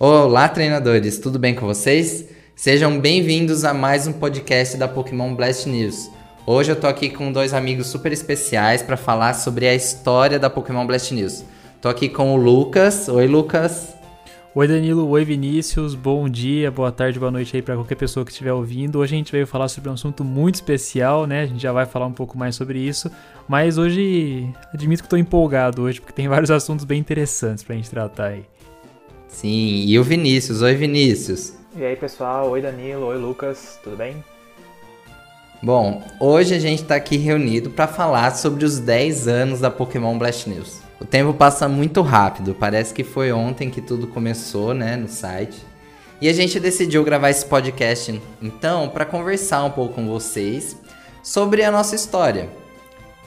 Olá, treinadores, tudo bem com vocês? Sejam bem-vindos a mais um podcast da Pokémon Blast News. Hoje eu tô aqui com dois amigos super especiais para falar sobre a história da Pokémon Blast News. Tô aqui com o Lucas. Oi, Lucas. Oi, Danilo. Oi, Vinícius. Bom dia, boa tarde, boa noite aí para qualquer pessoa que estiver ouvindo. Hoje a gente veio falar sobre um assunto muito especial, né? A gente já vai falar um pouco mais sobre isso. Mas hoje, admito que tô empolgado hoje, porque tem vários assuntos bem interessantes pra gente tratar aí. Sim, e o Vinícius. Oi, Vinícius. E aí, pessoal? Oi, Danilo. Oi, Lucas. Tudo bem? Bom, hoje a gente está aqui reunido para falar sobre os 10 anos da Pokémon Blast News. O tempo passa muito rápido, parece que foi ontem que tudo começou, né, no site. E a gente decidiu gravar esse podcast, então, para conversar um pouco com vocês sobre a nossa história.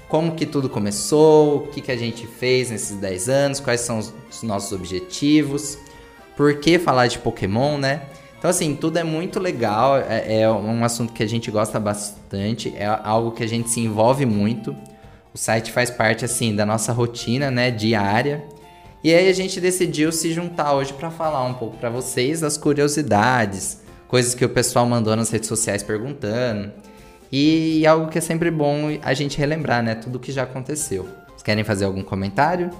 Como que tudo começou, o que, que a gente fez nesses 10 anos, quais são os nossos objetivos por que falar de Pokémon, né? Então, assim, tudo é muito legal, é, é, um assunto que a gente gosta bastante, é algo que a gente se envolve muito. O site faz parte, assim, da nossa rotina, né, diária. E aí a gente decidiu se juntar hoje para falar um pouco para vocês das curiosidades, coisas que o pessoal mandou nas redes sociais perguntando. E algo que é sempre bom a gente relembrar, né, tudo que já aconteceu. Vocês querem fazer algum comentário?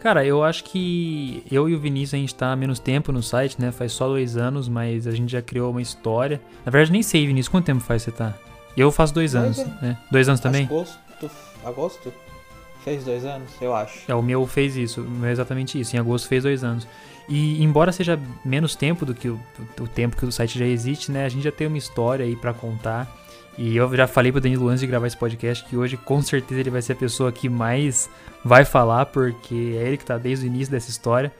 Cara, eu acho que eu e o Vinícius a gente tá há menos tempo no site, né? Faz só dois anos, mas a gente já criou uma história. Na verdade, nem sei, Vinícius, quanto tempo faz você tá? Eu faço dois anos, né? Dois anos também? Agosto, agosto? Fez dois anos, eu acho. É, o meu fez isso, é exatamente isso. Em agosto fez dois anos. E embora seja menos tempo do que o, o tempo que o site já existe, né? A gente já tem uma história aí para contar. E eu já falei pro Danilo antes de gravar esse podcast que hoje com certeza ele vai ser a pessoa que mais vai falar, porque é ele que tá desde o início dessa história.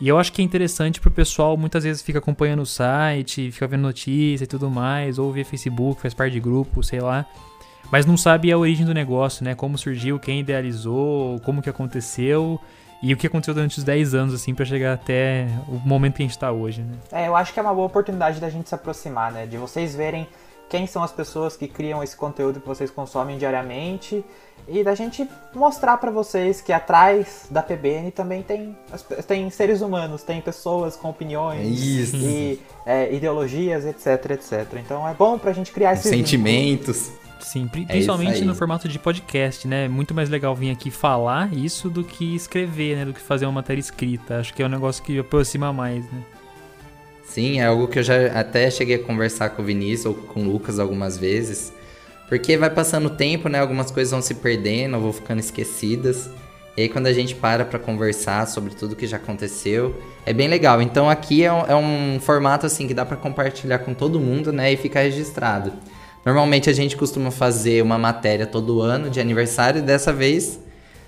E eu acho que é interessante pro pessoal, muitas vezes fica acompanhando o site, fica vendo notícia e tudo mais, ou vê Facebook, faz parte de grupo, sei lá. Mas não sabe a origem do negócio, né? Como surgiu, quem idealizou, como que aconteceu e o que aconteceu durante os 10 anos, assim, para chegar até o momento que a gente tá hoje, né? É, eu acho que é uma boa oportunidade da gente se aproximar, né? De vocês verem quem são as pessoas que criam esse conteúdo que vocês consomem diariamente e da gente mostrar para vocês que atrás da PBN também tem, tem seres humanos, tem pessoas com opiniões Isso. e é, ideologias, etc, etc. Então é bom pra gente criar esses sentimentos. Vínculos. Sim, principalmente é no formato de podcast, né? É muito mais legal vir aqui falar isso do que escrever, né? Do que fazer uma matéria escrita. Acho que é um negócio que aproxima mais, né? Sim, é algo que eu já até cheguei a conversar com o Vinícius ou com o Lucas algumas vezes. Porque vai passando o tempo, né? Algumas coisas vão se perdendo, vão ficando esquecidas. E aí quando a gente para para conversar sobre tudo que já aconteceu, é bem legal. Então aqui é um, é um formato assim que dá para compartilhar com todo mundo, né? E ficar registrado. Normalmente a gente costuma fazer uma matéria todo ano de aniversário dessa vez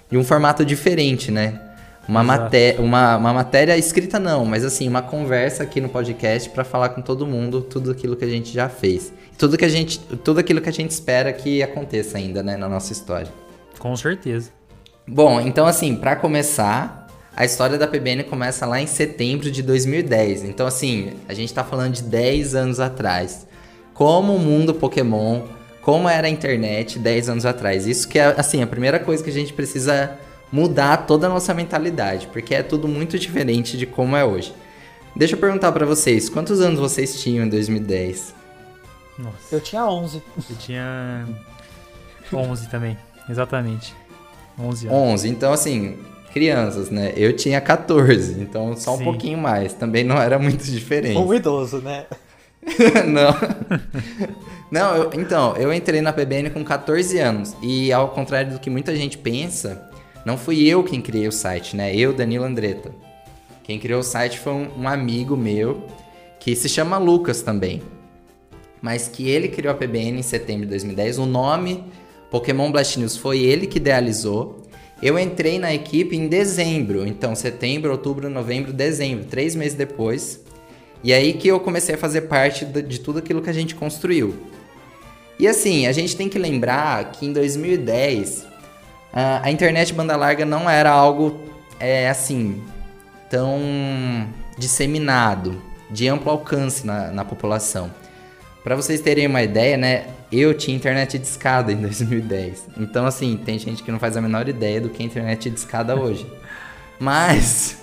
de um formato diferente, né? Uma, maté uma, uma matéria escrita não, mas assim, uma conversa aqui no podcast para falar com todo mundo tudo aquilo que a gente já fez. Tudo que a gente, tudo aquilo que a gente espera que aconteça ainda, né, na nossa história. Com certeza. Bom, então assim, para começar, a história da PBN começa lá em setembro de 2010. Então assim, a gente tá falando de 10 anos atrás. Como o mundo Pokémon, como era a internet 10 anos atrás. Isso que é assim, a primeira coisa que a gente precisa mudar toda a nossa mentalidade, porque é tudo muito diferente de como é hoje. Deixa eu perguntar para vocês, quantos anos vocês tinham em 2010? Nossa. Eu tinha 11. Eu tinha 11 também, exatamente. 11 anos. 11, então assim, crianças, né? Eu tinha 14, então só um Sim. pouquinho mais. Também não era muito diferente. Um idoso, né? não. Não, eu, então, eu entrei na PBN com 14 anos. E ao contrário do que muita gente pensa, não fui eu quem criei o site, né? Eu, Danilo Andretta. Quem criou o site foi um, um amigo meu que se chama Lucas também. Mas que ele criou a PBN em setembro de 2010. O nome Pokémon Blast News foi ele que idealizou. Eu entrei na equipe em dezembro, então setembro, outubro, novembro, dezembro, três meses depois. E aí que eu comecei a fazer parte de, tudo aquilo que a gente construiu. E assim, a gente tem que lembrar que em 2010 a internet banda larga não era algo é, assim tão disseminado, de amplo alcance na, na população. Para vocês terem uma ideia, né? Eu tinha internet de escada em 2010. Então, assim, tem gente que não faz a menor ideia do que é internet de escada hoje. Mas,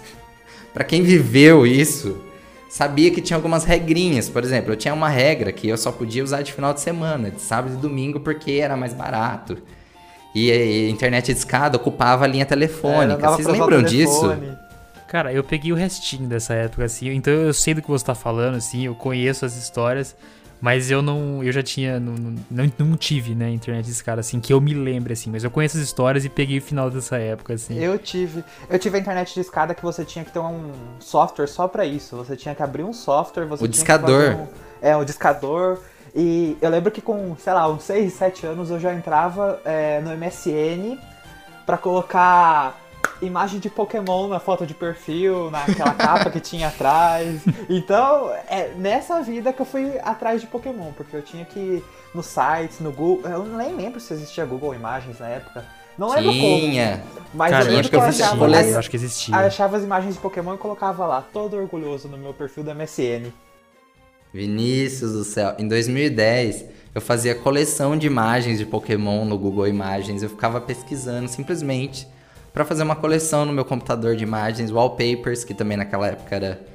para quem viveu isso, sabia que tinha algumas regrinhas. Por exemplo, eu tinha uma regra que eu só podia usar de final de semana, de sábado e domingo, porque era mais barato. E a internet de escada ocupava a linha telefônica. É, Vocês lembram disso? Cara, eu peguei o restinho dessa época, assim, então eu sei do que você tá falando, assim, eu conheço as histórias, mas eu não, eu já tinha, não, não, não tive, né, internet de escada, assim, que eu me lembre, assim, mas eu conheço as histórias e peguei o final dessa época, assim. Eu tive, eu tive a internet de escada que você tinha que ter um software só pra isso, você tinha que abrir um software, você O tinha discador. Que fazer um, é, o discador, e eu lembro que com, sei lá, uns 6, 7 anos eu já entrava é, no MSN pra colocar imagem de Pokémon na foto de perfil, naquela capa que tinha atrás. Então, é nessa vida que eu fui atrás de Pokémon, porque eu tinha que ir nos sites, no Google. Eu nem lembro se existia Google Imagens na época. Não lembro Tinha. como. Mas Cara, eu eu acho que eu existia, achava, eu acho que existia. achava as imagens de Pokémon e colocava lá, todo orgulhoso no meu perfil do MSN. Vinícius do céu. Em 2010, eu fazia coleção de imagens de Pokémon no Google Imagens. Eu ficava pesquisando simplesmente para fazer uma coleção no meu computador de imagens, wallpapers, que também naquela época era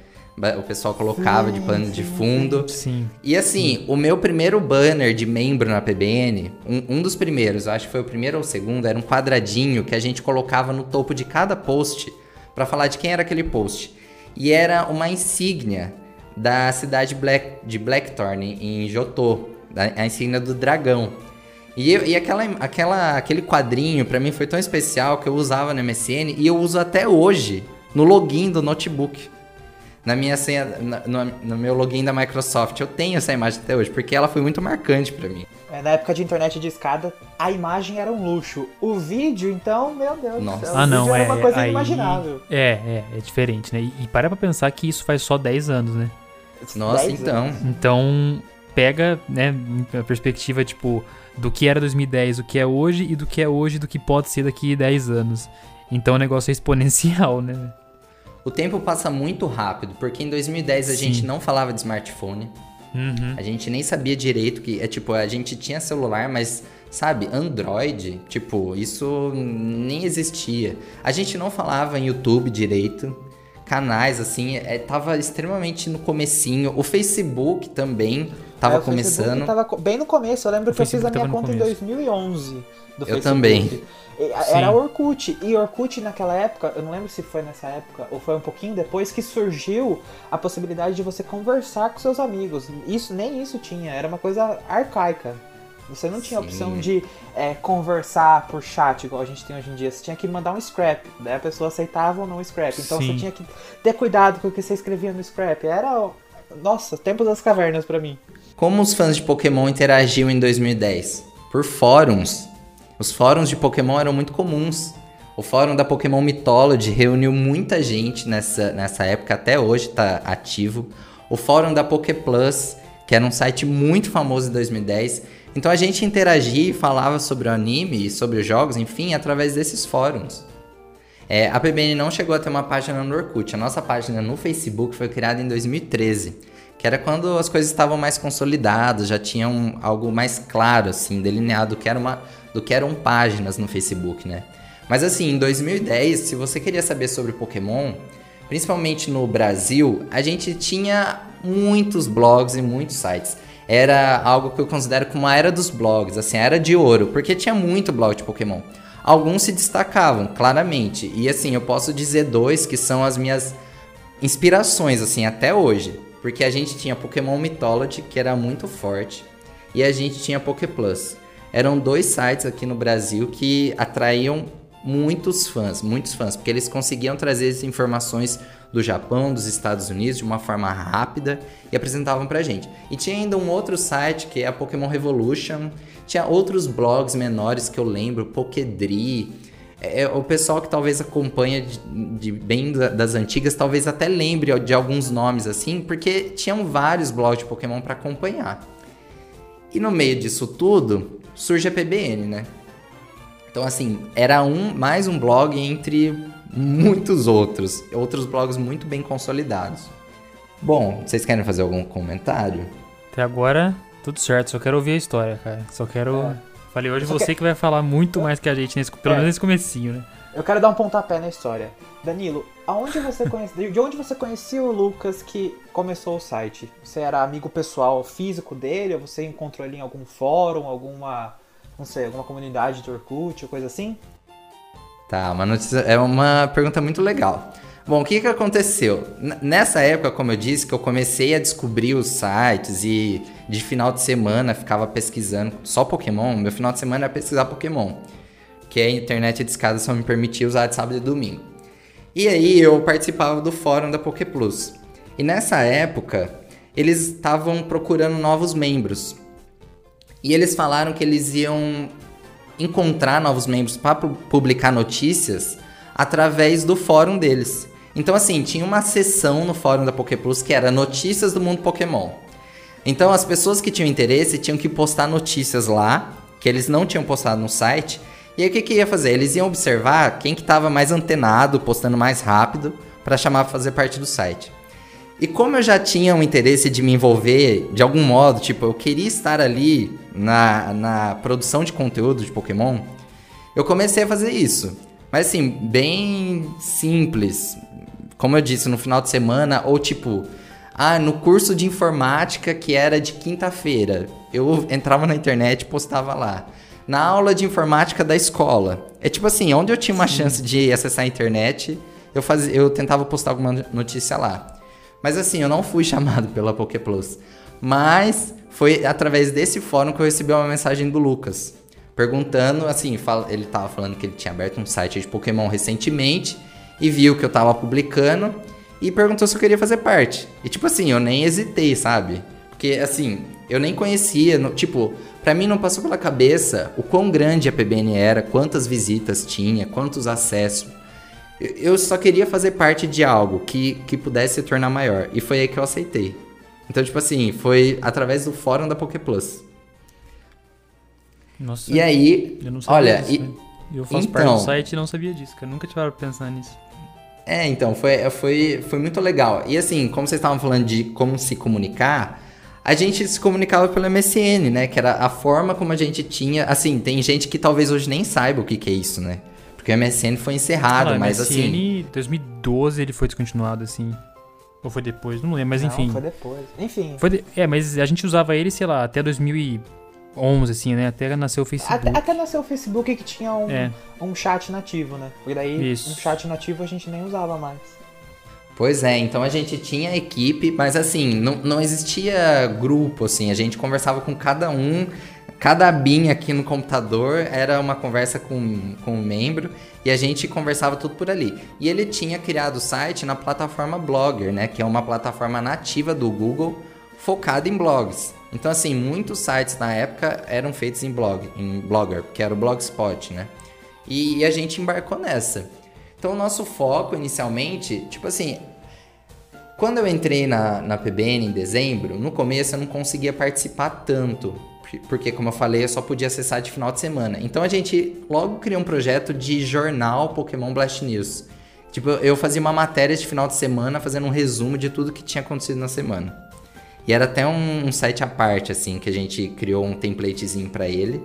o pessoal colocava de pano de fundo. Sim. E assim, o meu primeiro banner de membro na PBN, um, um dos primeiros, eu acho que foi o primeiro ou o segundo, era um quadradinho que a gente colocava no topo de cada post para falar de quem era aquele post. E era uma insígnia da cidade Black, de Blackthorn, em Jotô, da- a insígnia do dragão. E, eu- e aquela, aquela, aquele quadrinho pra mim foi tão especial que eu usava no MSN e eu uso até hoje no login do notebook. Na minha senha, na- no, no meu login da Microsoft, eu tenho essa imagem até hoje, porque ela foi muito marcante pra mim. É, na época de internet de escada, a imagem era um luxo. O vídeo, então, meu Deus Nossa. do céu. Ah, não, é. era uma coisa aí, inimaginável. É, é, é diferente, né? E, e para pra pensar que isso faz só 10 anos, né? Nossa, 10 então. anos. Então, pega, né, a perspectiva, tipo, do que era 2010, o que é hoje, e do que é hoje, do que pode ser daqui 10 anos. Então o negócio é exponencial, né? O tempo passa muito rápido, porque em 2010 a Sim. gente não falava de smartphone. Uhum. A gente nem sabia direito que é tipo, a gente tinha celular, mas sabe, Android, tipo, isso nem existia. A gente não falava em YouTube direito. Canais assim, é, tava extremamente no comecinho. O Facebook também tava É, o Facebook começando. Tava co- bem no começo. Eu lembro O que eu fiz a minha conta em começo. 2011 do Eu Facebook. também. E, a- Sim. Era Orkut. E Orkut naquela época, eu não lembro se foi nessa época ou foi um pouquinho depois que surgiu a possibilidade de você conversar com seus amigos. Isso nem isso tinha, era uma coisa arcaica. Você não tinha a Sim. opção de é, conversar por chat, igual a gente tem hoje em dia. Você tinha que mandar um scrap. Daí a pessoa aceitava ou não o scrap. Então Sim. você tinha que ter cuidado com o que você escrevia no scrap. Era. Nossa, tempo das cavernas pra mim. Como os fãs de Pokémon interagiam em 2010? Por fóruns. Os fóruns de Pokémon eram muito comuns. O fórum da Pokémon Mythology reuniu muita gente nessa, nessa época, até hoje está ativo. O fórum da Poképlus, que era um site muito famoso em 2010. Então a gente interagia e falava sobre o anime e sobre os jogos, enfim, através desses fóruns. É, a PBN não chegou a ter uma página no Orkut. A nossa página no Facebook foi criada em 2013, que era quando as coisas estavam mais consolidadas, já tinham algo mais claro, assim, delineado do que, era uma, do que eram páginas no Facebook, né? Mas assim, em 2010, se você queria saber sobre Pokémon, principalmente no Brasil, a gente tinha muitos blogs e muitos sites. Era algo que eu considero como a era dos blogs, assim, a era de ouro, porque tinha muito blog de Pokémon. Alguns se destacavam, claramente. E assim, eu posso dizer dois que são as minhas inspirações, assim, até hoje. Porque a gente tinha Pokémon Mythology, que era muito forte, e a gente tinha Poképlus. Eram dois sites aqui no Brasil que atraíam muitos fãs, muitos fãs, porque eles conseguiam trazer as informações do Japão, dos Estados Unidos de uma forma rápida e apresentavam pra gente. E tinha ainda um outro site que é a Pokémon Revolution, tinha outros blogs menores que eu lembro, Pokédri. É, o pessoal que talvez acompanha de, de bem da- das antigas talvez até lembre de alguns nomes assim, porque tinham vários blogs de Pokémon pra acompanhar. E no meio disso tudo, surge a PBN, né? Então, assim, era um mais um blog entre muitos outros. Outros blogs muito bem consolidados. Bom, vocês querem fazer algum comentário? Até agora, tudo certo. Só quero ouvir a história, cara. Só quero. É. Falei, hoje você que vai falar muito mais que a gente, nesse, pelo É. menos nesse comecinho, né? Eu quero dar um pontapé na história. Danilo, aonde você conhece, de onde você conhecia o Lucas que começou o site? Você era amigo pessoal físico dele? Ou você encontrou ele em algum fórum, alguma, não sei, alguma comunidade de Orkut ou coisa assim? Tá, uma notícia, é uma pergunta muito legal. Bom, o que, que aconteceu? Nessa época, como eu disse, que eu comecei a descobrir os sites e de final de semana ficava pesquisando só Pokémon, meu final de semana era pesquisar Pokémon, que a internet de escada só me permitia usar de sábado e domingo. E aí eu participava do fórum da Poké Plus. E nessa época, eles estavam procurando novos membros. E eles falaram que eles iam encontrar novos membros para publicar notícias através do fórum deles. Então, assim, tinha uma seção no fórum da Plus que era notícias do mundo Pokémon. Então, as pessoas que tinham interesse tinham que postar notícias lá, que eles não tinham postado no site. E aí, o que, que ia fazer? Eles iam observar quem que estava mais antenado, postando mais rápido, para chamar para fazer parte do site. E como eu já tinha um interesse de me envolver de algum modo, tipo, eu queria estar ali na, na produção de conteúdo de Pokémon, eu comecei a fazer isso. Mas assim, bem simples, como eu disse, no final de semana, ou tipo, ah, no curso de informática que era de quinta-feira, eu entrava na internet e postava lá. Na aula de informática da escola. É tipo assim, onde eu tinha uma Sim. chance de acessar a internet, eu, fazia, eu tentava postar alguma notícia lá. Mas assim, eu não fui chamado pela Poké Plus. Mas foi através desse fórum que eu recebi uma mensagem do Lucas. Perguntando, assim, ele tava falando que ele tinha aberto um site de Pokémon recentemente e viu que eu tava publicando e perguntou se eu queria fazer parte. E tipo assim, eu nem hesitei, sabe? Porque assim, eu nem conhecia, no, tipo, para mim não passou pela cabeça o quão grande a PBN era, quantas visitas tinha, quantos acessos. Eu só queria fazer parte de algo que, que pudesse se tornar maior. E foi aí que eu aceitei. Então, tipo assim, foi através do fórum da Poké Plus. Nossa. E aí, olha, disso, e, né? eu faço então, parte do então site e não sabia disso, cara. Nunca tinha pensar nisso. É, então, foi, foi, foi muito legal. E assim, como vocês estavam falando de como se comunicar, a gente se comunicava pelo MSN, né? Que era a forma como a gente tinha. Assim, tem gente que talvez hoje nem saiba o que, que é isso, né? Porque o MSN foi encerrado, ah, mas MSN, assim. MSN 2012 ele foi descontinuado, assim. Ou foi depois, não lembro, mas não, enfim. Foi depois. Enfim. Foi de... É, mas a gente usava ele, sei lá, até 2011, assim, né? Até nasceu o Facebook. Até, até nasceu o Facebook que tinha um, é. um chat nativo, né? Porque daí Isso. um chat nativo a gente nem usava mais. Pois é, então a gente tinha equipe, mas assim, não, não existia grupo, assim, a gente conversava com cada um, cada abinha aqui no computador era uma conversa com, com um membro e a gente conversava tudo por ali. E ele tinha criado o site na plataforma Blogger, né, que é uma plataforma nativa do Google focada em blogs. Então, assim, muitos sites na época eram feitos em blog, em Blogger, que era o Blogspot, né? E, e a gente embarcou nessa. Então, o nosso foco inicialmente, tipo assim, quando eu entrei na, na PBN em dezembro, no começo eu não conseguia participar tanto, porque, como eu falei, eu só podia acessar de final de semana. Então a gente logo criou um projeto de jornal Pokémon Blast News. Tipo, eu fazia uma matéria de final de semana fazendo um resumo de tudo que tinha acontecido na semana. E era até um, um site à parte, assim, que a gente criou um templatezinho para ele.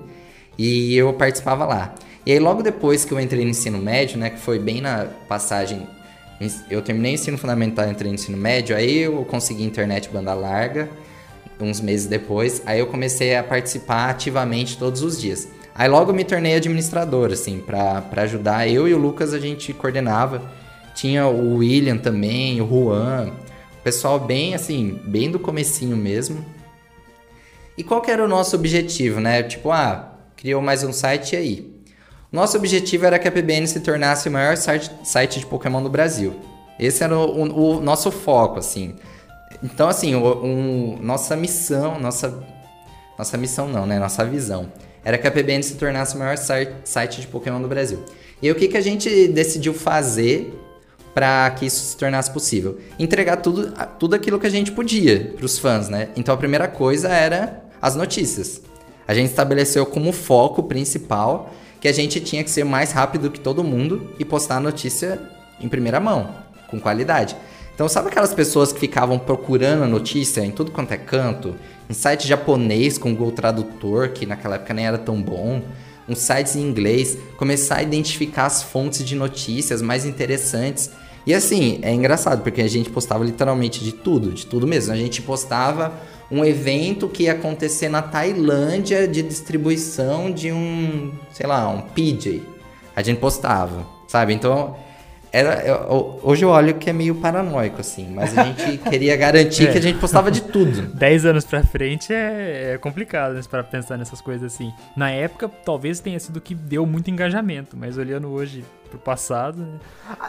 E eu participava lá. E aí, logo depois que eu entrei no ensino médio, né, que foi bem na passagem. Eu terminei o ensino fundamental entrei no ensino médio, aí eu consegui internet banda larga, uns meses depois. Aí eu comecei a participar ativamente todos os dias. Aí logo me tornei administrador, assim, para ajudar. Eu e o Lucas a gente coordenava. Tinha o William também, o Juan. Pessoal bem assim, bem do comecinho mesmo. E qual que era o nosso objetivo, né? Tipo, ah, criou mais um site e aí? Nosso objetivo era que a PBN se tornasse o maior site, site de Pokémon do Brasil. Esse era o, o, o nosso foco, assim. Então, assim, um, nossa missão, nossa, nossa missão não, né? Nossa visão era que a PBN se tornasse o maior site de Pokémon do Brasil. E o que, que a gente decidiu fazer para que isso se tornasse possível? Entregar tudo, tudo aquilo que a gente podia para os fãs, né? Então a primeira coisa era as notícias. A gente estabeleceu como foco principal que a gente tinha que ser mais rápido que todo mundo e postar a notícia em primeira mão, com qualidade. Então, sabe aquelas pessoas que ficavam procurando a notícia em tudo quanto é canto? Em site japonês com Google Tradutor, que naquela época nem era tão bom. uns sites em inglês, começar a identificar as fontes de notícias mais interessantes. E assim, é engraçado, porque a gente postava literalmente de tudo, de tudo mesmo. A gente postava um evento que ia acontecer na Tailândia de distribuição de um, sei lá, um PJ. A gente postava, sabe? Então, era, eu, hoje eu olho que é meio paranoico, assim, mas a gente queria garantir é. que a gente postava de tudo. Dez anos pra frente é, é complicado, né, para pensar nessas coisas assim. Na época, talvez tenha sido que deu muito engajamento, mas olhando hoje pro passado, né,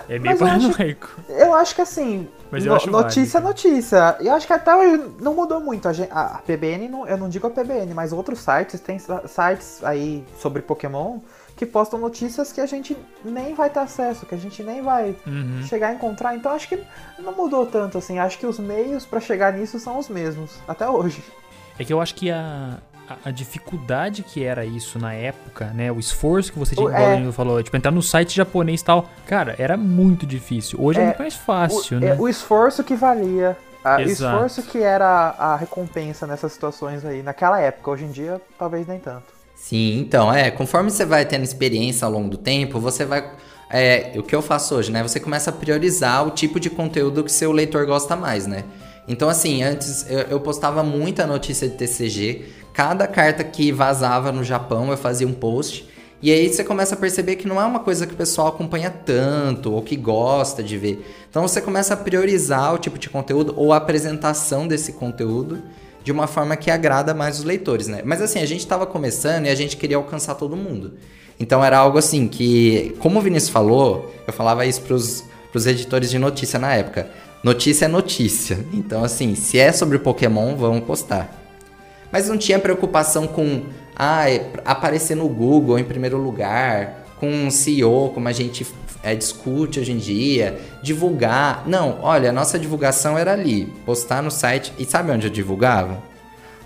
é meio mas paranoico. Eu acho, eu acho que assim, mas no, notícia é notícia. Eu acho que até hoje não mudou muito. A, gente, a PBN, não, eu não digo a PBN, mas outros sites, tem sites aí sobre Pokémon que postam notícias que a gente nem vai ter acesso, que a gente nem vai uhum. chegar a encontrar. Então acho que não mudou tanto assim. Acho que os meios para chegar nisso são os mesmos até hoje. É que eu acho que a, a, a dificuldade que era isso na época, né? O esforço que você tinha, igual é. falou, tipo, entrar no site japonês e tal, cara, era muito difícil. Hoje é, é muito mais fácil, o, né? É, o esforço que valia. A, o esforço que era a recompensa nessas situações aí, naquela época. Hoje em dia, talvez nem tanto. Sim, então, é, conforme você vai tendo experiência ao longo do tempo, você vai. É, o que eu faço hoje, né? Você começa a priorizar o tipo de conteúdo que seu leitor gosta mais, né? Então, assim, antes eu, eu postava muita notícia de TCG. Cada carta que vazava no Japão eu fazia um post. E aí você começa a perceber que não é uma coisa que o pessoal acompanha tanto ou que gosta de ver. Então você começa a priorizar o tipo de conteúdo ou a apresentação desse conteúdo de uma forma que agrada mais os leitores, né? Mas assim, a gente estava começando e a gente queria alcançar todo mundo. Então era algo assim que, como o Vinícius falou, eu falava isso pros, pros editores de notícia na época. Notícia é notícia. Então, assim, se é sobre Pokémon, vamos postar. Mas não tinha preocupação com ah, aparecer no Google em primeiro lugar, com um CEO, como a gente é, discute hoje em dia, divulgar. Não, olha, a nossa divulgação era ali, postar no site. E sabe onde eu divulgava?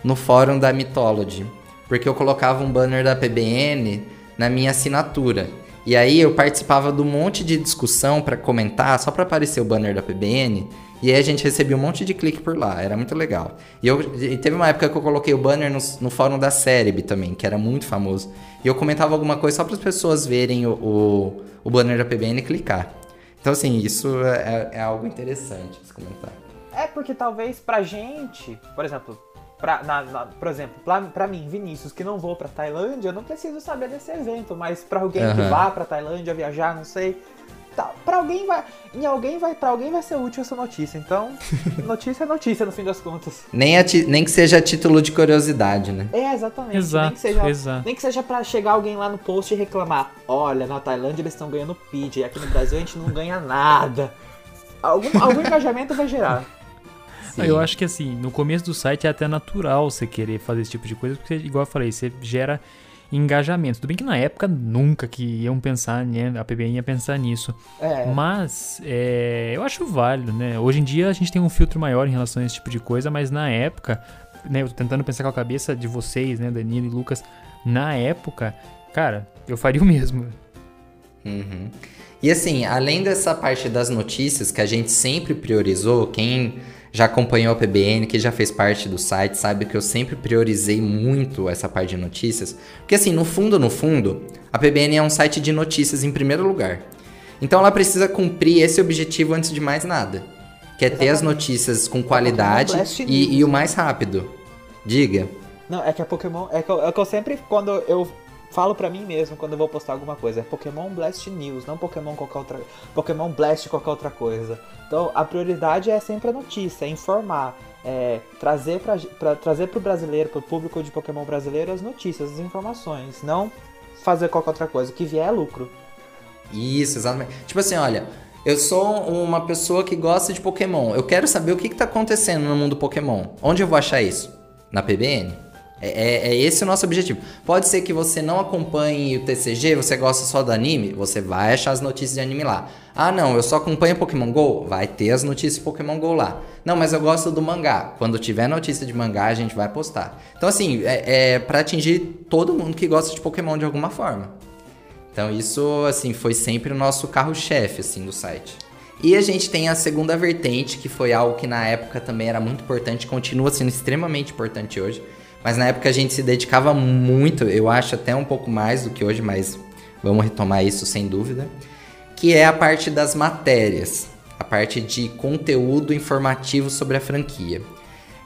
No fórum da Mythology. Porque eu colocava um banner da PBN na minha assinatura. E aí eu participava de um monte de discussão para comentar, só para aparecer o banner da PBN. E aí a gente recebia um monte de clique por lá, era muito legal. E, eu, e teve uma época que eu coloquei o banner no, no fórum da Cérebre também, que era muito famoso. E eu comentava alguma coisa só para as pessoas verem o, o, o, banner da PBN e clicar. Então, assim, isso é, é algo interessante de comentar. É, porque talvez pra gente, por exemplo, Pra, na, na, por exemplo, pra, pra, mim, Vinícius, que não vou pra Tailândia, eu não preciso saber desse evento, mas pra alguém uhum. que vá pra Tailândia viajar, não sei. Tá, pra alguém vai. Em alguém vai. Pra alguém vai ser útil essa notícia. Então, notícia é notícia no fim das contas. Nem, ti, nem que seja título de curiosidade, né? É, exatamente. Exato, nem que seja, exato. Nem que seja pra chegar alguém lá no post e reclamar. Olha, na Tailândia eles estão ganhando PID, e aqui no Brasil a gente não ganha nada. Algum, algum engajamento vai gerar. Eu acho que assim, no começo do site é até natural você querer fazer esse tipo de coisa, porque, igual eu falei, você gera engajamento. Tudo bem que na época nunca que iam pensar, né, a PBN ia pensar nisso. É. Mas é, eu acho válido, né? Hoje em dia a gente tem um filtro maior em relação a esse tipo de coisa, mas na época, né, eu tô tentando pensar com a cabeça de vocês, né, Danilo e Lucas, na época, cara, eu faria o mesmo. Uhum. E assim, além dessa parte das notícias que a gente sempre priorizou, quem já acompanhou a PBN, que já fez parte do site, sabe que eu sempre priorizei muito essa parte de notícias. Porque assim, no fundo, no fundo, a PBN é um site de notícias em primeiro lugar. Então ela precisa cumprir esse objetivo antes de mais nada. Que é ter as notícias com qualidade e, e, o mais rápido. Diga. Não, é que a Pokémon. É que eu, é que eu sempre, quando eu falo para mim mesmo quando eu vou postar alguma coisa. É Pokémon Blast News, não Pokémon qualquer outra. Pokémon Blast qualquer outra coisa. Então a prioridade é sempre a notícia, é informar. É, trazer para trazer pro brasileiro, pro público de Pokémon brasileiro as notícias, as informações, não fazer qualquer outra coisa, que vier é lucro. Isso, exatamente. Tipo assim, olha, eu sou uma pessoa que gosta de Pokémon. Eu quero saber o que, está acontecendo no mundo Pokémon. Onde eu vou achar isso? Na PBN? É, é, é, esse o nosso objetivo. Pode ser que você não acompanhe o TCG, você gosta só do anime, você vai achar as notícias de anime lá. Ah, não, eu só acompanho Pokémon GO, vai ter as notícias de Pokémon GO lá. Não, mas eu gosto do mangá. Quando tiver notícia de mangá, a gente vai postar. Então, assim, é, é para atingir todo mundo que gosta de Pokémon de alguma forma. Então, isso, assim, foi sempre o nosso carro-chefe, assim, do site. E a gente tem a segunda vertente, que foi algo que na época também era muito importante, continua sendo extremamente importante hoje, Mas na época a gente se dedicava muito, eu acho até um pouco mais do que hoje, mas vamos retomar isso sem dúvida. Que é a parte das matérias, a parte de conteúdo informativo sobre a franquia.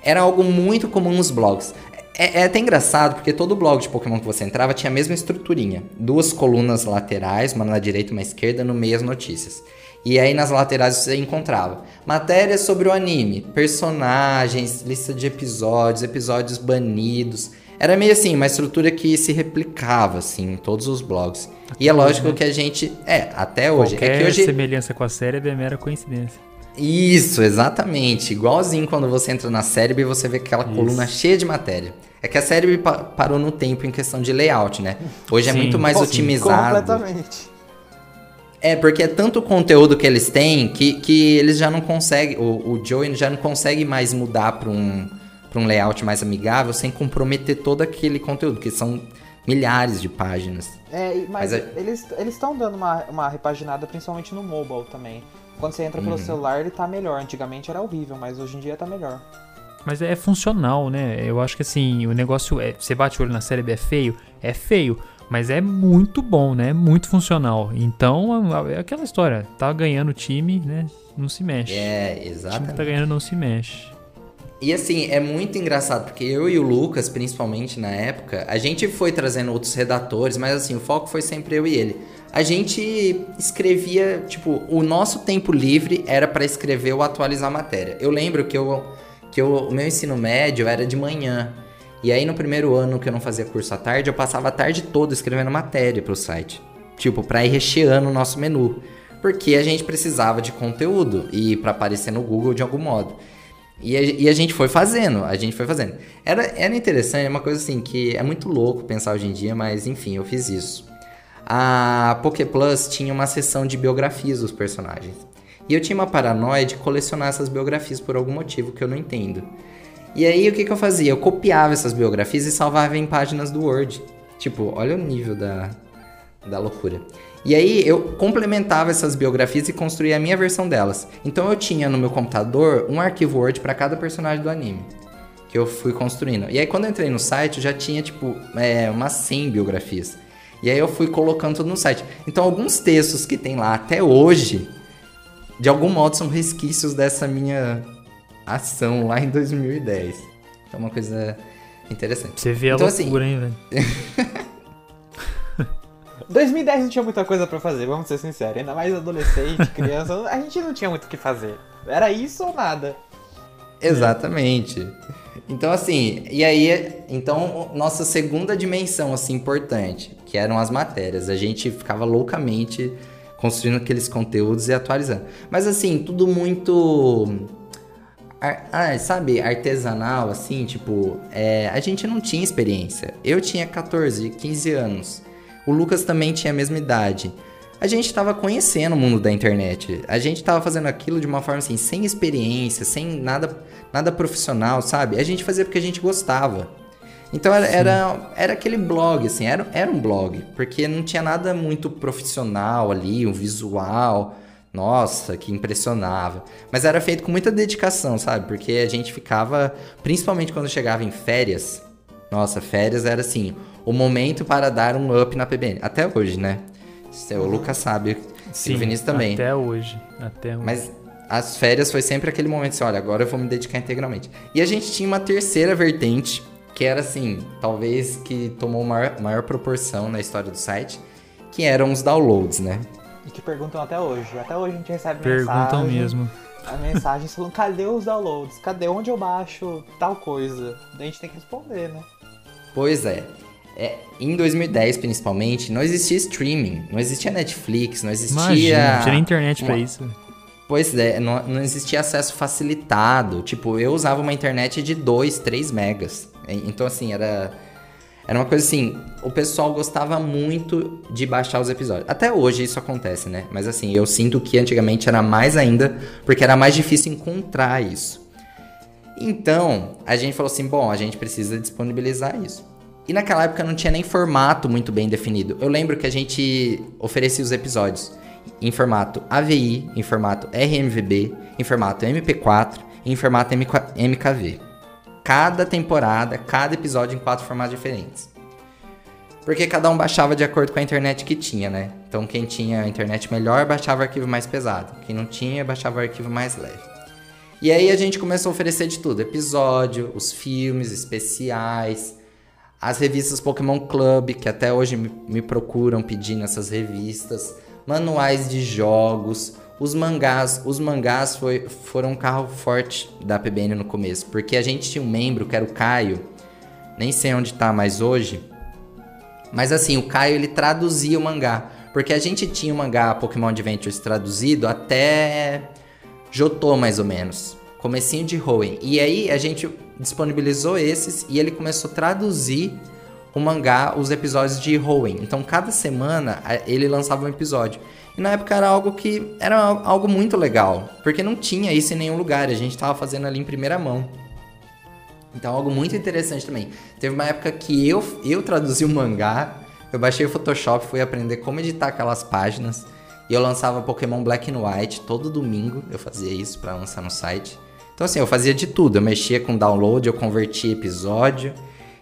Era algo muito comum nos blogs. É, é, até engraçado, porque todo blog de Pokémon que você entrava tinha a mesma estruturinha. Duas colunas laterais, uma na direita e uma esquerda, no meio as notícias. E aí nas laterais você encontrava matérias sobre o anime, personagens, lista de episódios, episódios banidos. Era meio assim, uma estrutura que se replicava assim em todos os blogs. Até e é lógico né? que a gente, é, até hoje, Qualquer é que hoje semelhança com a série é mera coincidência. Isso, exatamente. Igualzinho quando você entra na série e você vê aquela Isso. coluna cheia de matéria. É que a série parou no tempo em questão de layout, né? Hoje é sim, é muito mais sim, otimizado. Completamente. É, porque é tanto conteúdo que eles têm que, que eles já não conseguem. O, o Joey já não consegue mais mudar para um, pra um layout mais amigável sem comprometer todo aquele conteúdo, que são milhares de páginas. É, mas, mas é... eles estão dando uma, uma repaginada principalmente no mobile também. Quando você entra pelo uhum. celular, ele tá melhor. Antigamente era horrível, mas hoje em dia tá melhor. Mas é funcional, né? Eu acho que assim, o negócio é. Você bate o olho na série é feio? É feio. Mas é muito bom, né? Muito funcional. Então, é aquela história. Tá ganhando o time, né? Não se mexe. É, exatamente. O time tá ganhando, não se mexe. E assim, é muito engraçado, porque eu e o Lucas, principalmente na época, a gente foi trazendo outros redatores, mas assim, o foco foi sempre eu e ele. A gente escrevia, tipo, o nosso tempo livre era para escrever ou atualizar a matéria. Eu lembro que, eu, que eu, o meu ensino médio era de manhã. E aí no primeiro ano que eu não fazia curso à tarde, eu passava a tarde toda escrevendo matéria pro site. Tipo, pra ir recheando o nosso menu. Porque a gente precisava de conteúdo e para aparecer no Google de algum modo. E a, e a, gente foi fazendo, a gente foi fazendo. Era, era interessante, é uma coisa assim que é muito louco pensar hoje em dia, mas enfim, eu fiz isso. A Poké Plus tinha uma seção de biografias dos personagens. E eu tinha uma paranoia de colecionar essas biografias por algum motivo que eu não entendo. E aí o que, que eu fazia? Eu copiava essas biografias e salvava em páginas do Word. Tipo, olha o nível da, da loucura. E aí eu complementava essas biografias e construía a minha versão delas. Então eu tinha no meu computador um arquivo Word para cada personagem do anime. Que eu fui construindo. E aí quando eu entrei no site, eu já tinha, tipo, é, umas 100 biografias. E aí eu fui colocando tudo no site. Então alguns textos que tem lá até hoje, de algum modo são resquícios dessa minha ação lá em 2010. Então é uma coisa interessante. Você vê então, a loucura, assim, hein, velho? 2010 não tinha muita coisa para fazer, vamos ser sinceros. Ainda mais adolescente, criança, a gente não tinha muito o que fazer. Era isso ou nada. Exatamente. Então, assim, e aí, então, nossa segunda dimensão, assim, importante, que eram as matérias. A gente ficava loucamente construindo aqueles conteúdos e atualizando. Mas, assim, tudo muito ah, sabe, artesanal, assim, tipo, é, a gente não tinha experiência. Eu tinha 14, 15 anos. O Lucas também tinha a mesma idade. A gente estava conhecendo o mundo da internet. A gente estava fazendo aquilo de uma forma assim, sem experiência, sem nada, nada profissional, sabe? A gente fazia porque a gente gostava. Então era, era, era, aquele blog, assim, era, era um blog, porque não tinha nada muito profissional ali, um visual nossa, que impressionava. Mas era feito com muita dedicação, sabe? Porque a gente ficava, principalmente quando chegava em férias. Nossa, férias era assim, o momento para dar um up na PBN. Até hoje, né? O. Lucas sabe, Sim, o Vinícius também. Até hoje, até hoje. Mas as férias foi sempre aquele momento assim, olha, agora eu vou me dedicar integralmente. E a gente tinha uma terceira vertente, que era assim, talvez que tomou maior, maior proporção na história do site, que eram os downloads, né? E que perguntam até hoje. Até hoje a gente recebe Perguntam mensagem, mesmo. A mensagem falando, cadê os downloads? Cadê onde eu baixo tal coisa? Daí a gente tem que responder, né? Pois é. é. Em 2010, principalmente, não existia streaming, não existia Netflix, não existia. Imagina, não tinha internet uma... pra isso. Pois é, não, não existia acesso facilitado. Tipo, eu usava uma internet de 2, 3 megas. Então, assim, era era uma coisa assim, o pessoal gostava muito de baixar os episódios. Até hoje isso acontece, né? Mas assim, eu sinto que antigamente era mais ainda, porque era mais difícil encontrar isso. Então, a gente falou assim: bom, a gente precisa disponibilizar isso. E naquela época não tinha nem formato muito bem definido. Eu lembro que a gente oferecia os episódios em formato AVI, em formato RMVB, em formato MP4 e em formato MKV. Cada temporada, cada episódio em quatro formatos diferentes. Porque cada um baixava de acordo com a internet que tinha, né? Então quem tinha a internet melhor baixava o arquivo mais pesado, quem não tinha baixava o arquivo mais leve. E aí a gente começou a oferecer de tudo: episódio, os filmes especiais, as revistas Pokémon Club, que até hoje me procuram pedindo essas revistas, manuais de jogos, os mangás. Os mangás foi, foram um carro forte da PBN no começo, porque a gente tinha um membro que era o Caio, nem sei onde tá mais hoje, mas assim, o Caio ele traduzia o mangá, porque a gente tinha o mangá Pokémon Adventures traduzido até Jotô mais ou menos, comecinho de Hoenn. E aí a gente disponibilizou esses e ele começou a traduzir o mangá, os episódios de Hoenn. Então cada semana ele lançava um episódio. E na época era algo que era algo muito legal, porque não tinha isso em nenhum lugar, a gente estava fazendo ali em primeira mão. Então algo muito interessante também. Teve uma época que eu eu traduzi o mangá, eu baixei o Photoshop, fui aprender como editar aquelas páginas. E eu lançava Pokémon Black and White todo domingo, eu fazia isso para lançar no site. Então, assim, eu fazia de tudo. Eu mexia com download, eu convertia episódio,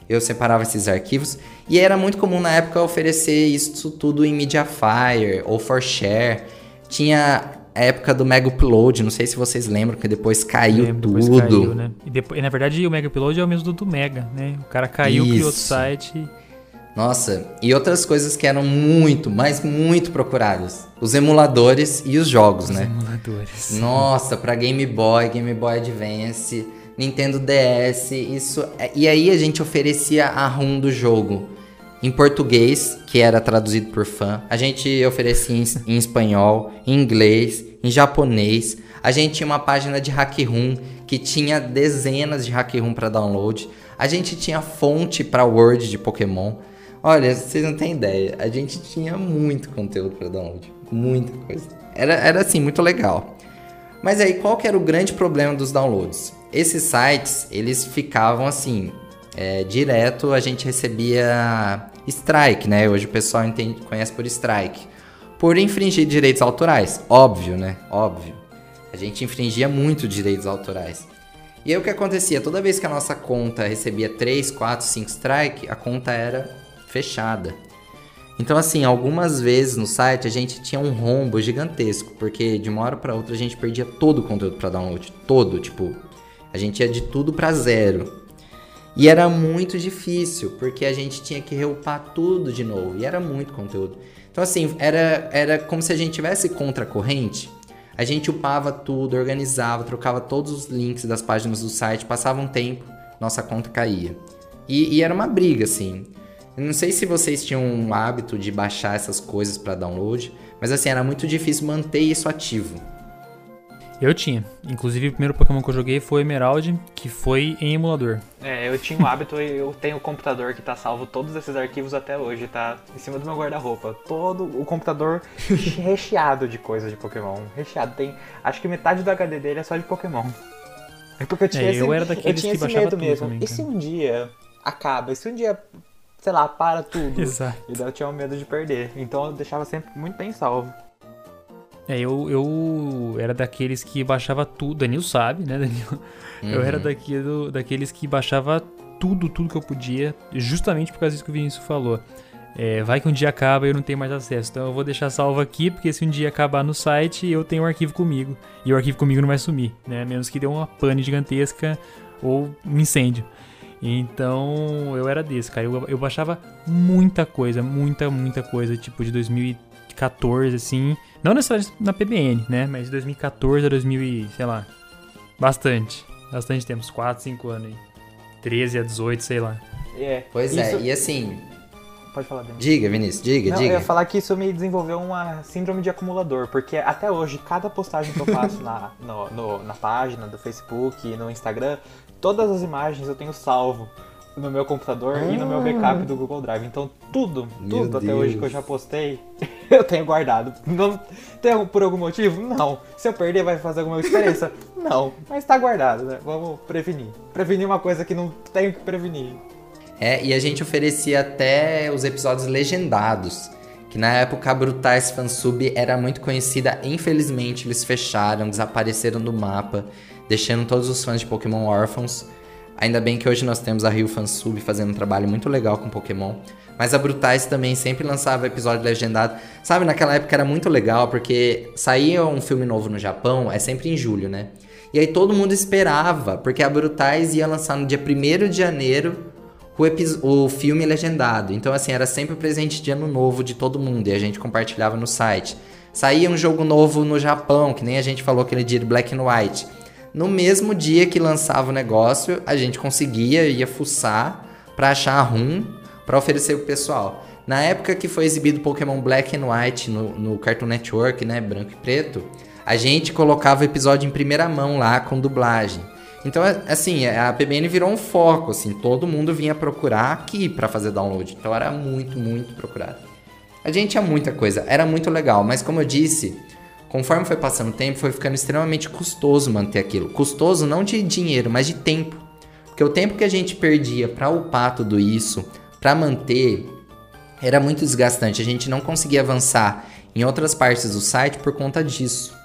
eu separava esses arquivos. E era muito comum na época oferecer isso tudo em Mediafire ou for share. Tinha a época do Mega Upload, não sei se vocês lembram, que depois caiu Lembro, tudo. Depois caiu, né? E, depois, e, na verdade o Mega Upload é o mesmo do, do Mega, né? O cara caiu, isso. criou outro site. Nossa, e outras coisas que eram muito, mas muito procuradas. Os emuladores e os jogos, os né? emuladores. Nossa, para Game Boy, Game Boy Advance, Nintendo DS, isso. É, e aí a gente oferecia a ROM do jogo em português, que era traduzido por fã. A gente oferecia em, em espanhol, em inglês, em japonês. A gente tinha uma página de hack room que tinha dezenas de hack room para download. A gente tinha fonte para Word de Pokémon. Olha, vocês não têm ideia. A gente tinha muito conteúdo para download. Muita coisa. Era, era assim, muito legal. Mas aí, qual que era o grande problema dos downloads? Esses sites, eles ficavam assim, é, direto a gente recebia strike, né? Hoje o pessoal entende, conhece por strike. Por infringir direitos autorais. Óbvio, né? Óbvio. A gente infringia muito direitos autorais. E aí o que acontecia? Toda vez que a nossa conta recebia 3, 4, 5 strike, a conta era fechada. Então, assim, algumas vezes no site a gente tinha um rombo gigantesco, porque de uma hora para outra a gente perdia todo o conteúdo para download, todo, tipo, a gente ia de tudo para zero. E era muito difícil, porque a gente tinha que reupar tudo de novo, e era muito conteúdo. Então, assim, era, era como se a gente tivesse contra a corrente, a gente upava tudo, organizava, trocava todos os links das páginas do site, passava um tempo, nossa conta caía. E, e era uma briga, assim. Eu não sei se vocês tinham um hábito de baixar essas coisas para download, mas assim, era muito difícil manter isso ativo. Eu tinha. Inclusive, o primeiro Pokémon que eu joguei foi Emerald, que foi em emulador. É, eu tinha um hábito e eu tenho o um computador que tá salvo todos esses arquivos até hoje, tá em cima do meu guarda-roupa. Todo o computador recheado de coisas de Pokémon. Recheado. Tem. Acho que metade do HD dele é só de Pokémon. É porque eu tinha é, esse, eu era daqueles eu tinha que esse medo mesmo. Também, e se um dia acaba? E se um dia sei lá, para tudo. Exato. E daí eu tinha medo de perder. Então eu deixava sempre muito bem salvo. É, eu, eu era daqueles que baixava tudo. Danilo sabe, né, Danilo? Uhum. Eu era daquilo, daqueles que baixava tudo, tudo que eu podia, justamente por causa disso que o Vinícius falou. É, vai que um dia acaba e eu não tenho mais acesso. Então eu vou deixar salvo aqui, porque se um dia acabar no site, eu tenho um arquivo comigo. E o arquivo comigo não vai sumir, né? Menos que dê uma pane gigantesca ou um incêndio. Então eu era desse, cara. Eu, eu baixava muita coisa, muita, muita coisa, tipo de 2014, assim. Não necessariamente na PBN, né? Mas de 2014 a 2000 e, sei lá. Bastante. Bastante tempo, 4, 5 anos aí. 13 a 18, sei lá. É, pois é, isso... é, e assim. Pode falar, Denis. Diga, Vinícius, diga, Não, diga. Eu ia falar que isso me desenvolveu uma síndrome de acumulador, porque até hoje, cada postagem que eu faço na, no, no, na página do Facebook e no Instagram, todas as imagens eu tenho salvo no meu computador ah. e no meu backup do Google Drive. Então tudo, meu tudo Deus. até hoje que eu já postei, eu tenho guardado. Não tem por algum motivo? Não. Se eu perder vai fazer alguma diferença? não. Mas tá guardado, né? Vamos prevenir. Prevenir uma coisa que não tenho que prevenir. É, e a gente oferecia até os episódios legendados. Que na época a Brutais Fansub era muito conhecida, infelizmente eles fecharam, desapareceram do mapa deixando todos os fãs de Pokémon órfãos. Ainda bem que hoje nós temos a Rio Fansub fazendo um trabalho muito legal com Pokémon. Mas a Brutais também sempre lançava episódio legendado. Sabe, naquela época era muito legal, porque saía um filme novo no Japão, é sempre em julho, né? E aí todo mundo esperava, porque a Brutais ia lançar no dia 1 de janeiro o, o filme legendado. Então, assim, era sempre o presente de ano novo de todo mundo e a gente compartilhava no site. Saía um jogo novo no Japão, que nem a gente falou aquele dia de Black and White. No mesmo dia que lançava o negócio, a gente conseguia, ia fuçar para achar rum para oferecer pro pessoal. Na época que foi exibido Pokémon Black and White no, no Cartoon Network, né, branco e preto, a gente colocava o episódio em primeira mão lá com dublagem. Então, é, assim, a PBN virou um foco, assim, todo mundo vinha procurar aqui para fazer download. Então era muito, muito procurado. A gente tinha muita coisa, era muito legal, mas como eu disse, conforme foi passando o tempo, foi ficando extremamente custoso manter aquilo. Custoso não de dinheiro, mas de tempo. Porque o tempo que a gente perdia para upar tudo isso, para manter era muito desgastante. A gente não conseguia avançar em outras partes do site por conta disso.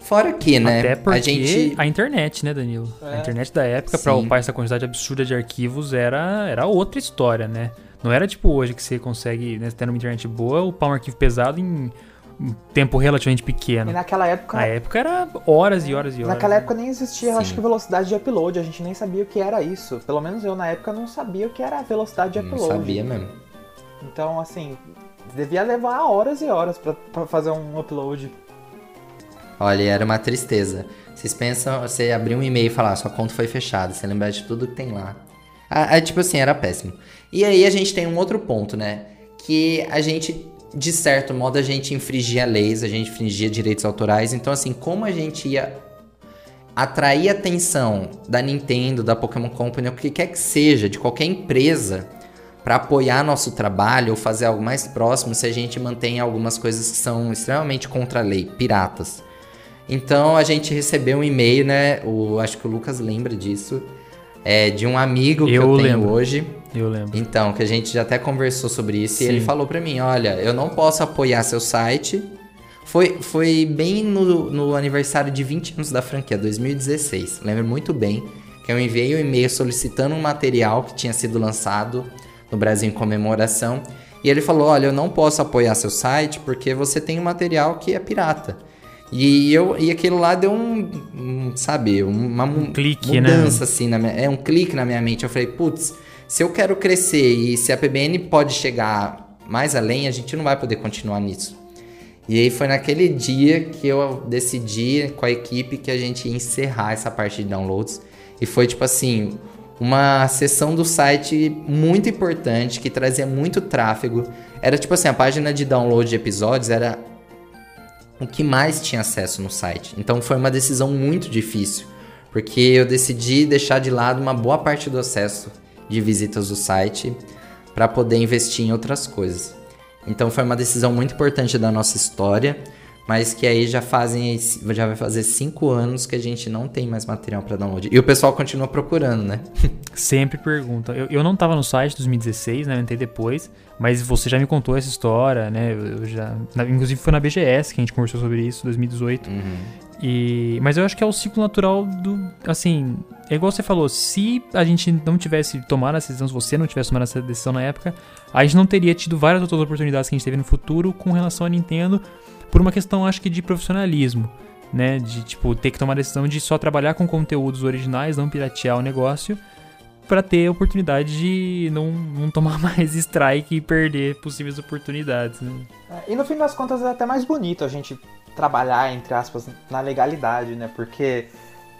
Fora que, né? Até porque a gente a internet, né, Danilo? É. A internet da época, pra Sim. upar essa quantidade absurda de arquivos, era, era outra história, né? Não era tipo hoje que você consegue, né, tendo uma internet boa, upar um arquivo pesado em um tempo relativamente E pequeno. naquela época. Na época era horas e horas e horas. Naquela né? época nem existia, acho que velocidade de upload, a gente nem sabia o que era isso. Pelo menos eu na época não sabia o que era velocidade de não upload. sabia mesmo. Então, assim, devia levar horas e horas pra fazer um upload. Olha, era uma tristeza. Vocês pensam, você abrir um e-mail e falar, sua conta foi fechada, você lembrar de tudo que tem lá. Ah, ah, tipo assim, era péssimo. E aí a gente tem um outro ponto, né? Que a gente, de certo modo, a gente infringia leis, a gente infringia direitos autorais. Então, assim, como a gente ia atrair atenção da Nintendo, da Pokémon Company, o que quer que seja, de qualquer empresa, para apoiar nosso trabalho ou fazer algo mais próximo se a gente mantém algumas coisas que são extremamente contra a lei, piratas. Então a gente recebeu um e-mail, né? O, acho que o Lucas lembra disso. É, de um amigo que Eu eu tenho lembro. hoje. Eu lembro. Então, que a gente já até conversou sobre isso. E Sim. ele falou pra mim: olha, eu não posso apoiar seu site. Foi, foi bem no, no aniversário de 20 anos da franquia, 2016. Lembro muito bem que eu enviei um e-mail solicitando um material que tinha sido lançado no Brasil em comemoração. E ele falou: olha, eu não posso apoiar seu site porque você tem um material que é pirata. E, eu, e aquilo lá deu um, um, sabe, uma mu- clique, né? mudança, assim, na minha, é um clique na minha mente. Eu falei, putz, se eu quero crescer e se a PBN pode chegar mais além, a gente não vai poder continuar nisso. E aí foi naquele dia que eu decidi com a equipe que a gente ia encerrar essa parte de downloads. E foi tipo assim, uma sessão do site muito importante que trazia muito tráfego. Era tipo assim, a página de download de episódios era o que mais tinha acesso no site. Então foi uma decisão muito difícil, porque eu decidi deixar de lado uma boa parte do acesso de visitas do site para poder investir em outras coisas. Então foi uma decisão muito importante da nossa história, mas que aí já fazem já vai fazer cinco anos que a gente não tem mais material para download. E o pessoal continua procurando, né? Sempre perguntam. Eu, eu não tava no site 2016, né? Eu entrei depois. Mas você já me contou essa história, né? Eu, já. inclusive foi na BGS que a gente conversou sobre isso, 2018. Uhum. E, mas eu acho que é o ciclo natural do. Assim, é igual você falou, se a gente não tivesse tomado essa decisão, se você não tivesse tomado essa decisão na época, a gente não teria tido várias outras oportunidades que a gente teve no futuro com relação à Nintendo, por uma questão, acho que, de profissionalismo. Né, de tipo ter que tomar a decisão de só trabalhar com conteúdos originais, não piratear o negócio, pra ter a oportunidade de não, não tomar mais strike e perder possíveis oportunidades. Né? É, E no fim das contas é até mais bonito a gente trabalhar, entre aspas, na legalidade, né? Porque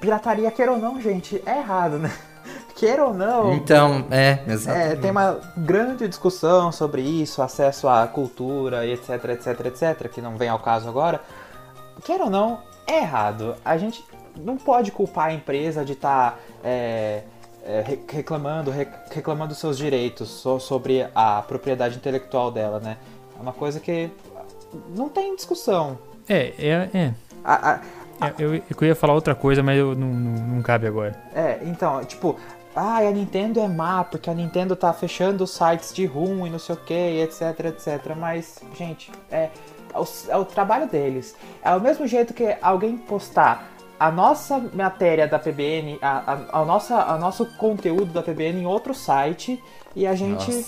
pirataria, queira ou não, gente, é errado, né? Queira ou não, Então, é, É, exatamente. tem uma grande discussão sobre isso, acesso à cultura etc, etc, etc, que não vem ao caso agora. Queira ou não, é errado. A gente não pode culpar a empresa de estar reclamando, re- reclamando seus direitos so- sobre a propriedade intelectual dela, né? É uma coisa que não tem discussão. É, é, é. A- a- É, Eu, eu ia falar outra coisa, mas eu, não, não, não cabe agora. É, então, tipo, ah, a Nintendo é má porque a Nintendo tá fechando os sites de rum e não sei o que, etc, etc. Mas, gente, é, é, o, é o trabalho deles. É o mesmo jeito que alguém postar a nossa matéria da PBN, a, a, a nossa, a nosso conteúdo da PBN em outro site e a gente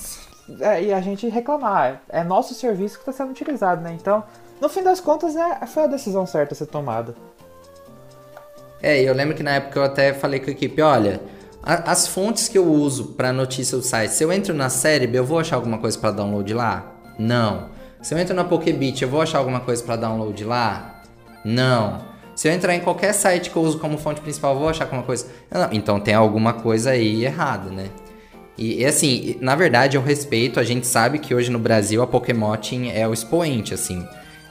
é, e a gente reclamar. É nosso serviço que está sendo utilizado, né? Então, no fim das contas, é, foi a decisão certa a ser tomada. É, eu lembro que na época eu até falei com a equipe, olha, as fontes que eu uso para notícia do site, se eu entro na Cerebel, eu vou achar alguma coisa para download lá? Não. Se eu entro na Pokebit, eu vou achar alguma coisa para download lá? Não. Se eu entrar em qualquer site que eu uso como fonte principal, eu vou achar alguma coisa? Não. Então tem alguma coisa aí errada, né? E, e, assim, na verdade, eu respeito, a gente sabe que hoje no Brasil a Pokémotin é o expoente, assim.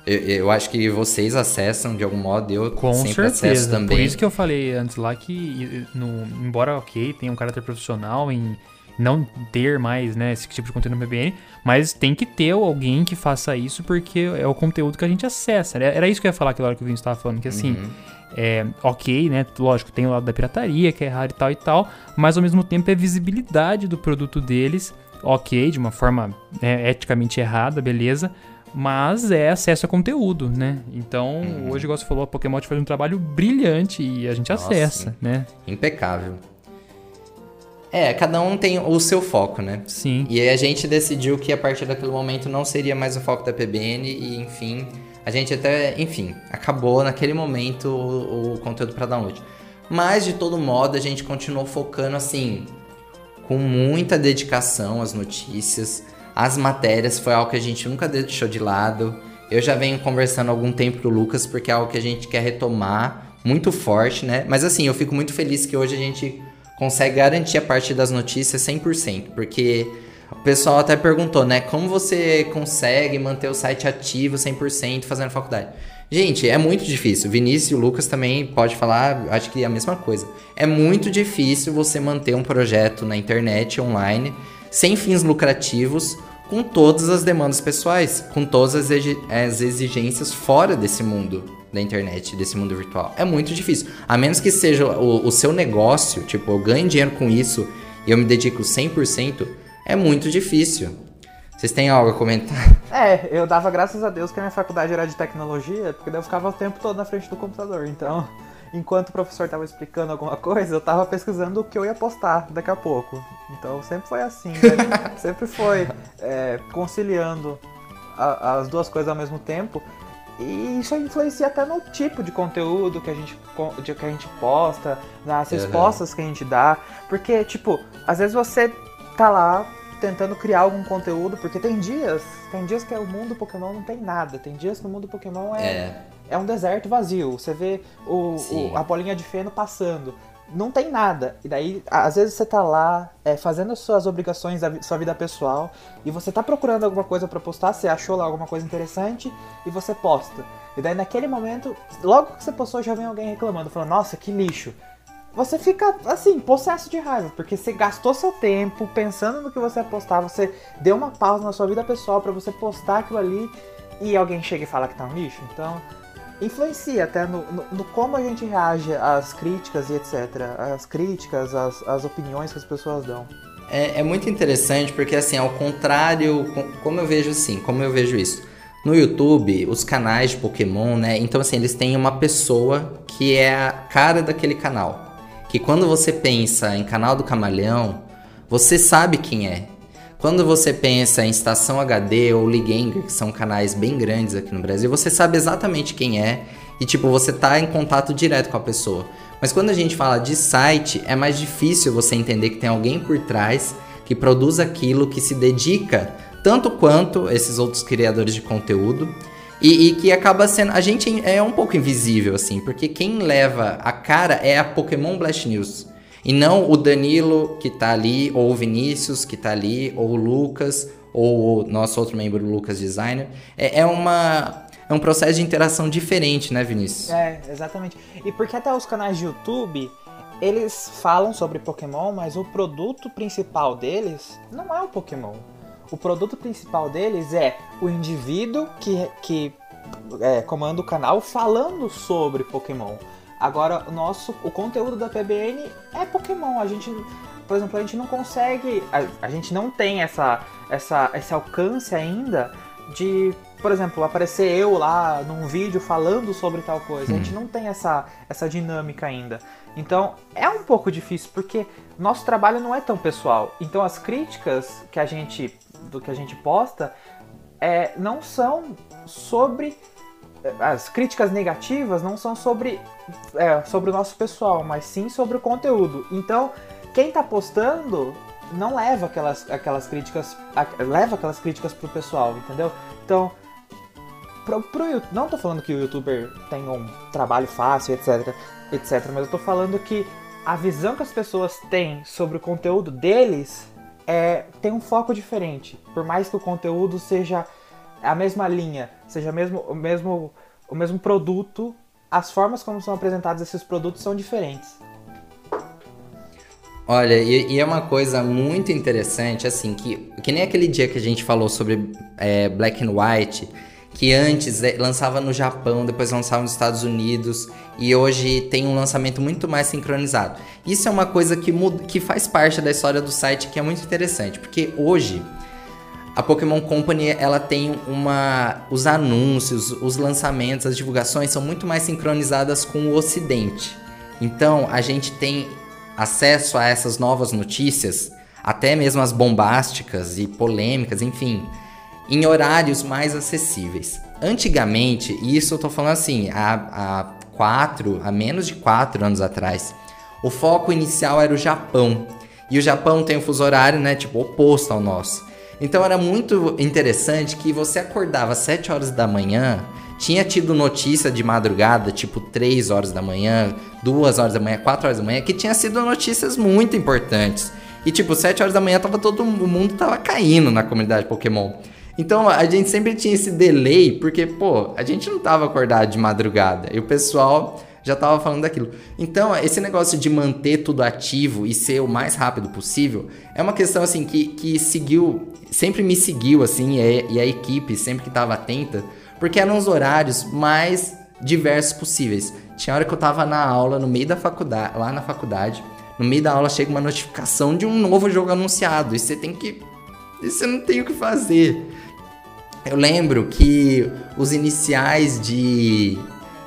Eu, eu, acho que vocês acessam de algum modo, eu Com sempre certeza. acesso também. Por isso que eu falei antes lá que, no, embora ok, tenha um caráter profissional em não ter mais né, esse tipo de conteúdo no BBN, mas tem que ter alguém que faça isso porque é o conteúdo que a gente acessa. Era isso que eu ia falar aquela hora que o Vinho estava falando, que assim, uhum. é ok, né? Lógico, tem o lado da pirataria, que é errado e tal e tal, mas ao mesmo tempo é visibilidade do produto deles, ok, de uma forma né, eticamente errada, beleza, mas é acesso a conteúdo, né? Então, uhum. hoje, igual você falou, a Pokémon faz um trabalho brilhante e a gente Nossa, acessa, né? Impecável. É, cada um tem o seu foco, né? Sim. E aí a gente decidiu que a partir daquele momento não seria mais o foco da PBN e, enfim, a gente até, enfim, acabou naquele momento o, o conteúdo para download. Mas de todo modo, a gente continuou focando assim com muita dedicação às notícias, as matérias foi algo que a gente nunca deixou de lado. Eu já venho conversando há algum tempo com o Lucas porque é algo que a gente quer retomar muito forte, né? Mas assim, eu fico muito feliz que hoje a gente consegue garantir a parte das notícias 100%, porque o pessoal até perguntou, né, como você consegue manter o site ativo 100% fazendo faculdade? Gente, é muito difícil. Vinícius e o Lucas também pode falar, acho que é a mesma coisa. É muito difícil você manter um projeto na internet online sem fins lucrativos, com todas as demandas pessoais, com todas as exigências fora desse mundo da internet, desse mundo virtual. É muito difícil. A menos que seja o, o seu negócio, tipo, eu ganho dinheiro com isso e eu me dedico 100%, é muito difícil. Vocês têm algo a comentar? É, eu dava graças a Deus que a minha faculdade era de tecnologia, porque daí eu ficava o tempo todo na frente do computador. Então, enquanto o professor estava explicando alguma coisa, eu estava pesquisando o que eu ia postar daqui a pouco. Então, sempre foi assim, né? sempre foi é, conciliando a, as duas coisas ao mesmo tempo. E isso influencia até no tipo de conteúdo que a gente, que a gente posta, nas respostas uhum. que a gente dá. Porque, tipo, às vezes você tá lá tentando criar algum conteúdo, porque tem dias, tem dias que o mundo Pokémon não tem nada, tem dias que o mundo Pokémon é, é. É um deserto vazio. Você vê o, o, a bolinha de feno passando não tem nada. E daí, às vezes você tá lá é, fazendo suas obrigações da sua vida pessoal e você tá procurando alguma coisa para postar, você achou lá alguma coisa interessante e você posta. E daí naquele momento, logo que você postou, já vem alguém reclamando, falando, nossa, que lixo. Você fica assim, possesso de raiva, porque você gastou seu tempo pensando no que você ia postar, você deu uma pausa na sua vida pessoal para você postar aquilo ali e alguém chega e fala que tá um lixo. Então, influencia até no, no, no, como a gente reage às críticas e etc. As críticas, as, as opiniões que as pessoas dão. É, é muito interessante porque, assim, ao contrário, como eu vejo assim, como eu vejo isso. No YouTube, os canais de Pokémon, né? Então, assim, eles têm uma pessoa que é a cara daquele canal. Que quando você pensa em canal do Camalhão, você sabe quem é. Quando você pensa em Estação HD ou Liganger, que são canais bem grandes aqui no Brasil, você sabe exatamente quem é e tipo, você tá em contato direto com a pessoa. Mas quando a gente fala de site, é mais difícil você entender que tem alguém por trás que produz aquilo, que se dedica tanto quanto esses outros criadores de conteúdo. E, e, que acaba sendo. A gente é um pouco invisível, assim, porque quem leva a cara é a Pokémon Blast News. E não o Danilo que tá ali, ou o Vinícius que tá ali, ou o Lucas, ou o nosso outro membro, o Lucas Designer. É, é uma. É um processo de interação diferente, né, Vinícius? É, exatamente. E porque até os canais de YouTube, eles falam sobre Pokémon, mas o produto principal deles não é o Pokémon. O produto principal deles é o indivíduo que, que é, comanda o canal falando sobre Pokémon. Agora, o nosso o conteúdo da PBN é Pokémon. A gente, por exemplo, a gente não consegue, a, a gente não tem essa, essa, esse alcance ainda de por exemplo, aparecer eu lá num vídeo falando sobre tal coisa. Hum. A gente não tem essa, essa dinâmica ainda. Então é um pouco difícil porque nosso trabalho não é tão pessoal. Então as críticas que a gente do que a gente posta é, não são sobre as críticas negativas não são sobre é, sobre o nosso pessoal, mas sim sobre o conteúdo. Então quem está postando não leva aquelas, aquelas críticas leva aquelas críticas pro pessoal, entendeu? Então pro, pro, não tô falando que o youtuber tem um trabalho fácil, etc, etc, mas eu tô falando que a visão que as pessoas têm sobre o conteúdo deles é, tem um foco diferente. Por mais que o conteúdo seja a mesma linha, seja mesmo, o, mesmo, o mesmo produto, as formas como são apresentados esses produtos são diferentes. Olha, e, e, é uma coisa muito interessante, assim, que, que nem aquele dia que a gente falou sobre é, Black and White, que antes é, lançava no Japão, depois lançava nos Estados Unidos e hoje tem um lançamento muito mais sincronizado. Isso é uma coisa que, muda, que faz parte da história do site que é muito interessante, porque hoje a Pokémon Company ela tem uma os anúncios, os lançamentos, as divulgações são muito mais sincronizadas com o Ocidente. Então a gente tem acesso a essas novas notícias, até mesmo as bombásticas e polêmicas, enfim, em horários mais acessíveis. Antigamente, e isso eu tô falando assim, há, há quatro, há menos de quatro anos atrás, o foco inicial era o Japão. E o Japão tem um fuso horário, né, tipo, oposto ao nosso. Então era muito interessante que você acordava às 7 horas da manhã, tinha tido notícia de madrugada, tipo 3 horas da manhã, 2 horas da manhã, 4 horas da manhã, que tinha sido notícias muito importantes. E tipo, 7 horas da manhã tava todo mundo tava caindo na comunidade Pokémon. Então a gente sempre tinha esse delay, porque, pô, a gente não tava acordado de madrugada. E o pessoal já tava falando daquilo. Então, esse negócio de manter tudo ativo e ser o mais rápido possível é uma questão assim que, que seguiu, sempre me seguiu assim, e a, e a equipe sempre que tava atenta, porque eram os horários mais diversos possíveis. Tinha hora que eu tava na aula, no meio da faculdade, lá na faculdade, no meio da aula chega uma notificação de um novo jogo anunciado, e você tem que. E você não tem o que fazer. Eu lembro que os iniciais de,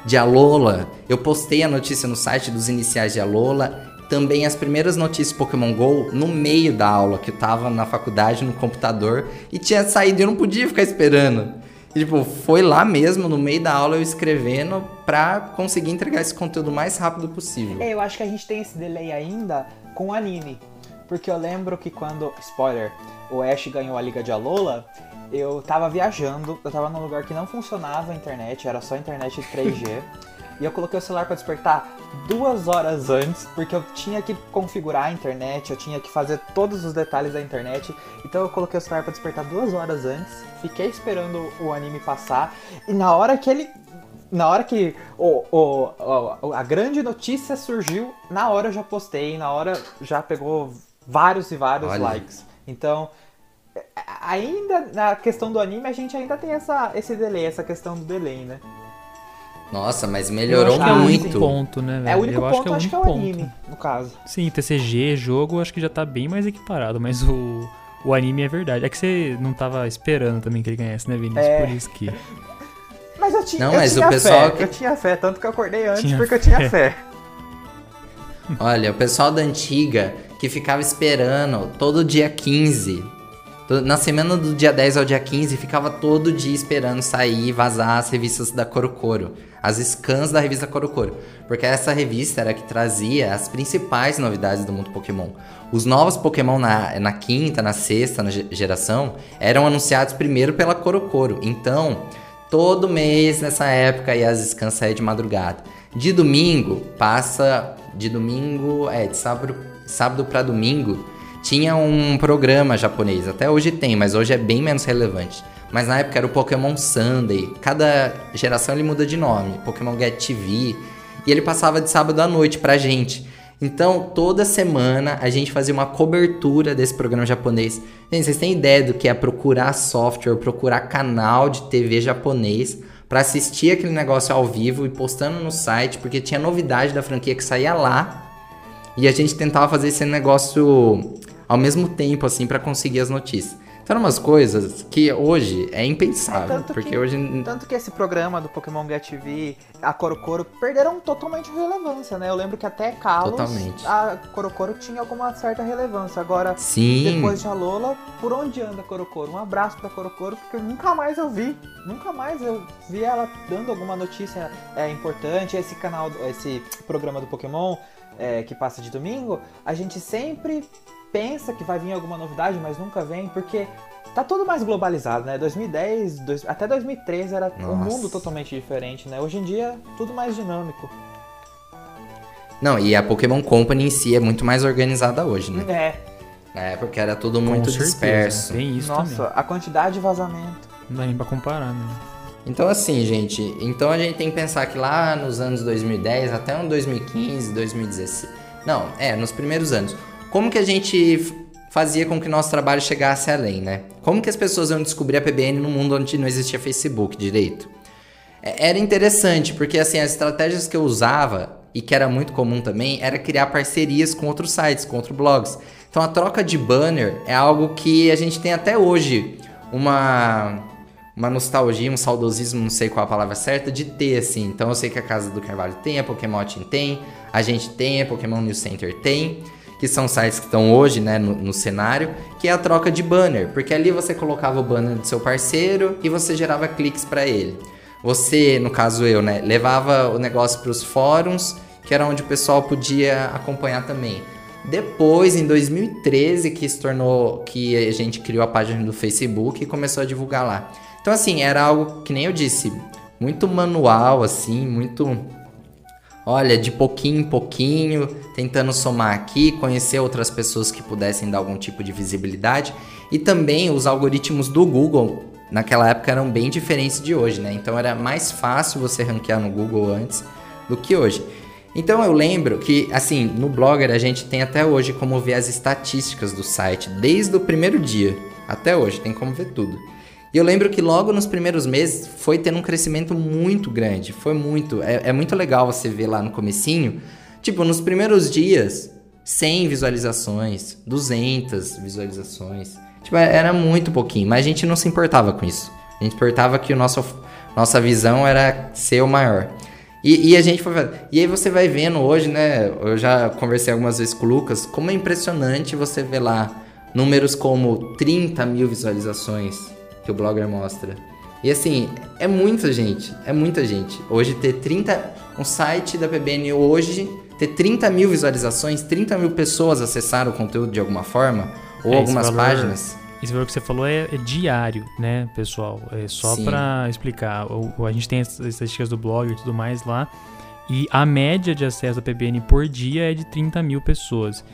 de Alola, eu postei a notícia no site dos iniciais de Alola, também as primeiras notícias Pokémon GO no meio da aula, que eu tava na faculdade, no computador, e tinha saído e eu não podia ficar esperando. E, tipo, foi lá mesmo, no meio da aula, eu escrevendo pra conseguir entregar esse conteúdo o mais rápido possível. É, eu acho que a gente tem esse delay ainda com o anime. Porque eu lembro que quando, spoiler, o Ash ganhou a Liga de Alola, eu tava viajando, eu tava num lugar que não funcionava a internet, era só internet 3G. e eu coloquei o celular para despertar duas horas antes, porque eu tinha que configurar a internet, eu tinha que fazer todos os detalhes da internet. Então eu coloquei o celular para despertar duas horas antes, fiquei esperando o anime passar, e na hora que ele. Na hora que o, o, a grande notícia surgiu, na hora eu já postei, na hora já pegou vários e vários Olha. likes. Então, ainda na questão do anime, a gente ainda tem essa, esse delay, essa questão do delay, né? Nossa, mas melhorou muito. É o único ponto, né, velho? É o único eu ponto, acho que é o, acho que é o anime, no caso. Sim, TCG, jogo, acho que já tá bem mais equiparado, mas o, o anime é verdade. É que você não tava esperando também que ele ganhasse, né, Vinícius? É... Por isso que... Mas eu tinha, não, eu mas tinha o pessoal fé, que... eu tinha fé, tanto que eu acordei antes tinha porque fé. eu tinha fé. Olha, o pessoal da antiga que ficava esperando todo dia 15 na semana do dia 10 ao dia 15, ficava todo dia esperando sair e vazar as revistas da Corocoro. As scans da revista Corocoro. Porque essa revista era que trazia as principais novidades do mundo Pokémon. Os novos Pokémon na, na quinta, na sexta na geração eram anunciados primeiro pela Corocoro. Então, todo mês nessa época aí as scans saíam de madrugada. De domingo, passa. De domingo, é, de sábado, sábado para domingo tinha um programa japonês, até hoje tem, mas hoje é bem menos relevante. Mas na época era o Pokémon Sunday. Cada geração ele muda de nome. Pokémon Get TV. E ele passava de sábado à noite pra gente. Então, toda semana a gente fazia uma cobertura desse programa japonês. Gente, vocês têm ideia do que é procurar software, procurar canal de TV japonês para assistir aquele negócio ao vivo e postando no site, porque tinha novidade da franquia que saía lá. E a gente tentava fazer esse negócio ao mesmo tempo, assim, para conseguir as notícias. Então, umas coisas que hoje é impensável. É, porque que, hoje. Tanto que esse programa do Pokémon Get TV, a Corocoro, perderam totalmente relevância, né? Eu lembro que até Kalos, totalmente. a Corocoro tinha alguma certa relevância. Agora, Sim. depois de Alola, por onde anda a Corocoro? Um abraço pra Corocoro, porque nunca mais eu vi. Nunca mais eu vi ela dando alguma notícia é, importante. Esse canal, esse programa do Pokémon é, que passa de domingo, a gente sempre pensa que vai vir alguma novidade, mas nunca vem, porque tá tudo mais globalizado, né? 2010, dois, até 2013 era Nossa. um mundo totalmente diferente, né? Hoje em dia, tudo mais dinâmico. Não, e a Pokémon Company em si é muito mais organizada hoje, né? É. Na época era tudo muito certeza, disperso. Tem isso Nossa, também. a quantidade de vazamento. Não dá nem pra comparar, né? Então assim, gente, então a gente tem que pensar que lá nos anos 2010 até um 2015, 2016. Não, é, nos primeiros anos. Como que a gente fazia com que nosso trabalho chegasse além, né? Como que as pessoas iam descobrir a PBN no mundo onde não existia Facebook direito? É, era interessante, porque assim, as estratégias que eu usava e que era muito comum também era criar parcerias com outros sites, com outros blogs. Então a troca de banner é algo que a gente tem até hoje uma uma nostalgia, um saudosismo, não sei qual a palavra certa, de ter, assim. Então eu sei que a Casa do Carvalho tem, a Pokémon tem, a gente tem, a Pokémon News Center tem, que são sites que estão hoje, né, no, no, cenário, que é a troca de banner, porque ali você colocava o banner do seu parceiro e você gerava cliques para ele. Você, no caso eu, né, levava o negócio para os fóruns, que era onde o pessoal podia acompanhar também. Depois, em 2013, que se tornou que a gente criou a página do Facebook e começou a divulgar lá. Então, assim, era algo que nem eu disse, muito manual, assim, muito. Olha, de pouquinho em pouquinho, tentando somar aqui, conhecer outras pessoas que pudessem dar algum tipo de visibilidade. E também os algoritmos do Google, naquela época, eram bem diferentes de hoje, né? Então era mais fácil você ranquear no Google antes do que hoje. Então eu lembro que, assim, no Blogger a gente tem até hoje como ver as estatísticas do site, desde o primeiro dia até hoje, tem como ver tudo. E eu lembro que logo nos primeiros meses foi tendo um crescimento muito grande. Foi muito. É, é muito legal você ver lá no comecinho. Tipo, nos primeiros dias, 100 visualizações, 200 visualizações. Tipo, é, era muito pouquinho, mas a gente não se importava com isso. A gente importava que o nosso, nossa visão era ser o maior. E, e, a gente foi. E aí você vai vendo hoje, né? Eu já conversei algumas vezes com o Lucas, como é impressionante você ver lá números como 30 mil visualizações, que o blogger mostra. E assim, é muita gente, é muita gente. Hoje ter 30. Um site da PBN hoje, ter 30 mil visualizações, 30 mil pessoas acessaram o conteúdo de alguma forma, ou é, algumas valor, páginas. Esse valor que você falou é, é diário, né, pessoal? É só para explicar. O, a gente tem as estatísticas do blog e tudo mais lá. E a média de acesso à PBN por dia é de 30 mil pessoas.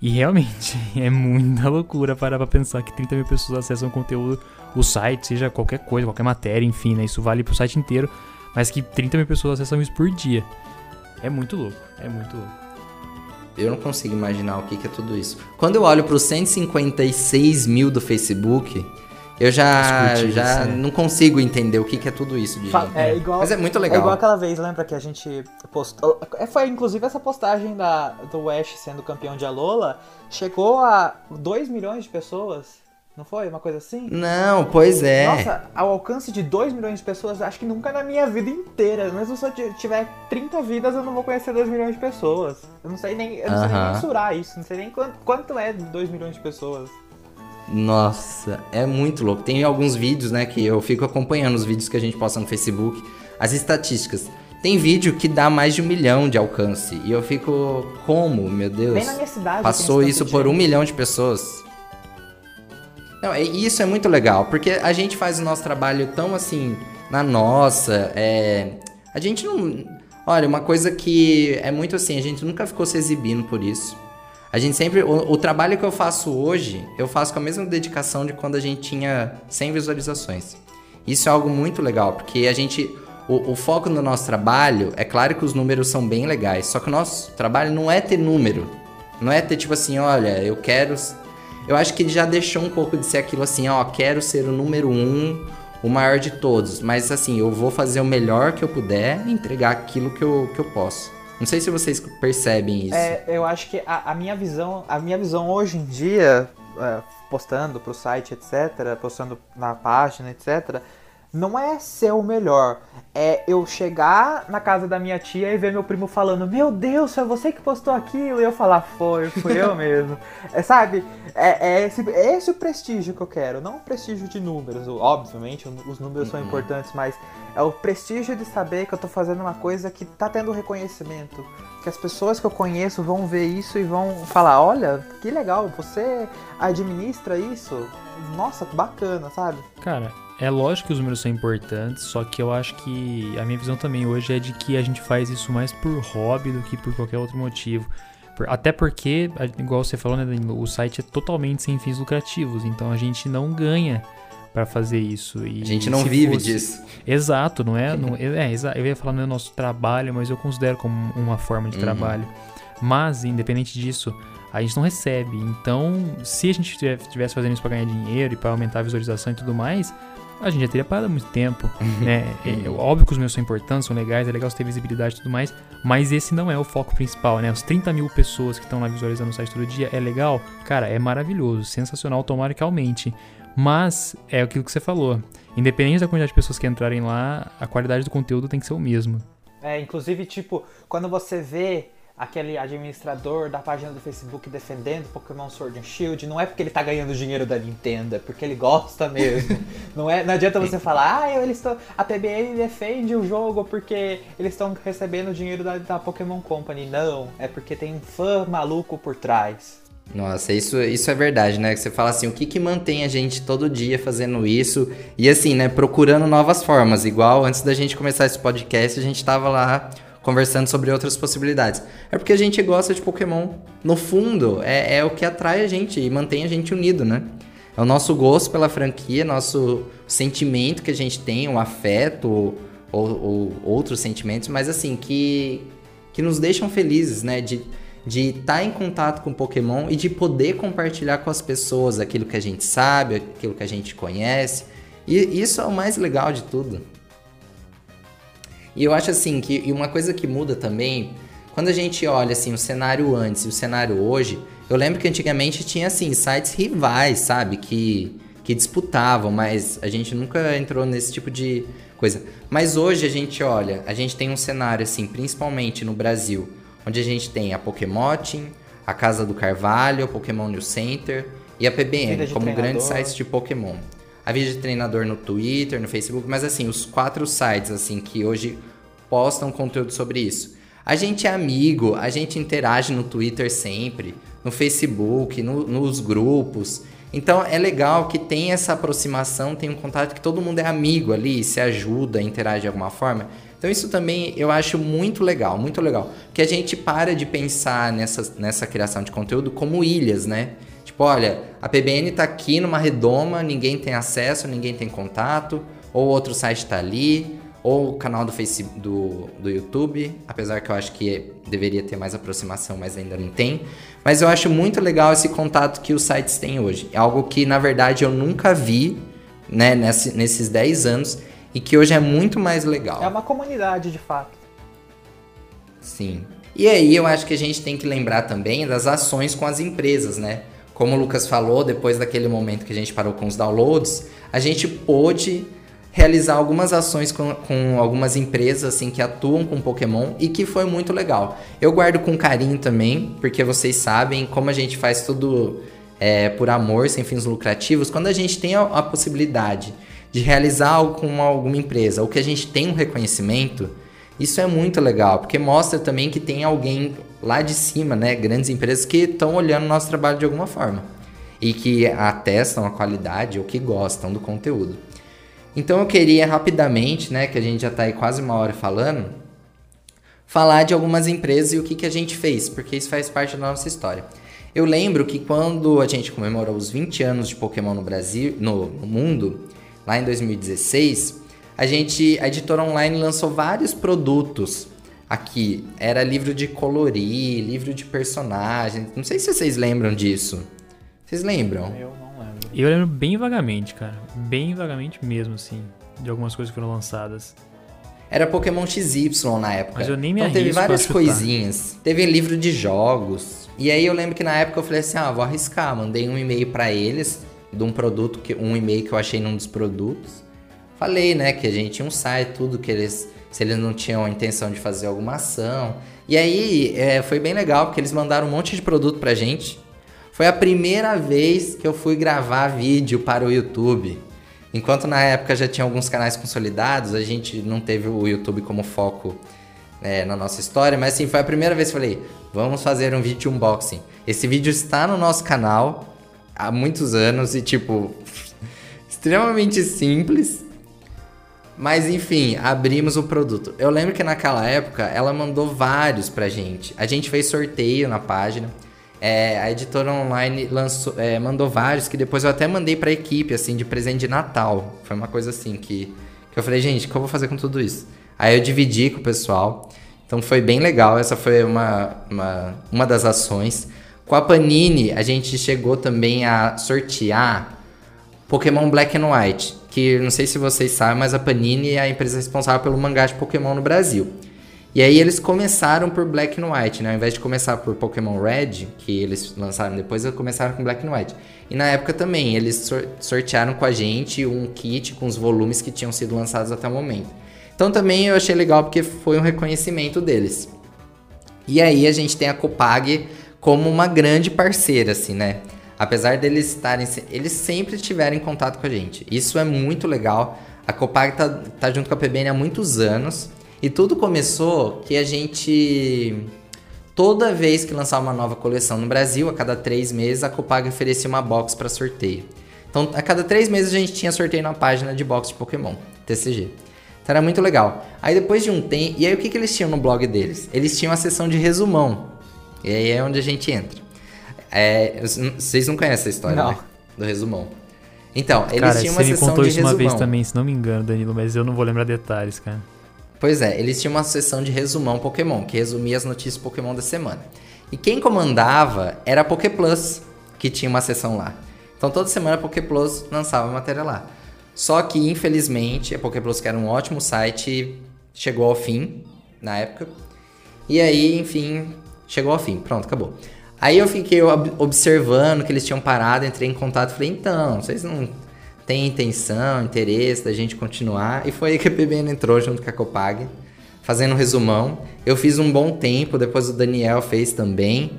E realmente é muita loucura parar pra pensar que 30 mil pessoas acessam conteúdo o site, seja qualquer coisa, qualquer matéria, enfim, né? Isso vale pro site inteiro, mas que 30 mil pessoas acessam isso por dia. É muito louco, é muito louco. Eu não consigo imaginar o que, que é tudo isso. Quando eu olho pro 156 mil do Facebook, eu já, já isso, não consigo entender o que, que é tudo isso de gente. É igual, Mas é muito legal. É igual aquela vez, lembra que a gente postou. É, foi inclusive essa postagem da, do Ash sendo campeão de Alola. Chegou a 2 milhões de pessoas. Não foi? Uma coisa assim? Não, pois é. Nossa, ao alcance de 2 milhões de pessoas, acho que nunca na minha vida inteira. Mesmo se eu tiver 30 vidas, eu não vou conhecer 2 milhões de pessoas. Eu não sei nem, eu não uh -huh. sei nem mensurar isso. Não sei nem quanto, quanto é 2 milhões de pessoas. Nossa, é muito louco. Tem alguns vídeos, né, que eu fico acompanhando os vídeos que a gente posta no Facebook, as estatísticas. Tem vídeo que dá mais de um milhão de alcance. E eu fico, como, meu Deus? Bem na minha cidade. Passou isso por um milhão de pessoas. Não, e isso é muito legal, porque a gente faz o nosso trabalho tão assim, na nossa. É... A gente não. Olha, uma coisa que é muito assim, a gente nunca ficou se exibindo por isso. A gente sempre. O, o, trabalho que eu faço hoje, eu faço com a mesma dedicação de quando a gente tinha 100 visualizações. Isso é algo muito legal, porque a gente. O, o foco no nosso trabalho, é claro que os números são bem legais, só que o nosso trabalho não é ter número. Não é ter tipo assim, olha, eu quero eu acho que ele já deixou um pouco de ser aquilo assim, ó, quero ser o número um, o maior de todos. Mas assim, eu vou fazer o melhor que eu puder e entregar aquilo que eu, que eu posso. Não sei se vocês percebem isso. É, eu acho que a, a minha visão, a minha visão hoje em dia, é, postando pro site, etc., postando na página, etc., não é ser o melhor. É eu chegar na casa da minha tia e ver meu primo falando: Meu Deus, foi você que postou aquilo? E eu falar: Foi, fui eu mesmo. É, sabe? É, é, esse, é esse o prestígio que eu quero. Não o prestígio de números. Obviamente, os números são uhum. importantes, mas é o prestígio de saber que eu tô fazendo uma coisa que tá tendo reconhecimento. Que as pessoas que eu conheço vão ver isso e vão falar: Olha, que legal, você administra isso. Nossa, bacana, sabe? Cara, é lógico que os números são importantes, só que eu acho que a minha visão também hoje é de que a gente faz isso mais por hobby do que por qualquer outro motivo. Até porque, igual você falou, né, Danilo, o site é totalmente sem fins lucrativos, então a gente não ganha para fazer isso. E a gente não vive fosse... disso. Exato, não é? Não, é, eu ia falar no é nosso trabalho, mas eu considero como uma forma de uhum. trabalho. Mas, independente disso, a gente não recebe. Então, se a gente estivesse fazendo isso para ganhar dinheiro e para aumentar a visualização e tudo mais, a gente já teria parado há muito tempo, né? É, óbvio que os meus são importantes, são legais, é legal ter visibilidade e tudo mais, mas esse não é o foco principal, né? Os 30 mil pessoas que estão lá visualizando o site todo dia é legal, cara, é maravilhoso, sensacional, tomara que aumente. Mas é aquilo que você falou, independente da quantidade de pessoas que entrarem lá, a qualidade do conteúdo tem que ser o mesmo. É, inclusive, tipo, quando você vê aquele administrador da página do Facebook defendendo Pokémon Sword and Shield, não é porque ele tá ganhando dinheiro da Nintendo, é porque ele gosta mesmo. não, é, não adianta você falar, ah, eles estão. A PBN defende o jogo porque eles estão recebendo dinheiro da, da Pokémon Company. Não, é porque tem um fã maluco por trás. Nossa, isso, isso é verdade, né? Que você fala assim, o que que mantém a gente todo dia fazendo isso? E assim, né, procurando novas formas. Igual antes da gente começar esse podcast, a gente tava lá conversando sobre outras possibilidades. É porque a gente gosta de Pokémon. No fundo, é, é o que atrai a gente e mantém a gente unido, né? É o nosso gosto pela franquia, nosso sentimento que a gente tem, o afeto ou, ou outros sentimentos, mas assim, que, que nos deixam felizes, né? De de estar tá em contato com Pokémon e de poder compartilhar com as pessoas aquilo que a gente sabe, aquilo que a gente conhece. E isso é o mais legal de tudo. E eu acho assim que uma coisa que muda também, quando a gente olha assim o cenário antes e o cenário hoje, eu lembro que antigamente tinha assim sites rivais, sabe, que que disputavam, mas a gente nunca entrou nesse tipo de coisa. Mas hoje a gente olha, a gente tem um cenário assim, principalmente no Brasil, onde a gente tem a Pokémotin, a Casa do Carvalho, o Pokémon New Center e a PBN como grandes sites de Pokémon a vida de treinador no Twitter, no Facebook, mas assim, os quatro sites assim que hoje postam conteúdo sobre isso. A gente é amigo, a gente interage no Twitter sempre, no Facebook, no, nos grupos. Então é legal que tem essa aproximação, tem um contato que todo mundo é amigo ali, se ajuda, interage de alguma forma. Então isso também eu acho muito legal, muito legal. Que a gente para de pensar nessa, nessa criação de conteúdo como ilhas, né? Tipo, olha, a PBN tá aqui numa redoma, ninguém tem acesso, ninguém tem contato, ou outro site tá ali, ou o canal do Facebook, do, do YouTube, apesar que eu acho que deveria ter mais aproximação, mas ainda não tem. Mas eu acho muito legal esse contato que os sites têm hoje. É algo que, na verdade, eu nunca vi né, nesse, nesses 10 anos e que hoje é muito mais legal. É uma comunidade, de fato. Sim. E aí eu acho que a gente tem que lembrar também das ações com as empresas, né? Como o Lucas falou, depois daquele momento que a gente parou com os downloads, a gente pôde realizar algumas ações com, com, algumas empresas assim que atuam com Pokémon e que foi muito legal. Eu guardo com carinho também, porque vocês sabem como a gente faz tudo é, por amor, sem fins lucrativos. Quando a gente tem a, a possibilidade de realizar algo com alguma empresa, ou que a gente tem um reconhecimento, isso é muito legal, porque mostra também que tem alguém lá de cima, né, grandes empresas que estão olhando o nosso trabalho de alguma forma e que atestam a qualidade ou que gostam do conteúdo. Então eu queria rapidamente, né, que a gente já está aí quase uma hora falando, falar de algumas empresas e o que, que a gente fez, porque isso faz parte da nossa história. Eu lembro que quando a gente comemorou os 20 anos de Pokémon no Brasil, no, mundo, lá em 2016, a gente, a editora online lançou vários produtos aqui. Era livro de colorir, livro de personagens. Não sei se vocês lembram disso. Vocês lembram? Eu não lembro. Eu lembro bem vagamente, cara. Bem vagamente mesmo, assim. De algumas coisas que foram lançadas. era Pokémon XY na época. Mas eu nem me Então teve várias coisinhas. Teve livro de jogos. E aí eu lembro que na época eu falei assim: ah, vou arriscar. Mandei um e-mail pra eles de um produto, que, um e-mail que eu achei num dos produtos. Falei, né, que a gente tinha um site, tudo que eles. Se eles não tinham a intenção de fazer alguma ação. E aí é, foi bem legal, porque eles mandaram um monte de produto pra gente. Foi a primeira vez que eu fui gravar vídeo para o YouTube. Enquanto na época já tinha alguns canais consolidados, a gente não teve o YouTube como foco é, na nossa história, mas assim, foi a primeira vez que eu falei, vamos fazer um vídeo de unboxing. Esse vídeo está no nosso canal há muitos anos e tipo, extremamente simples. Mas enfim, abrimos o produto. Eu lembro que naquela época ela mandou vários pra gente. A gente fez sorteio na página. É, a editora online lançou, é, mandou vários que depois eu até mandei pra equipe, assim, de presente de Natal. Foi uma coisa assim que, que eu falei, gente, o que eu vou fazer com tudo isso? Aí eu dividi com o pessoal. Então foi bem legal. Essa foi uma, uma, uma das ações. Com a Panini, a gente chegou também a sortear Pokémon Black and White, que não sei se vocês sabem, mas a Panini é a empresa responsável pelo mangá de Pokémon no Brasil. E aí eles começaram por Black and White, né? Ao invés de começar por Pokémon Red, que eles lançaram depois, eles começaram com Black and White. E na época também, eles sor- sortearam com a gente um kit com os volumes que tinham sido lançados até o momento. Então também eu achei legal porque foi um reconhecimento deles. E aí a gente tem a Copag como uma grande parceira, assim, né? Apesar deles estarem. Eles sempre estiveram em contato com a gente. Isso é muito legal. A Copag tá, tá junto com a PBN há muitos anos. E tudo começou que a gente. Toda vez que lançar uma nova coleção no Brasil, a cada três meses, a Copag oferecia uma box para sorteio. Então, a cada três meses a gente tinha sorteio na página de box de Pokémon, TCG. Então era muito legal. Aí depois de um tempo. E aí o que, que eles tinham no blog deles? Eles tinham a seção de resumão. E aí é onde a gente entra. É, vocês não conhecem essa história, Não. né? Do resumão. Então, eles cara, tinham você uma me sessão contou de isso uma resumão. vez também, se não me engano, Danilo, mas eu não vou lembrar detalhes, cara. Pois é, eles tinham uma sessão de resumão Pokémon, que resumia as notícias Pokémon da semana. E quem comandava era a Poké Plus, que tinha uma sessão lá. Então toda semana a Poké Plus lançava matéria lá. Só que, infelizmente, a Poké Plus, que era um ótimo site, chegou ao fim na época. E aí, enfim, chegou ao fim. Pronto, acabou. Aí eu fiquei ob- observando que eles tinham parado, entrei em contato falei, então, vocês não têm intenção, interesse da gente continuar? E foi aí que a PBN entrou junto com a Copag, fazendo um resumão. Eu fiz um bom tempo, depois o Daniel fez também.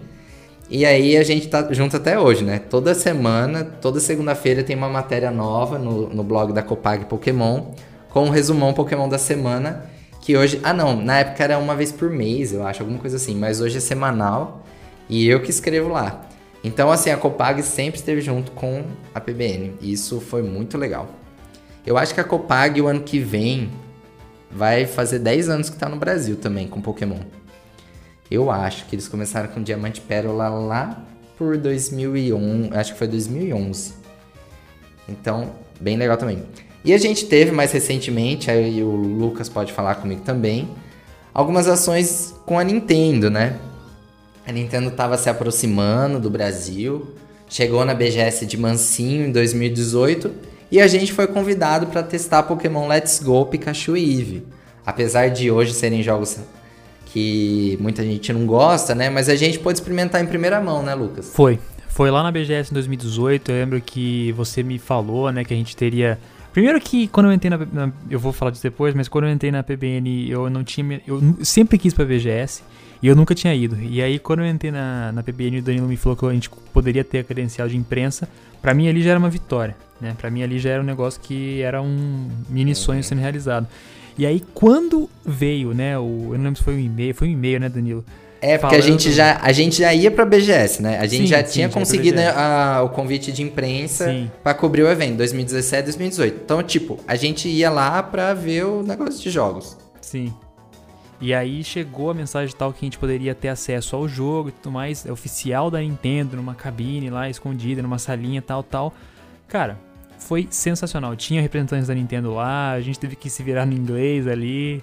E aí a gente tá junto até hoje, né? Toda semana, toda segunda-feira tem uma matéria nova no, no blog da Copag Pokémon, com um resumão Pokémon da semana. Que hoje. Ah, não, na época era uma vez por mês, eu acho, alguma coisa assim. Mas hoje é semanal e eu que escrevo lá. Então, assim, a Copag sempre esteve junto com a PBN. E isso foi muito legal. Eu acho que a Copag, o ano que vem, vai fazer 10 anos que tá no Brasil também com Pokémon. Eu acho que eles começaram com Diamante Pérola lá por 2001, acho que foi 2011. Então, bem legal também. E a gente teve mais recentemente, aí o Lucas pode falar comigo também, algumas ações com a Nintendo, né? A Nintendo tava se aproximando do Brasil, chegou na BGS de Mansinho em 2018 e a gente foi convidado para testar Pokémon Let's Go, Pikachu e Eevee. Apesar de hoje serem jogos que muita gente não gosta, né? Mas a gente pôde experimentar em primeira mão, né, Lucas? Foi. Foi lá na BGS em 2018. Eu lembro que você me falou, né, que a gente teria. Primeiro que quando eu entrei na, Eu vou falar disso depois, mas quando eu entrei na PBN, eu não tinha. Eu sempre quis pra BGS e eu nunca tinha ido. E aí, quando eu entrei na, na PBN, o Danilo me falou que a gente poderia ter a credencial de imprensa. Pra mim ali já era uma vitória, né? Pra mim ali já era um negócio que era um mini sonho sendo realizado. E aí, quando veio, né? O, eu não lembro se foi um e-mail, foi um e-mail, né, Danilo? É, porque a gente, já, a gente já ia pra BGS, né? A gente Sim, já sim, tinha já conseguido né, a- o convite de imprensa pra cobrir o evento, 2017 2018. Então, tipo, a gente ia lá pra ver o negócio de jogos. Sim. E aí chegou a mensagem tal que a gente poderia ter acesso ao jogo e tudo mais, é oficial da Nintendo, numa cabine lá escondida, numa salinha tal, tal. Cara, foi sensacional. Tinha representantes da Nintendo lá, a gente teve que se virar no inglês ali.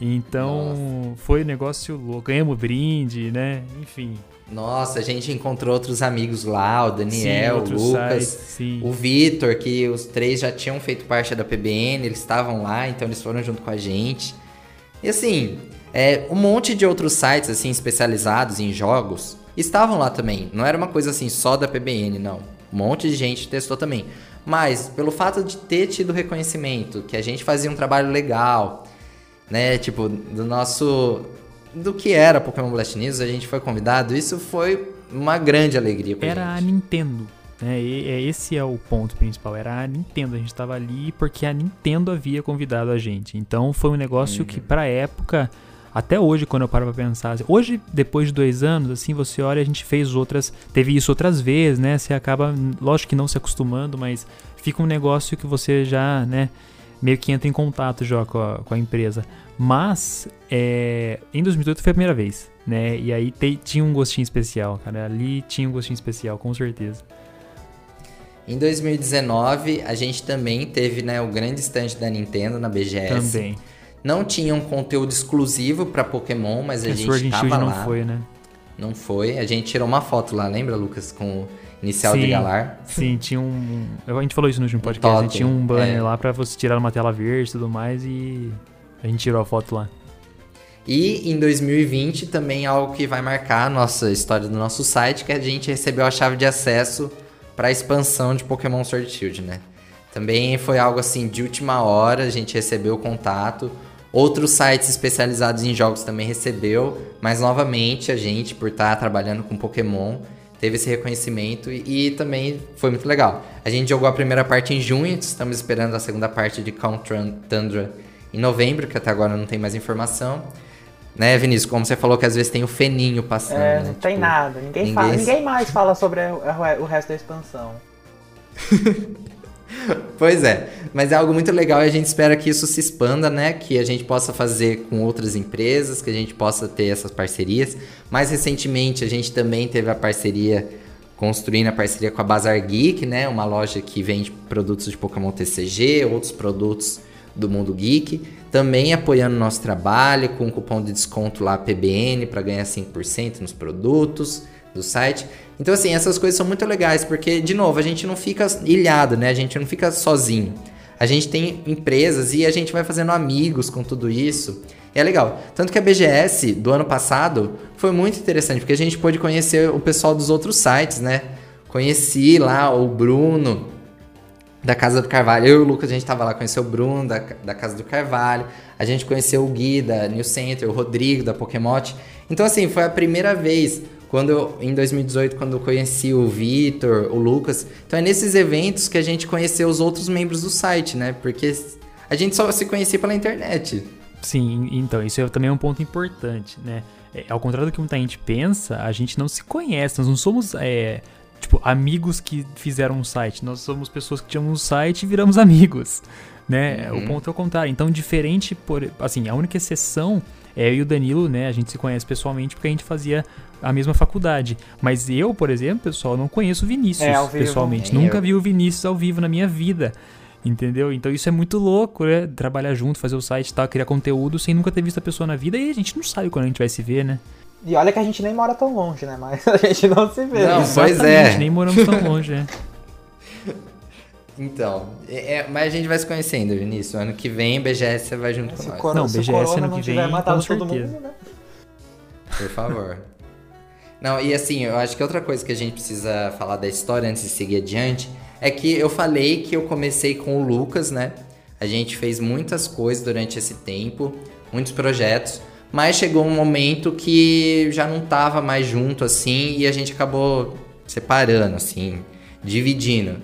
Então, foi um negócio louco. Ganhamos brinde, né? Enfim. Nossa, a gente encontrou outros amigos lá, o Daniel, sim, o Lucas, sites, o Vitor, que os três já tinham feito parte da PBN, eles estavam lá, então eles foram junto com a gente. E assim, é, um monte de outros sites assim especializados em jogos estavam lá também. Não era uma coisa assim só da PBN, não. Um monte de gente testou também. Mas pelo fato de ter tido reconhecimento, que a gente fazia um trabalho legal, né, tipo, do nosso do que era Pokémon Blast News, a gente foi convidado, isso foi uma grande alegria pra Era gente. a Nintendo. É, esse é o ponto principal. Era a Nintendo. A gente estava ali porque a Nintendo havia convidado a gente. Então foi um negócio Uhum. que, pra época, até hoje, quando eu paro pra pensar. assim, Hoje, depois de dois anos, assim, você olha, a gente fez outras. Teve isso outras vezes, né? Você acaba, lógico que não se acostumando, mas fica um negócio que você já, né? Meio que entra em contato já com a, com a empresa. Mas, é, em 2018 foi a primeira vez, né? E aí te- tinha um gostinho especial, cara. Ali tinha um gostinho especial, com certeza. Em 2019, a gente também teve, né, o grande stand da Nintendo na BGS. Também. Não tinha um conteúdo exclusivo pra Pokémon, mas a A gente Sword tava Shield lá. não foi, né? Não foi. A gente tirou uma foto lá, lembra, Lucas, com o inicial de Sim. Galar? Sim, tinha um. A gente falou isso no último podcast. totem, tinha um banner é. lá pra você tirar uma tela verde e tudo mais e. A gente tirou a foto lá. E em 2020 também algo que vai marcar a nossa história do nosso site, que a gente recebeu a chave de acesso para a expansão de Pokémon Sword Shield, né? Também foi algo assim de última hora, a gente recebeu o contato. Outros sites especializados em jogos também recebeu, mas novamente a gente, por estar trabalhando com Pokémon, teve esse reconhecimento e, e também foi muito legal. A gente jogou a primeira parte em junho, estamos esperando a segunda parte de Count Run- Tundra em novembro, que até agora não tem mais informação. Né, Vinícius? Como você falou que às vezes tem o feninho passando. É, né? não tem Tipo, nada. Ninguém, ninguém fala, ninguém mais fala sobre o resto da expansão. Pois é, mas é algo muito legal e a gente espera que isso se expanda, né? Que a gente possa fazer com outras empresas, que a gente possa ter essas parcerias. Mais recentemente, a gente também teve a parceria, construindo a parceria com a Bazar Geek, né? Uma loja que vende produtos de Pokémon TCG, outros produtos do mundo geek. Também apoiando o nosso trabalho, com um cupom de desconto lá PBN para ganhar 5% nos produtos do site. Então, assim, essas coisas são muito legais, porque, de novo, a gente não fica ilhado, né? A gente não fica sozinho. A gente tem empresas e a gente vai fazendo amigos com tudo isso. E é legal. Tanto que a BGS do ano passado foi muito interessante, porque a gente pôde conhecer o pessoal dos outros sites, né? Conheci lá o Bruno, da Casa do Carvalho. Eu e o Lucas, a gente tava lá, conheceu o Bruno, da, da Casa do Carvalho. A gente conheceu o Gui, da New Center, o Rodrigo, da Pokémot. Então, assim, foi a primeira vez, quando eu, em 2018, quando eu conheci o Vitor, o Lucas. Então, é nesses eventos que a gente conheceu os outros membros do site, né? Porque a gente só se conhecia pela internet. Sim, então, isso é também um ponto importante, né? É, ao contrário do que muita gente pensa, a gente não se conhece, nós não somos, é, tipo, amigos que fizeram um site, nós somos pessoas que tinham um site e viramos amigos, né? Uhum. O ponto é o contrário. Então, diferente, por, assim, a única exceção é eu e o Danilo, né? A gente se conhece pessoalmente porque a gente fazia a mesma faculdade. Mas eu, por exemplo, pessoal, não conheço o Vinícius É, ao vivo. pessoalmente. Nem Nunca eu. vi o Vinícius ao vivo na minha vida. Entendeu? Então isso é muito louco, né? Trabalhar junto, fazer o site e tal, criar conteúdo sem nunca ter visto a pessoa na vida e a gente não sabe quando a gente vai se ver, né? E olha que a gente nem mora tão longe, né? Mas a gente não se vê. Não, né? pois é. nem moramos tão longe, né? Então, é- é- mas a gente vai se conhecendo, Vinícius. Ano que vem, BGS, você vai junto com Se, nós. coro- Não, BGS corona ano não que vem, matado com todo certeza. mundo, né? Por favor. Não, e assim, eu acho que outra coisa que a gente precisa falar da história antes de seguir adiante é que eu falei que eu comecei com o Lucas, né? A gente fez muitas coisas durante esse tempo, muitos projetos, mas chegou um momento que já não tava mais junto assim e a gente acabou separando, assim, dividindo.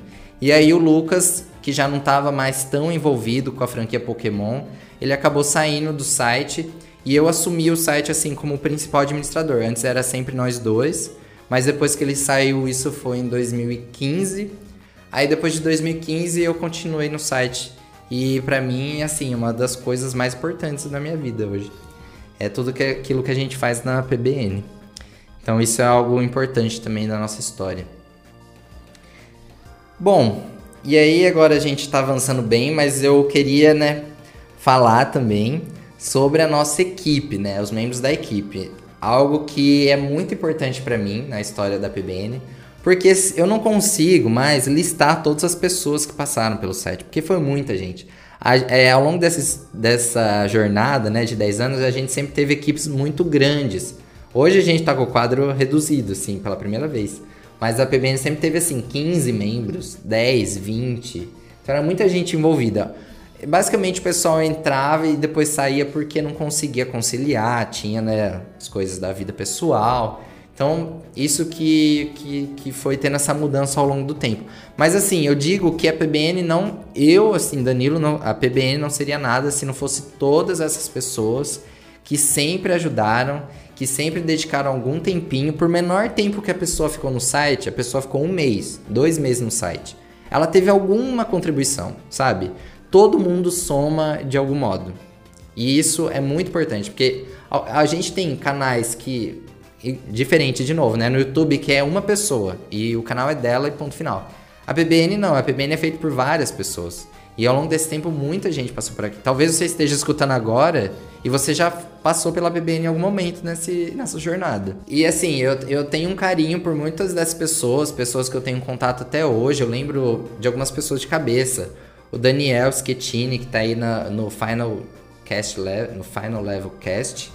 E aí o Lucas, que já não tava mais tão envolvido com a franquia Pokémon, ele acabou saindo do site e eu assumi o site assim como o principal administrador. Antes era sempre nós dois, mas depois que ele saiu, isso foi em 2015. Aí depois de 2015 eu continuei no site. E pra mim, assim, uma das coisas mais importantes da minha vida hoje. É tudo que, aquilo que a gente faz na PBN. Então isso é algo importante também da nossa história. Bom, e aí agora a gente tá avançando bem, mas eu queria, né, falar também sobre a nossa equipe, né, os membros da equipe. Algo que é muito importante pra mim na história da PBN, porque eu não consigo mais listar todas as pessoas que passaram pelo site, porque foi muita gente. A, é, ao longo desses, dessa jornada né, de 10 anos, a gente sempre teve equipes muito grandes. Hoje a gente está com o quadro reduzido, assim, pela primeira vez. Mas a PBN sempre teve, assim, 15 membros, 10, 20. Então era muita gente envolvida. Basicamente o pessoal entrava e depois saía porque não conseguia conciliar, tinha né, as coisas da vida pessoal. Então, isso que, que, que foi tendo essa mudança ao longo do tempo. Mas assim, eu digo que a PBN não. Eu, assim, Danilo, não, a PBN não seria nada se não fosse todas essas pessoas que sempre ajudaram, que sempre dedicaram algum tempinho, por menor tempo que a pessoa ficou no site, a pessoa ficou um mês, dois meses no site. Ela teve alguma contribuição, sabe? Todo mundo soma de algum modo. E isso é muito importante, porque a, gente tem canais que diferente de novo, né? No YouTube que é uma pessoa e o canal é dela e ponto final. A PBN não, a PBN é feita por várias pessoas. E ao longo desse tempo muita gente passou por aqui. Talvez você esteja escutando agora e você já passou pela PBN em algum momento nesse, nessa jornada. E assim, eu, eu tenho um carinho por muitas dessas pessoas, pessoas que eu tenho contato até hoje. Eu lembro de algumas pessoas de cabeça. O Daniel Schettini, que tá aí na, no Final Cast no Final Level Cast,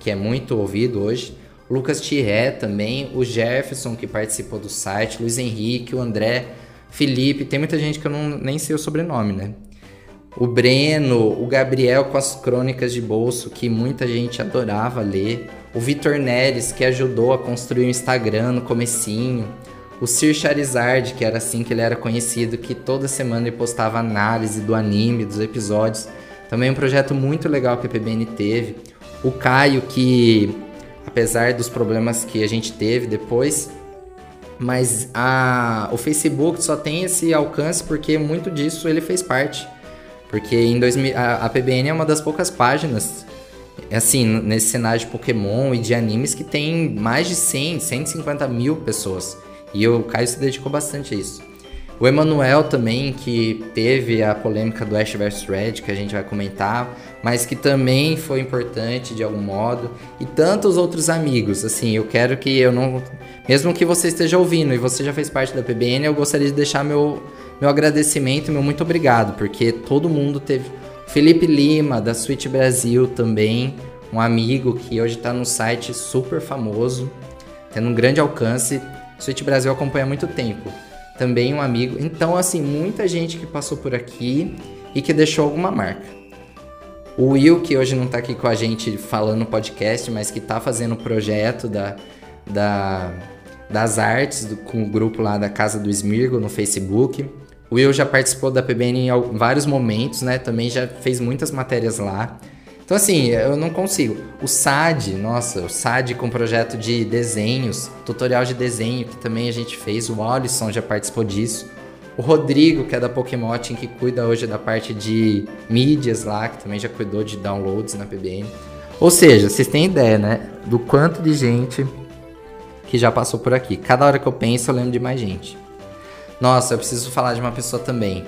que é muito ouvido hoje. Lucas Thieré também, o Jefferson que participou do site, Luiz Henrique, o André, Felipe, tem muita gente que eu não, nem sei o sobrenome, né? O Breno, o Gabriel com as crônicas de bolso, que muita gente adorava ler. O Vitor Neres, que ajudou a construir o Instagram no comecinho. O Sir Charizard, que era assim que ele era conhecido, que toda semana ele postava análise do anime, dos episódios. Também um projeto muito legal que a PBN teve. O Caio, que apesar dos problemas que a gente teve depois. Mas a, o Facebook só tem esse alcance porque muito disso ele fez parte. Porque em 2000, a, a PBN é uma das poucas páginas, assim, nesse cenário de Pokémon e de animes que tem mais de 100, 150 mil pessoas. E o Caio se dedicou bastante a isso. O Emanuel também, que teve a polêmica do Ash vs Red, que a gente vai comentar, mas que também foi importante de algum modo. E tantos outros amigos, assim, eu quero que eu não. Mesmo que você esteja ouvindo e você já fez parte da PBN, eu gostaria de deixar meu, meu agradecimento, meu muito obrigado, porque todo mundo teve. Felipe Lima, da Switch Brasil também, um amigo que hoje está no site super famoso, tendo um grande alcance. Switch Brasil acompanha há muito tempo também um amigo. Então, assim, muita gente que passou por aqui e que deixou alguma marca. O Will, que hoje não está aqui com a gente falando no podcast, mas que está fazendo o projeto da, da, das artes do, com o grupo lá da Casa do Esmirgo no Facebook. O Will já participou da PBN em vários momentos, né? Também já fez muitas matérias lá. Então, assim, eu não consigo. O SAD, nossa, o SAD com projeto de desenhos, tutorial de desenho que também a gente fez, o Alisson já participou disso. O Rodrigo, que é da Pokémotin, que cuida hoje da parte de mídias lá, que também já cuidou de downloads na PBN. Ou seja, vocês têm ideia, né? Do quanto de gente que já passou por aqui. Cada hora que eu penso, eu lembro de mais gente. Nossa, eu preciso falar de uma pessoa também.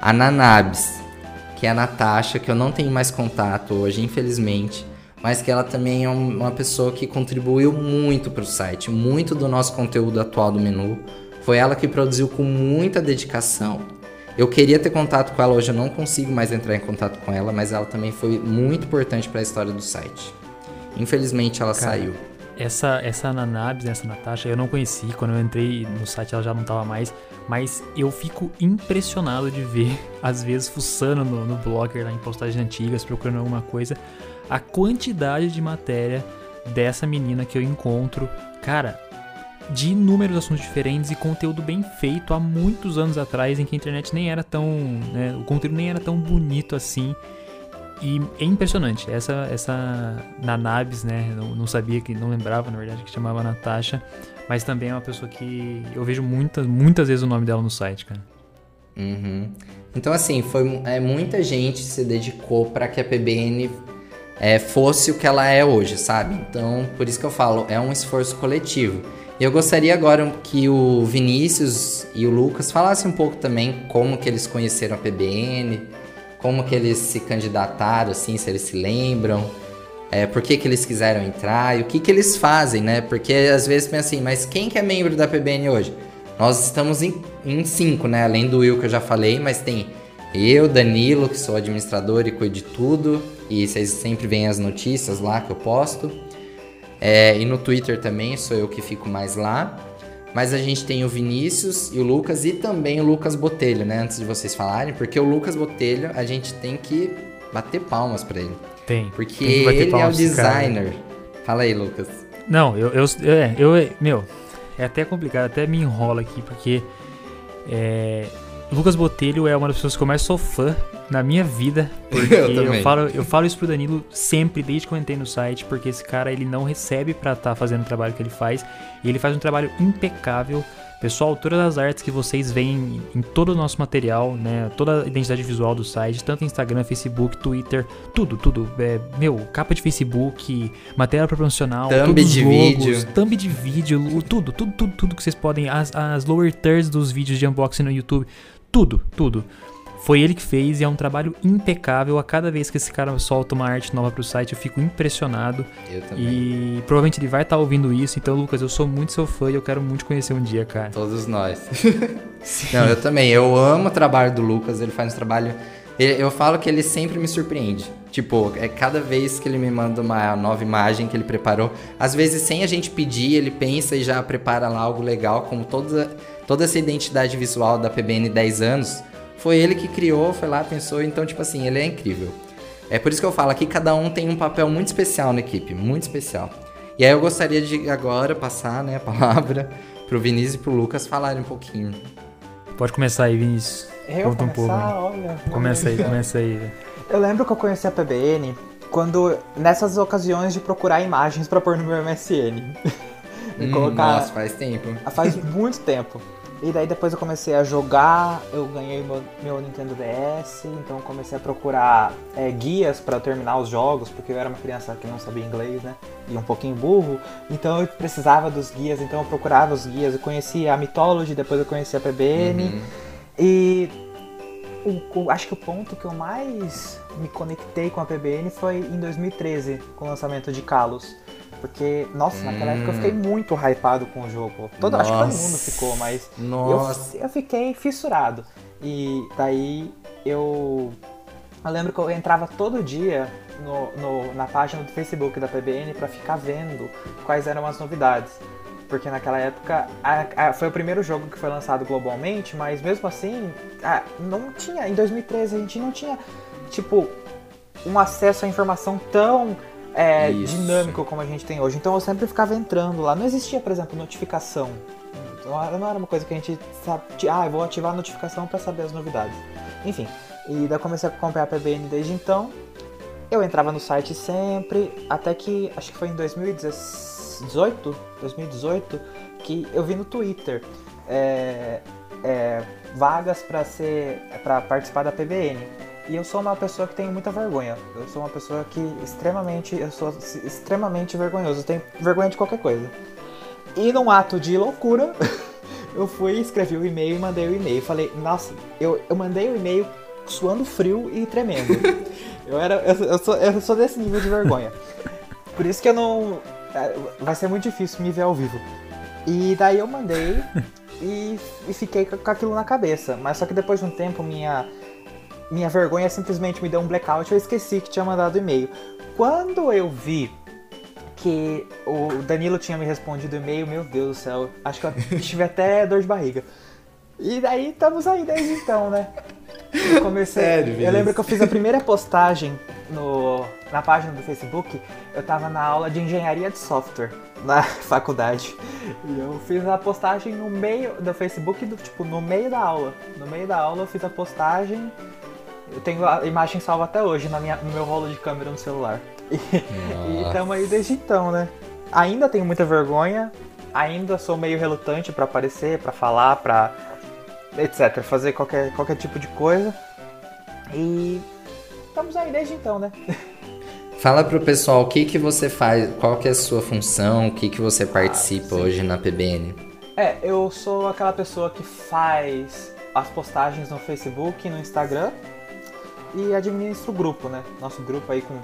A Nanabs que é a Natasha, que eu não tenho mais contato hoje, infelizmente, mas que ela também é uma pessoa que contribuiu muito para o site, muito do nosso conteúdo atual do menu. Foi ela que produziu com muita dedicação. Eu queria ter contato com ela hoje, eu não consigo mais entrar em contato com ela, mas ela também foi muito importante para a história do site. Infelizmente ela Cara, saiu. Essa essa Nanabs, essa Natasha, eu não conheci. Quando eu entrei no site ela já não estava mais mas eu fico impressionado de ver, às vezes, fuçando no, no blogger, lá em postagens antigas, procurando alguma coisa, a quantidade de matéria dessa menina que eu encontro. Cara, de inúmeros assuntos diferentes e conteúdo bem feito há muitos anos atrás, em que a internet nem era tão. Né, o conteúdo nem era tão bonito assim. E é impressionante. Essa, essa Nanabis, né? Não, não sabia que, não lembrava, na verdade, que chamava Natasha mas também é uma pessoa que eu vejo muitas, muitas vezes o nome dela no site, cara. Uhum. Então, assim, foi é, muita gente se dedicou para que a PBN é, fosse o que ela é hoje, sabe? Então, por isso que eu falo, é um esforço coletivo. E eu gostaria agora que o Vinícius e o Lucas falassem um pouco também como que eles conheceram a PBN, como que eles se candidataram, assim, se eles se lembram é, por que, que eles quiseram entrar e o que, que eles fazem, né? Porque às vezes pensa assim, mas quem que é membro da PBN hoje? Nós estamos em, em cinco, né? Além do Will que eu já falei, mas tem Eu, Danilo, que sou administrador e cuido de tudo. E vocês sempre veem as notícias lá que eu posto. É, e no Twitter também sou eu que fico mais lá. Mas a gente tem o Vinícius e o Lucas e também o Lucas Botelho, né? Antes de vocês falarem, porque o Lucas Botelho a gente tem que bater palmas para ele. Tem. Porque tem ele é o designer. Fala aí, Lucas. Não, eu, eu, é, eu, meu, é até complicado, até me enrola aqui, porque é, Lucas Botelho é uma das pessoas que eu mais sou fã na minha vida. Porque eu, eu, falo, eu falo isso pro Danilo sempre, desde que eu entrei no site, porque esse cara ele não recebe para estar tá fazendo o trabalho que ele faz. E ele faz um trabalho impecável. Pessoal, todas as artes que vocês veem em todo o nosso material, né? Toda a identidade visual do site, tanto Instagram, Facebook, Twitter, tudo, tudo. É, meu, capa de Facebook, matéria promocional, thumb de logos, vídeo, thumb de vídeo, tudo, tudo, tudo, tudo que vocês podem, as, as lower thirds dos vídeos de unboxing no YouTube, tudo, tudo. Foi ele que fez e é um trabalho impecável. A cada vez que esse cara solta uma arte nova pro site, eu fico impressionado. Eu também. E provavelmente ele vai estar tá ouvindo isso. Então, Lucas, eu sou muito seu fã e eu quero muito conhecer um dia, cara. Todos nós. Não, eu também. Eu amo o trabalho do Lucas. Ele faz um trabalho. Eu falo que ele sempre me surpreende. Tipo, é cada vez que ele me manda uma nova imagem que ele preparou, às vezes sem a gente pedir, ele pensa e já prepara lá algo legal, como toda, toda essa identidade visual da PBN 10 anos foi ele que criou, foi lá, pensou, então, tipo assim, ele é incrível. É por isso que eu falo aqui, cada um tem um papel muito especial na equipe, muito especial. E aí eu gostaria de agora passar né, a palavra pro Vinícius e pro Lucas falarem um pouquinho. Pode começar aí, Vinícius. Eu Conta começar, um pouco. Olha, começa aí, começa aí. Eu lembro que eu conheci a PBN quando nessas ocasiões de procurar imagens para pôr no meu MSN. hum, colocar... Nossa, faz tempo. Faz muito tempo. E daí depois eu comecei a jogar, eu ganhei meu, meu Nintendo DS, então comecei a procurar é, guias para terminar os jogos, porque eu era uma criança que não sabia inglês, né? E um pouquinho burro, então eu precisava dos guias, então eu procurava os guias, eu conhecia a Mythology, depois eu conhecia a PBN. Uhum. E o, o, acho que o ponto que eu mais me conectei com a PBN foi em 2013, com o lançamento de Kalos. Porque, nossa, hum. naquela época eu fiquei hum. muito hypado com o jogo. Todo, acho que todo mundo ficou, mas. Eu, eu fiquei fissurado. E daí eu. Eu lembro que eu entrava todo dia no, no, na página do Facebook da PBN para ficar vendo quais eram as novidades. Porque naquela época a, a, foi o primeiro jogo que foi lançado globalmente, mas mesmo assim, a, não tinha. Em 2013 a gente não tinha, tipo, um acesso à informação tão é, dinâmico como a gente tem hoje. Então eu sempre ficava entrando lá. Não existia, por exemplo, notificação. Não era uma coisa que a gente sabe. Ah, eu vou ativar a notificação para saber as novidades. Enfim, e daí comecei a acompanhar a PBN desde então. Eu entrava no site sempre, até que acho que foi em 2018, 2018 que eu vi no Twitter é, é, vagas para ser para participar da PBN. E eu sou uma pessoa que tem muita vergonha. Eu sou uma pessoa que extremamente, eu sou extremamente vergonhoso. Eu tenho vergonha de qualquer coisa. E num ato de loucura, eu fui, escrevi o um e-mail e mandei o e-mail. Falei, nossa, eu, eu mandei o e-mail suando frio e tremendo. eu era, eu, eu, sou, eu sou desse nível de vergonha. Por isso que eu não, vai ser muito difícil me ver ao vivo. E daí eu mandei e, e fiquei com aquilo na cabeça. Mas só que depois de um tempo minha minha vergonha simplesmente me deu um blackout eu esqueci que tinha mandado e-mail. Quando eu vi que o Danilo tinha me respondido e-mail, meu Deus do céu, acho que eu tive até dor de barriga. E daí estamos aí desde então, né? Eu comecei. Sério, eu lembro que eu fiz a primeira postagem no, na página do Facebook. Eu tava na aula de engenharia de software na faculdade. E eu fiz a postagem no meio do Facebook, do, tipo, no meio da aula. No meio da aula eu fiz a postagem eu tenho a imagem salva até hoje na minha, no meu rolo de câmera no celular. E estamos aí desde então, né? Ainda tenho muita vergonha, ainda sou meio relutante para aparecer, para falar, para etc, fazer qualquer, qualquer tipo de coisa. E estamos aí desde então, né? Fala pro pessoal o que que você faz, qual que é a sua função, o que que você participa ah, hoje na PBN. É, eu sou aquela pessoa que faz as postagens no Facebook no Instagram e administra o grupo, né? Nosso grupo aí com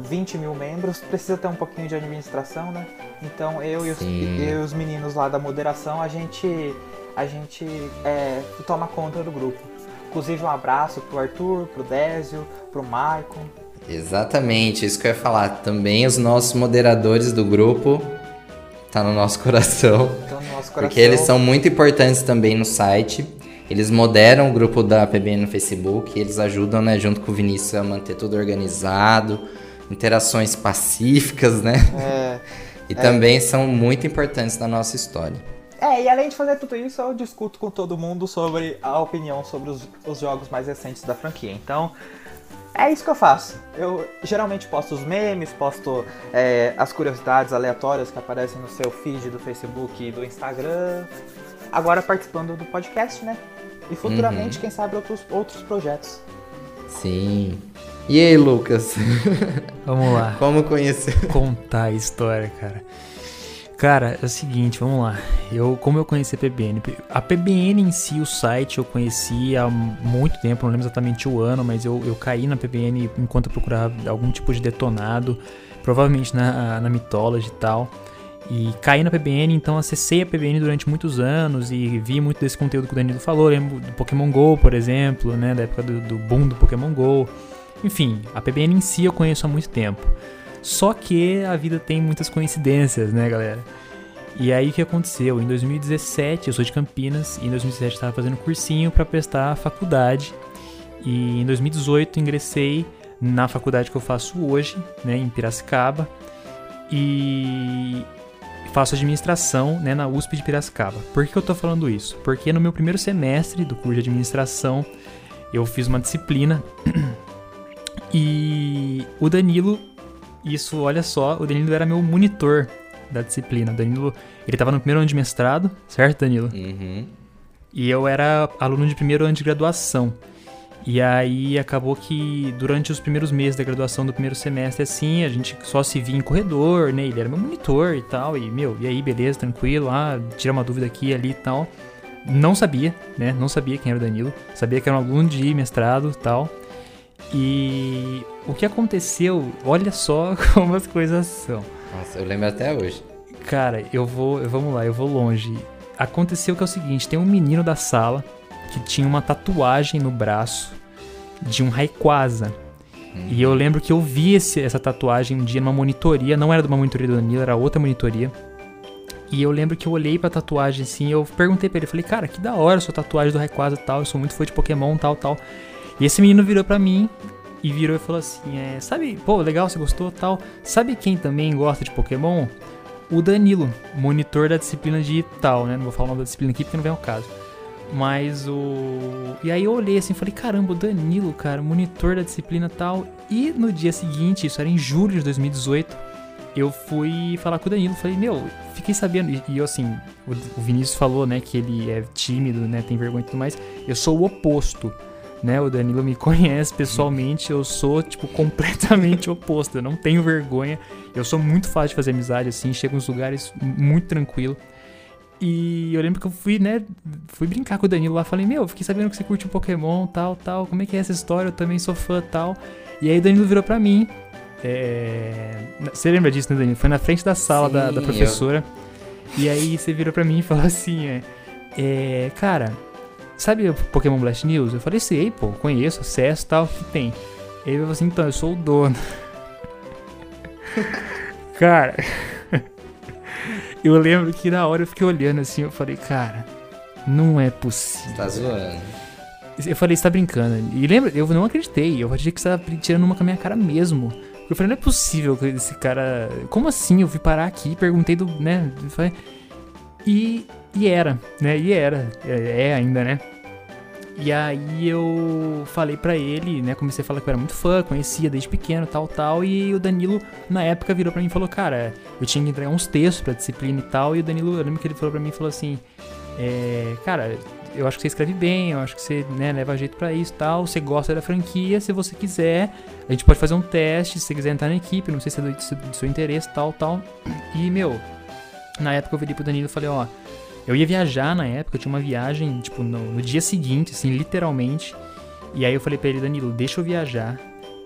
20 mil membros precisa ter um pouquinho de administração, né? Então eu e os, eu e os meninos lá da moderação, a gente, a gente é, toma conta do grupo. Inclusive um abraço pro Arthur, pro Désio, pro Maicon. Exatamente, isso que eu ia falar. Também os nossos moderadores do grupo tá no nosso coração. Então, no nosso coração. Porque eles são muito importantes também no site. Eles moderam o grupo da PBN no Facebook, eles ajudam, né, junto com o Vinícius, a manter tudo organizado, interações pacíficas, né? É, E também são muito importantes na nossa história. é, e além de fazer tudo isso, eu discuto com todo mundo sobre a opinião sobre os, os jogos mais recentes da franquia. Então, é isso que eu faço. Eu geralmente posto os memes, posto é, as curiosidades aleatórias que aparecem no seu feed do Facebook e do Instagram. Agora participando do podcast, né? E futuramente, quem sabe, outros, outros projetos. Sim. E aí, Lucas? Vamos lá. Como conhecer? contar a história, cara. Cara, é o seguinte, vamos lá. Eu, como eu conheci a PBN? A PBN em si, o site, eu conheci há muito tempo, não lembro exatamente o ano, mas eu, eu caí na PBN enquanto eu procurava algum tipo de detonado, provavelmente na, na Mythology e tal. E caí na PBN, então acessei a PBN durante muitos anos e vi muito desse conteúdo que o Danilo falou. Lembro do Pokémon GO, por exemplo, né? Da época do, do boom do Pokémon GO. Enfim, a PBN em si eu conheço há muito tempo. Só que a vida tem muitas coincidências, né, galera? E aí o que aconteceu? Em 2017, eu sou de Campinas, e em 2017 eu estava fazendo cursinho para prestar a faculdade. E em 2018 ingressei na faculdade que eu faço hoje, né, em Piracicaba. E faço administração né, na USP de Piracicaba. Por que eu tô falando isso? Porque no meu primeiro semestre do curso de administração eu fiz uma disciplina e o Danilo, isso olha só, o Danilo era meu monitor da disciplina. O Danilo, ele tava no primeiro ano de mestrado, certo, Danilo? Uhum. E eu era aluno de primeiro ano de graduação. E aí acabou que durante os primeiros meses da graduação do primeiro semestre, assim, a gente só se via em corredor, né? Ele era meu monitor e tal. E, meu, e aí, beleza, tranquilo, ah, tira uma dúvida aqui ali e tal. Não sabia, né? Não sabia quem era o Danilo. Sabia que era um aluno de mestrado e tal. E o que aconteceu, olha só como as coisas são. Nossa, eu lembro até hoje. Cara, eu vou, vamos lá, eu vou longe. Aconteceu que é o seguinte, tem um menino da sala que tinha uma tatuagem no braço de um Rayquaza. E eu lembro que eu vi esse- essa tatuagem um dia numa monitoria, não era de uma monitoria do Danilo, era outra monitoria. E eu lembro que eu olhei pra tatuagem assim, eu perguntei pra ele, falei, cara, que da hora sua tatuagem do Rayquaza e tal, eu sou muito fã de Pokémon, tal, tal. E esse menino virou pra mim e virou e falou assim, é, sabe, pô, legal, você gostou, tal. Sabe quem também gosta de Pokémon? O Danilo, monitor da disciplina de tal, né? Não vou falar o nome da disciplina aqui porque não vem ao caso. Mas o. E aí eu olhei assim falei, caramba, o Danilo, cara, monitor da disciplina tal. E no dia seguinte, isso era em julho de 2018, eu fui falar com o Danilo. Falei, meu, fiquei sabendo. E, e eu assim, o, o Vinícius falou, né, que ele é tímido, né, tem vergonha e tudo mais. Eu sou o oposto. Né, o Danilo me conhece pessoalmente, eu sou, tipo, completamente oposto. Eu não tenho vergonha. Eu sou muito fácil de fazer amizade, assim, chego nos lugares muito tranquilo. E eu lembro que eu fui, né, fui brincar com o Danilo lá, falei, meu, fiquei sabendo que você curte um Pokémon, tal, tal, como é que é essa história? Eu também sou fã, tal. E aí o Danilo virou pra mim, é... Você lembra disso, né, Danilo? Foi na frente da sala da, da Sim, professora. E aí você virou pra mim e falou assim, é... é, Cara, sabe o Pokémon Blast News? Eu falei, sei, pô, conheço, acesso, tal, que tem. Ele falou assim, então, eu sou o dono. Cara... Eu lembro que na hora eu fiquei olhando assim, eu falei, cara, não é possível. Tá zoando. Eu falei, você tá brincando. E lembra, eu não acreditei. Eu achei que você tava tirando uma com a minha cara mesmo. Eu falei, não é possível que esse cara. Como assim? Eu fui parar aqui, perguntei do. né? E, e era, né? E era. É, é ainda, né? E aí eu falei pra ele, né? Comecei a falar que eu era muito fã, conhecia desde pequeno, tal, tal. E o Danilo, na época, virou pra mim e falou, cara, eu tinha que entregar uns textos pra disciplina e tal. E o Danilo, eu lembro que ele falou pra mim falou assim, é, cara, eu acho que você escreve bem, eu acho que você né, leva jeito pra isso tal. Você gosta da franquia, se você quiser, a gente pode fazer um teste, se você quiser entrar na equipe, não sei se é do, do seu interesse, tal, tal. E, meu, na época eu virei pro Danilo e falei, ó, eu ia viajar na época, eu tinha uma viagem, tipo, no, no dia seguinte, assim, literalmente. E aí eu falei pra ele, Danilo, deixa eu viajar.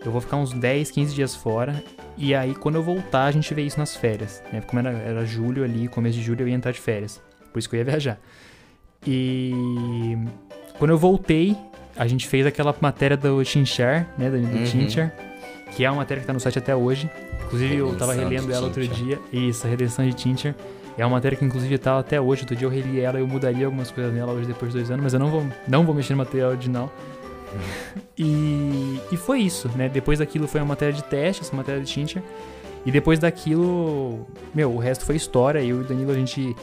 Eu vou ficar uns 10, 15 dias fora. E aí, quando eu voltar, a gente vê isso nas férias. Né? Como era, era julho ali, começo de julho, eu ia entrar de férias. Por isso que eu ia viajar. E quando eu voltei, a gente fez aquela matéria do Chinchar, né, do, do Uhum. Chinchar, que é uma matéria que tá no site até hoje. Inclusive, eu tava Redenção relendo ela outro dia. Isso, a Redenção de Chinchar. É uma matéria que, inclusive, tá até hoje. Outro dia eu reli ela e eu mudaria algumas coisas nela hoje, depois de dois anos, mas eu não vou, não vou mexer no material original. E, e foi isso, né? Depois daquilo foi uma matéria de teste, essa matéria de Chinchar. E depois daquilo, meu, o resto foi história. Eu e o Danilo, a gente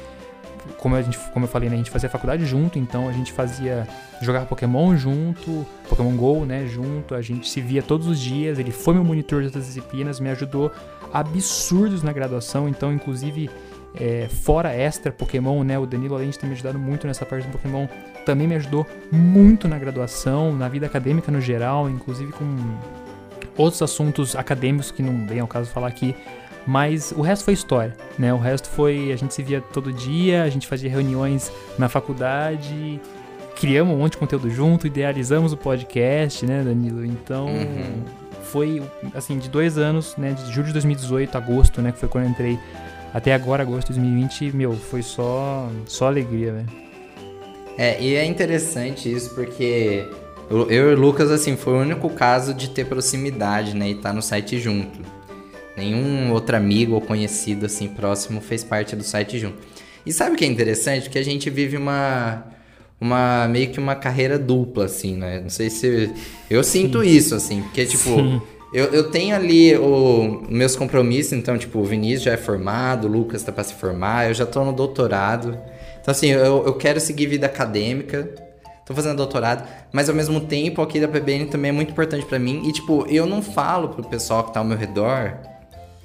como, a gente, como eu falei, né, a gente fazia faculdade junto, então a gente fazia jogar Pokémon junto, Pokémon GO, né, junto, a gente se via todos os dias, ele foi meu monitor de outras disciplinas, me ajudou absurdos na graduação, então inclusive é, fora extra Pokémon, né, o Danilo além de ter me ajudado muito nessa parte do Pokémon, também me ajudou muito na graduação, na vida acadêmica no geral, inclusive com outros assuntos acadêmicos que não vem ao caso falar aqui, mas o resto foi história, né? O resto foi a gente se via todo dia, a gente fazia reuniões na faculdade, criamos um monte de conteúdo junto, idealizamos o podcast, né, Danilo? Então Uhum. foi assim de dois anos, né? De julho de 2018, agosto, né? Que foi quando eu entrei, até agora agosto de 2020, meu, foi só só alegria, velho. É, e é interessante isso porque eu, eu e o Lucas, assim, foi o único caso de ter proximidade, né? E estar no site junto. Nenhum outro amigo ou conhecido, assim, próximo fez parte do site junto. E sabe o que é interessante? Que a gente vive uma. Uma, meio que uma carreira dupla, assim, né? Não sei se. Eu sinto isso, assim, porque, tipo, Sim. Eu, eu tenho ali o, meus compromissos, então, tipo, o Vinícius já é formado, o Lucas tá pra se formar, eu já tô no doutorado. Então, assim, eu, eu quero seguir vida acadêmica, tô fazendo doutorado, mas ao mesmo tempo aqui da PBN também é muito importante pra mim. E, tipo, eu não falo pro pessoal que tá ao meu redor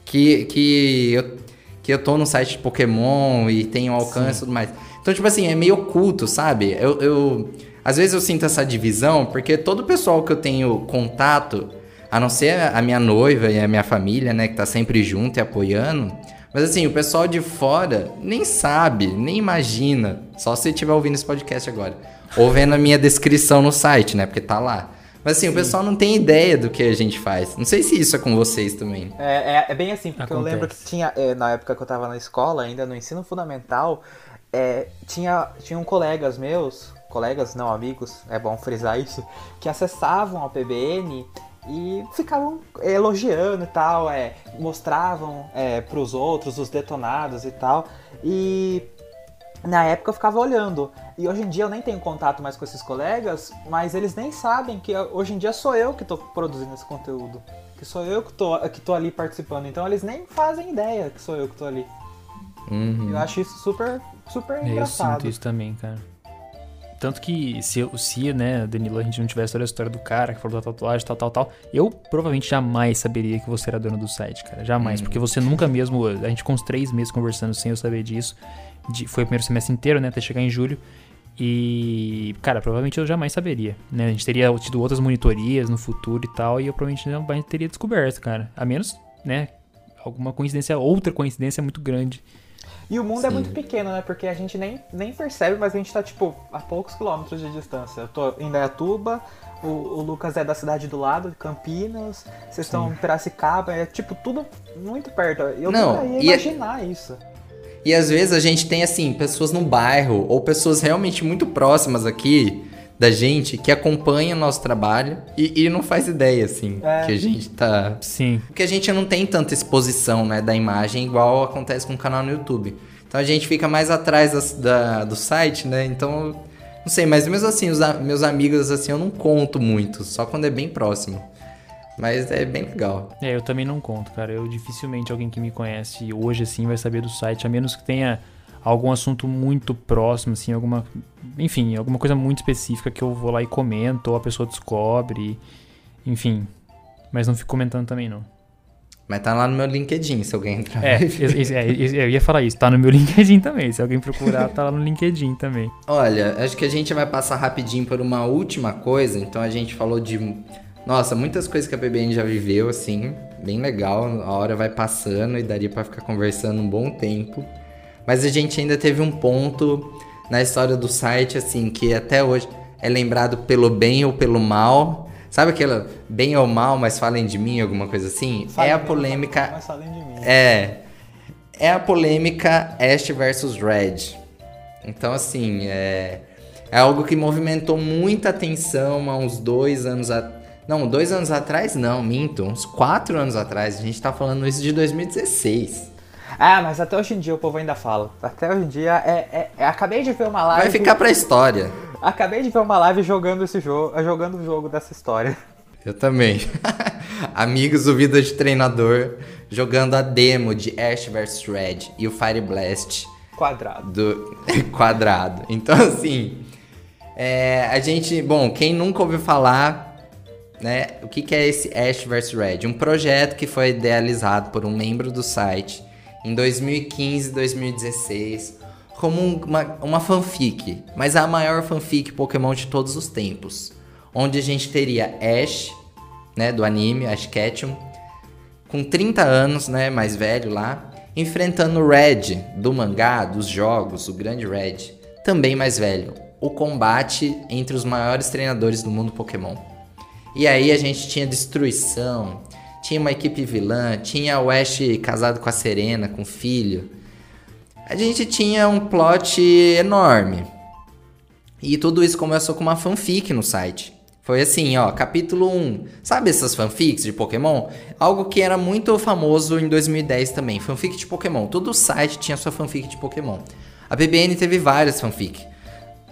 que, que, eu, que eu tô no site de Pokémon e tenho alcance e tudo mais. Então, tipo assim, é meio oculto, sabe? Eu, eu. Às vezes eu sinto essa divisão, porque todo o pessoal que eu tenho contato, a não ser a minha noiva e a minha família, né, que tá sempre junto e apoiando. Mas assim, o pessoal de fora nem sabe, nem imagina. Só se estiver ouvindo esse podcast agora. Ou vendo a minha descrição no site, né? Porque tá lá. Mas assim, o pessoal não tem ideia do que a gente faz. Não sei se isso é com vocês também. É, é, é bem assim, porque eu Acontece. lembro que tinha, é, na época que eu tava na escola, ainda no ensino fundamental, é, tinha, tinham colegas meus, colegas, não amigos, é bom frisar isso, que acessavam a PBN e ficavam elogiando e tal, é, mostravam é, pros outros os detonados e tal. E na época eu ficava olhando. E hoje em dia eu nem tenho contato mais com esses colegas, mas eles nem sabem que eu- hoje em dia sou eu que tô produzindo esse conteúdo. Que sou eu que tô, que tô ali participando. Então eles nem fazem ideia que sou eu que tô ali. Uhum. Eu acho isso super, super É, eu engraçado. sinto isso também, cara. Tanto que se, eu- se, né, Danilo, a gente não tivesse toda a história do cara que falou da tatuagem, tal, tal, tal, eu provavelmente jamais saberia que você era dono do site, cara. Jamais. Porque você nunca mesmo. A gente com uns três meses conversando sem eu saber disso. de- foi o primeiro semestre inteiro, né? Até chegar em julho. E, cara, provavelmente eu jamais saberia, né? A gente teria tido outras monitorias no futuro e tal, e eu provavelmente não teria descoberto, cara. A menos, né? Alguma coincidência, outra coincidência muito grande. E o mundo é Sim. muito pequeno, né? Porque a gente nem, nem percebe, mas a gente tá, tipo, a poucos quilômetros de distância. Eu tô em Dayatuba, o, o Lucas é da cidade do lado, Campinas, vocês estão em Piracicaba, é, tipo, tudo muito perto. Eu Não, ia e é- imaginar isso. E às vezes a gente tem, assim, pessoas no bairro ou pessoas realmente muito próximas aqui da gente que acompanham o nosso trabalho e, e não faz ideia, assim, É. que a gente tá. Sim, Porque a gente não tem tanta exposição, né, da imagem igual acontece com o canal no YouTube. Então a gente fica mais atrás das- da- do site, né? Então, não sei, mas mesmo assim, os a- meus amigos, assim, eu não conto muito, só quando é bem próximo. Mas é bem legal. É, eu também não conto, cara. Eu dificilmente alguém que me conhece hoje, assim, vai saber do site, a menos que tenha algum assunto muito próximo, assim, alguma. Enfim, alguma coisa muito específica que eu vou lá e comento, ou a pessoa descobre, enfim. Mas não fico comentando também, não. Mas tá lá no meu LinkedIn, se alguém entrar. É, é, eu ia falar isso, tá no meu LinkedIn também. Se alguém procurar, tá lá no LinkedIn também. Olha, acho que a gente vai passar rapidinho por uma última coisa. Então a gente falou de. Nossa, muitas coisas que a PBN já viveu, assim, bem legal. A hora vai passando e daria pra ficar conversando um bom tempo. Mas a gente ainda teve um ponto na história do site, assim, que até hoje é lembrado pelo bem ou pelo mal. Sabe aquela bem ou mal, mas falem de mim, alguma coisa assim? É a de mim, polêmica Mas falem de mim. é. É a polêmica Ash versus Red. Então, assim, é, É algo que movimentou muita atenção há uns dois anos atrás. Não, dois anos atrás não, minto. Uns quatro anos atrás. A gente tá falando isso de 2016. Ah, mas até hoje em dia o povo ainda fala. Até hoje em dia é. é, é acabei de ver uma live. Vai ficar pra história. Acabei de ver uma live jogando esse jogo, jogando o jogo dessa história. Eu também. Amigos do Vida de Treinador jogando a demo de Ash vs Red e o Fire Blast. Quadrado. Do quadrado. Então, assim. É, a gente. Bom, quem nunca ouviu falar. Né, o que, que é esse Ash vs Red? Um projeto que foi idealizado por um membro do site em 2015 e 2016 como uma, uma fanfic, mas a maior fanfic Pokémon de todos os tempos. Onde a gente teria Ash, né, do anime, Ash Ketchum, com 30 anos, né, mais velho lá, enfrentando Red, do mangá, dos jogos, o grande Red, também mais velho. O combate entre os maiores treinadores do mundo Pokémon. E aí a gente tinha destruição, tinha uma equipe vilã, tinha o Ash casado com a Serena, com filho. A gente tinha um plot enorme. E tudo isso começou com uma fanfic no site. Foi assim, ó, capítulo 1. Sabe essas fanfics de Pokémon? Algo que era muito famoso em 2010 também, fanfic de Pokémon. Todo site tinha sua fanfic de Pokémon. A BBN teve várias fanfic.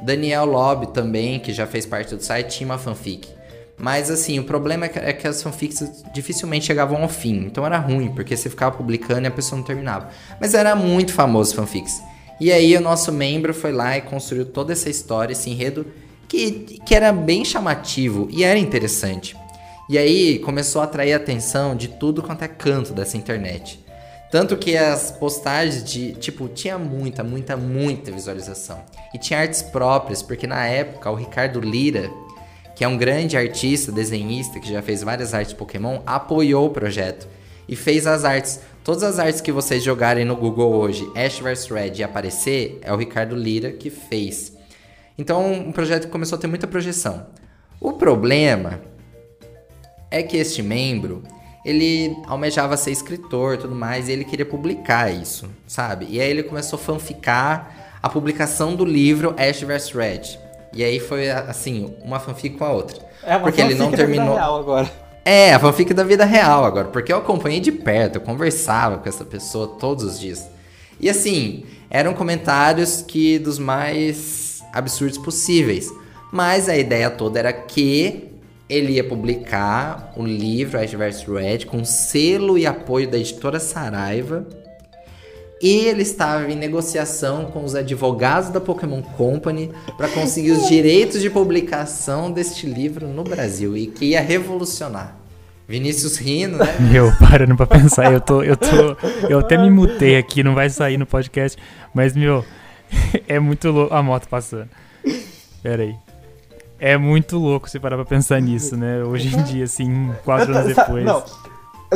Daniel Lobby também, que já fez parte do site, tinha uma fanfic. Mas assim, o problema é que, é que, as fanfics dificilmente chegavam ao fim. Então era ruim, porque você ficava publicando e a pessoa não terminava. Mas era muito famoso fanfics. E aí o nosso membro foi lá e construiu toda essa história, esse enredo que, que era bem chamativo e era interessante. E aí começou a atrair a atenção de tudo quanto é canto dessa internet. Tanto que as postagens de, tipo, tinha muita, muita, muita visualização. E tinha artes próprias, porque na época o Ricardo Lira, que é um grande artista, desenhista, que já fez várias artes Pokémon, apoiou o projeto. E fez as artes. Todas as artes que vocês jogarem no Google hoje, Ash vs Red e aparecer, é o Ricardo Lira que fez. Então, um projeto que começou a ter muita projeção. O problema é que este membro, ele almejava ser escritor tudo mais, e ele queria publicar isso, sabe? E aí ele começou a fanficar a publicação do livro Ash vs Red. E aí foi assim, uma fanfic com a outra. É uma porque ele não terminou. Da vida real agora. É, a fanfic da vida real agora, porque eu acompanhei de perto, eu conversava com essa pessoa todos os dias. E assim, eram comentários que dos mais absurdos possíveis. Mas a ideia toda era que ele ia publicar o livro Ash vs Red com selo e apoio da editora Saraiva. E ele estava em negociação com os advogados da Pokémon Company para conseguir os direitos de publicação deste livro no Brasil e que ia revolucionar. Vinícius rindo, né? Meu, parando pra pensar, eu tô, eu tô, eu até me mutei aqui, não vai sair no podcast, mas meu, é muito louco. A moto passando. Pera aí. É muito louco você parar pra pensar nisso, né? Hoje em dia, assim, quatro anos depois. Não.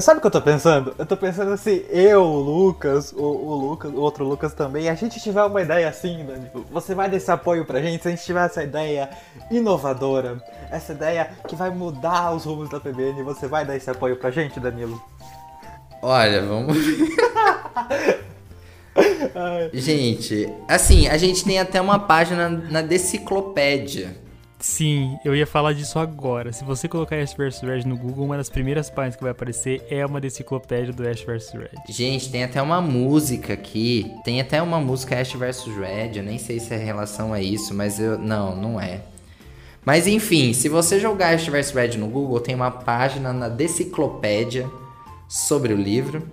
Sabe o que eu tô pensando? Eu tô pensando assim, eu, o Lucas, o, o Lucas, o outro Lucas também, a gente tiver uma ideia assim, né? Tipo, você vai dar esse apoio pra gente, se a gente tiver essa ideia inovadora, essa ideia que vai mudar os rumos da PBN, você vai dar esse apoio pra gente, Danilo? Olha, vamos. gente, assim, a gente tem até uma página na Deciclopédia. Sim, eu ia falar disso agora. Se você colocar Ash vs Red no Google, uma das primeiras páginas que vai aparecer é uma deciclopédia do Ash vs Red. Gente, tem até uma música aqui. Tem até uma música Ash vs Red. Eu nem sei se é relação a isso, mas eu. Não, não é. Mas enfim, se você jogar Ash vs Red no Google, tem uma página na deciclopédia sobre o livro.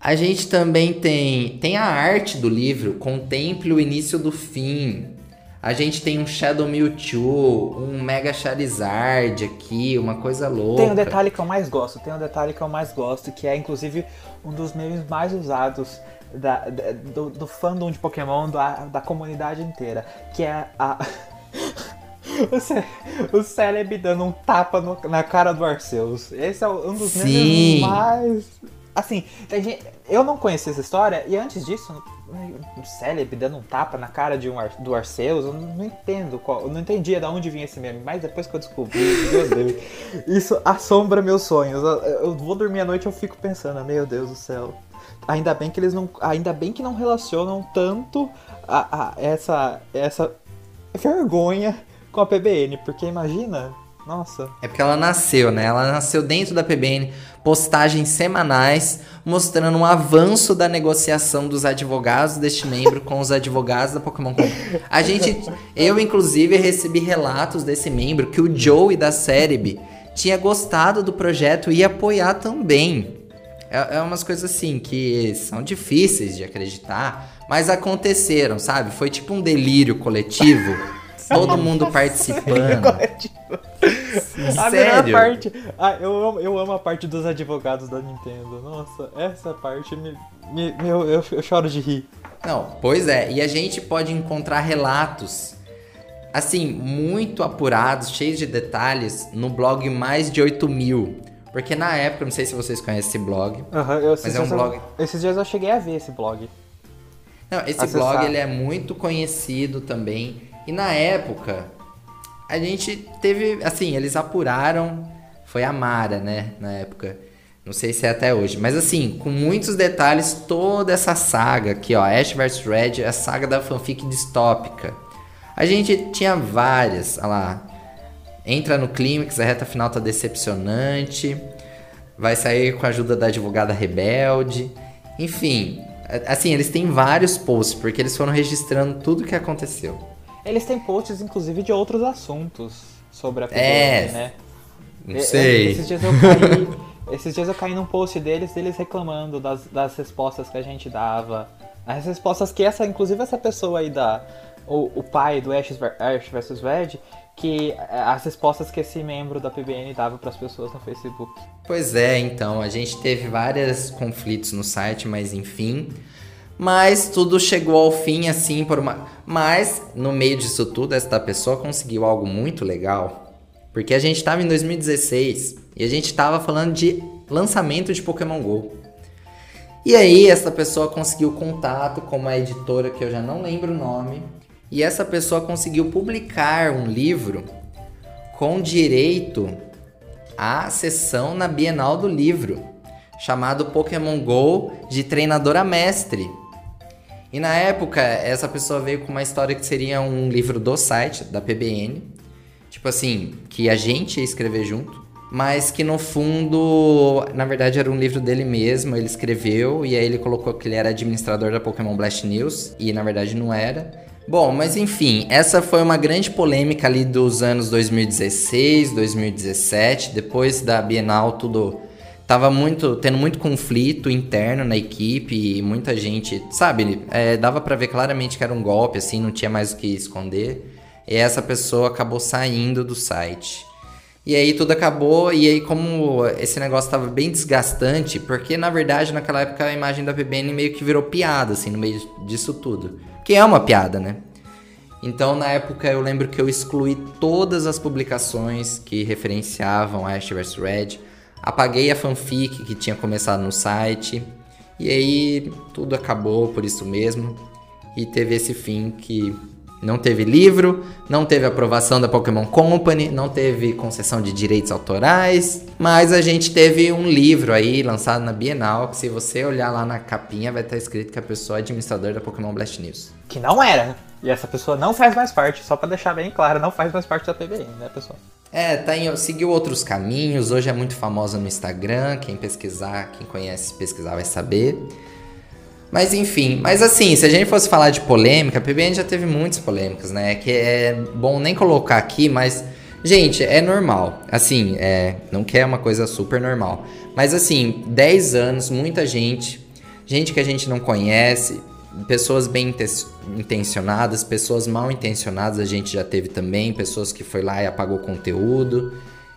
A gente também tem, tem a arte do livro, contemple o início do fim. A gente tem um Shadow Mewtwo, um Mega Charizard aqui, uma coisa louca. Tem um detalhe que eu mais gosto, tem um detalhe que eu mais gosto, que é inclusive um dos memes mais usados da, da do, do, fandom de Pokémon, da, da comunidade inteira, que é a... o Celebi dando um tapa no, na cara do Arceus. Esse é um dos memes mais Assim, eu não conhecia essa história e antes disso, célebre dando um tapa na cara de um Ar, do Arceus, eu não, entendo qual, eu não entendia de onde vinha esse meme, mas depois que eu descobri, meu Deus, isso assombra meus sonhos. Eu, eu vou dormir à noite eu fico pensando, meu Deus do céu. ainda bem que eles não, ainda bem que não relacionam tanto a, a essa essa vergonha com a PBN, porque imagina, nossa. É porque ela nasceu, né? Ela nasceu dentro da PBN, postagens semanais mostrando um avanço da negociação dos advogados deste membro com os advogados da Pokémon Company. A gente, eu inclusive recebi relatos desse membro que o Joey da Cerebi tinha gostado do projeto e ia apoiar também. É, é umas coisas assim que são difíceis de acreditar, mas aconteceram, sabe? Foi tipo um delírio coletivo. todo mundo participando. A melhor parte. Ah, eu, amo, eu amo a parte dos advogados da Nintendo. Nossa, essa parte me. me, me eu, eu, eu choro de rir. Não, pois é, e a gente pode encontrar relatos assim, muito apurados, cheios de detalhes, no blog mais de 8 mil. Porque na época, não sei se vocês conhecem esse blog, uhum, eu, mas é um blog... Eu, esses dias eu cheguei a ver esse blog. Não, esse Acessar. blog ele é muito conhecido também. E na época, a gente teve, assim, eles apuraram, foi a Mara, né, na época. Não sei se é até hoje, mas assim, com muitos detalhes, toda essa saga aqui, ó, Ash vs Red, a saga da fanfic distópica. A gente tinha várias, olha lá. Entra no clímax, a reta final tá decepcionante. Vai sair com a ajuda da advogada rebelde. Enfim, assim, eles têm vários posts, porque eles foram registrando tudo o que aconteceu. Eles têm posts, inclusive, de outros assuntos sobre a PBN, é, né? Não sei. Esses dias eu caí, esses dias eu caí num post deles, deles reclamando das, das respostas que a gente dava. As respostas que essa, inclusive essa pessoa aí da. O, o pai do Ash, Ash vs Red, que as respostas que esse membro da PBN dava para as pessoas no Facebook. Pois é, então, a gente teve vários conflitos no site, mas enfim. Mas tudo chegou ao fim assim por uma. Mas no meio disso tudo, esta pessoa conseguiu algo muito legal. Porque a gente estava em 2016 e a gente estava falando de lançamento de Pokémon GO. E aí essa pessoa conseguiu contato com uma editora que eu já não lembro o nome. E essa pessoa conseguiu publicar um livro com direito à sessão na Bienal do Livro, chamado Pokémon GO de treinadora mestre. E na época, essa pessoa veio com uma história que seria um livro do site, da PBN. Tipo assim, que a gente ia escrever junto. Mas que no fundo, na verdade, era um livro dele mesmo. Ele escreveu e aí ele colocou que ele era administrador da Pokémon Blast News. E na verdade não era. Bom, mas enfim, essa foi uma grande polêmica ali dos anos 2016, 2017. Depois da Bienal, tudo tava muito tendo muito conflito interno na equipe e muita gente, sabe, é, dava para ver claramente que era um golpe, assim, não tinha mais o que esconder. E essa pessoa acabou saindo do site. E aí tudo acabou, e aí como esse negócio estava bem desgastante, porque na verdade naquela época a imagem da PBN meio que virou piada, assim, no meio disso tudo. Que é uma piada, né? Então na época eu lembro que eu excluí todas as publicações que referenciavam Ash vs Red apaguei a fanfic que tinha começado no site. E aí tudo acabou por isso mesmo. E teve esse fim que não teve livro, não teve aprovação da Pokémon Company, não teve concessão de direitos autorais, mas a gente teve um livro aí lançado na Bienal, que se você olhar lá na capinha vai estar escrito que a pessoa é administradora da Pokémon Blast News. Que não era, e essa pessoa não faz mais parte, só para deixar bem claro, não faz mais parte da PBN, né, pessoal? É, tá em, seguiu outros caminhos, hoje é muito famosa no Instagram, quem pesquisar, quem conhece pesquisar vai saber. Mas enfim, mas assim, se a gente fosse falar de polêmica, a PBN já teve muitas polêmicas, né? Que é bom nem colocar aqui, mas gente, é normal. Assim, é, não quer uma coisa super normal. Mas assim, 10 anos, muita gente, gente que a gente não conhece, pessoas bem intencionadas, pessoas mal intencionadas a gente já teve também, pessoas que foi lá e apagou conteúdo,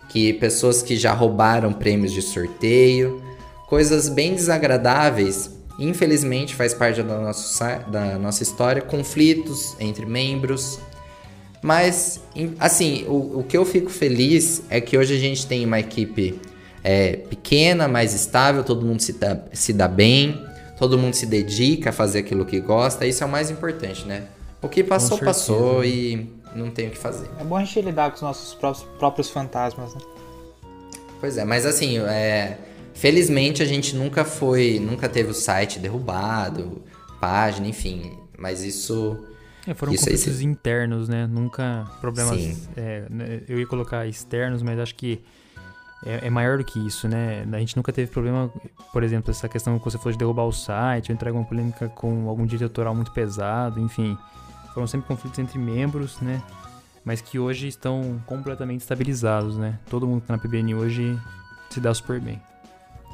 que pessoas que já roubaram prêmios de sorteio, coisas bem desagradáveis. Infelizmente faz parte da nossa, da nossa história, conflitos entre membros. Mas, assim, o, o que eu fico feliz é que hoje a gente tem uma equipe é, pequena, mais estável, todo mundo se dá, se dá bem, todo mundo se dedica a fazer aquilo que gosta, isso é o mais importante, né? O que passou, passou e não tem o que fazer. É bom a gente lidar com os nossos próprios fantasmas, né? Pois é, mas assim, é, Felizmente a gente nunca foi, nunca teve o site derrubado, página, enfim. Mas isso. É, foram isso conflitos internos, né? Nunca problemas. Sim. é, né, eu ia colocar externos, mas acho que é, é maior do que isso, né? A gente nunca teve problema, por exemplo, essa questão que você falou de derrubar o site, ou entrar em alguma polêmica com algum direito autoral muito pesado, enfim. Foram sempre conflitos entre membros, né? Mas que hoje estão completamente estabilizados, né? Todo mundo que tá na PBN hoje se dá super bem.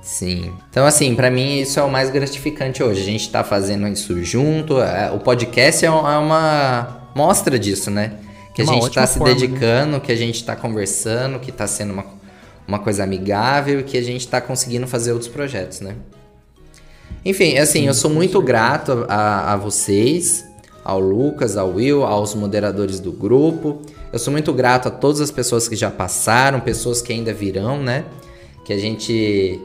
Sim. Então, assim, pra mim isso é o mais gratificante hoje. A gente tá fazendo isso junto. é, O podcast é é uma mostra disso, né? Que É a uma gente tá se forma, né? dedicando, que a gente tá conversando, que tá sendo uma, uma coisa amigável e que a gente tá conseguindo fazer outros projetos, né? Enfim, assim, eu sou muito grato a, a vocês, ao Lucas, ao Will, aos moderadores do grupo. Eu sou muito grato a todas as pessoas que já passaram, pessoas que ainda virão, né? Que a gente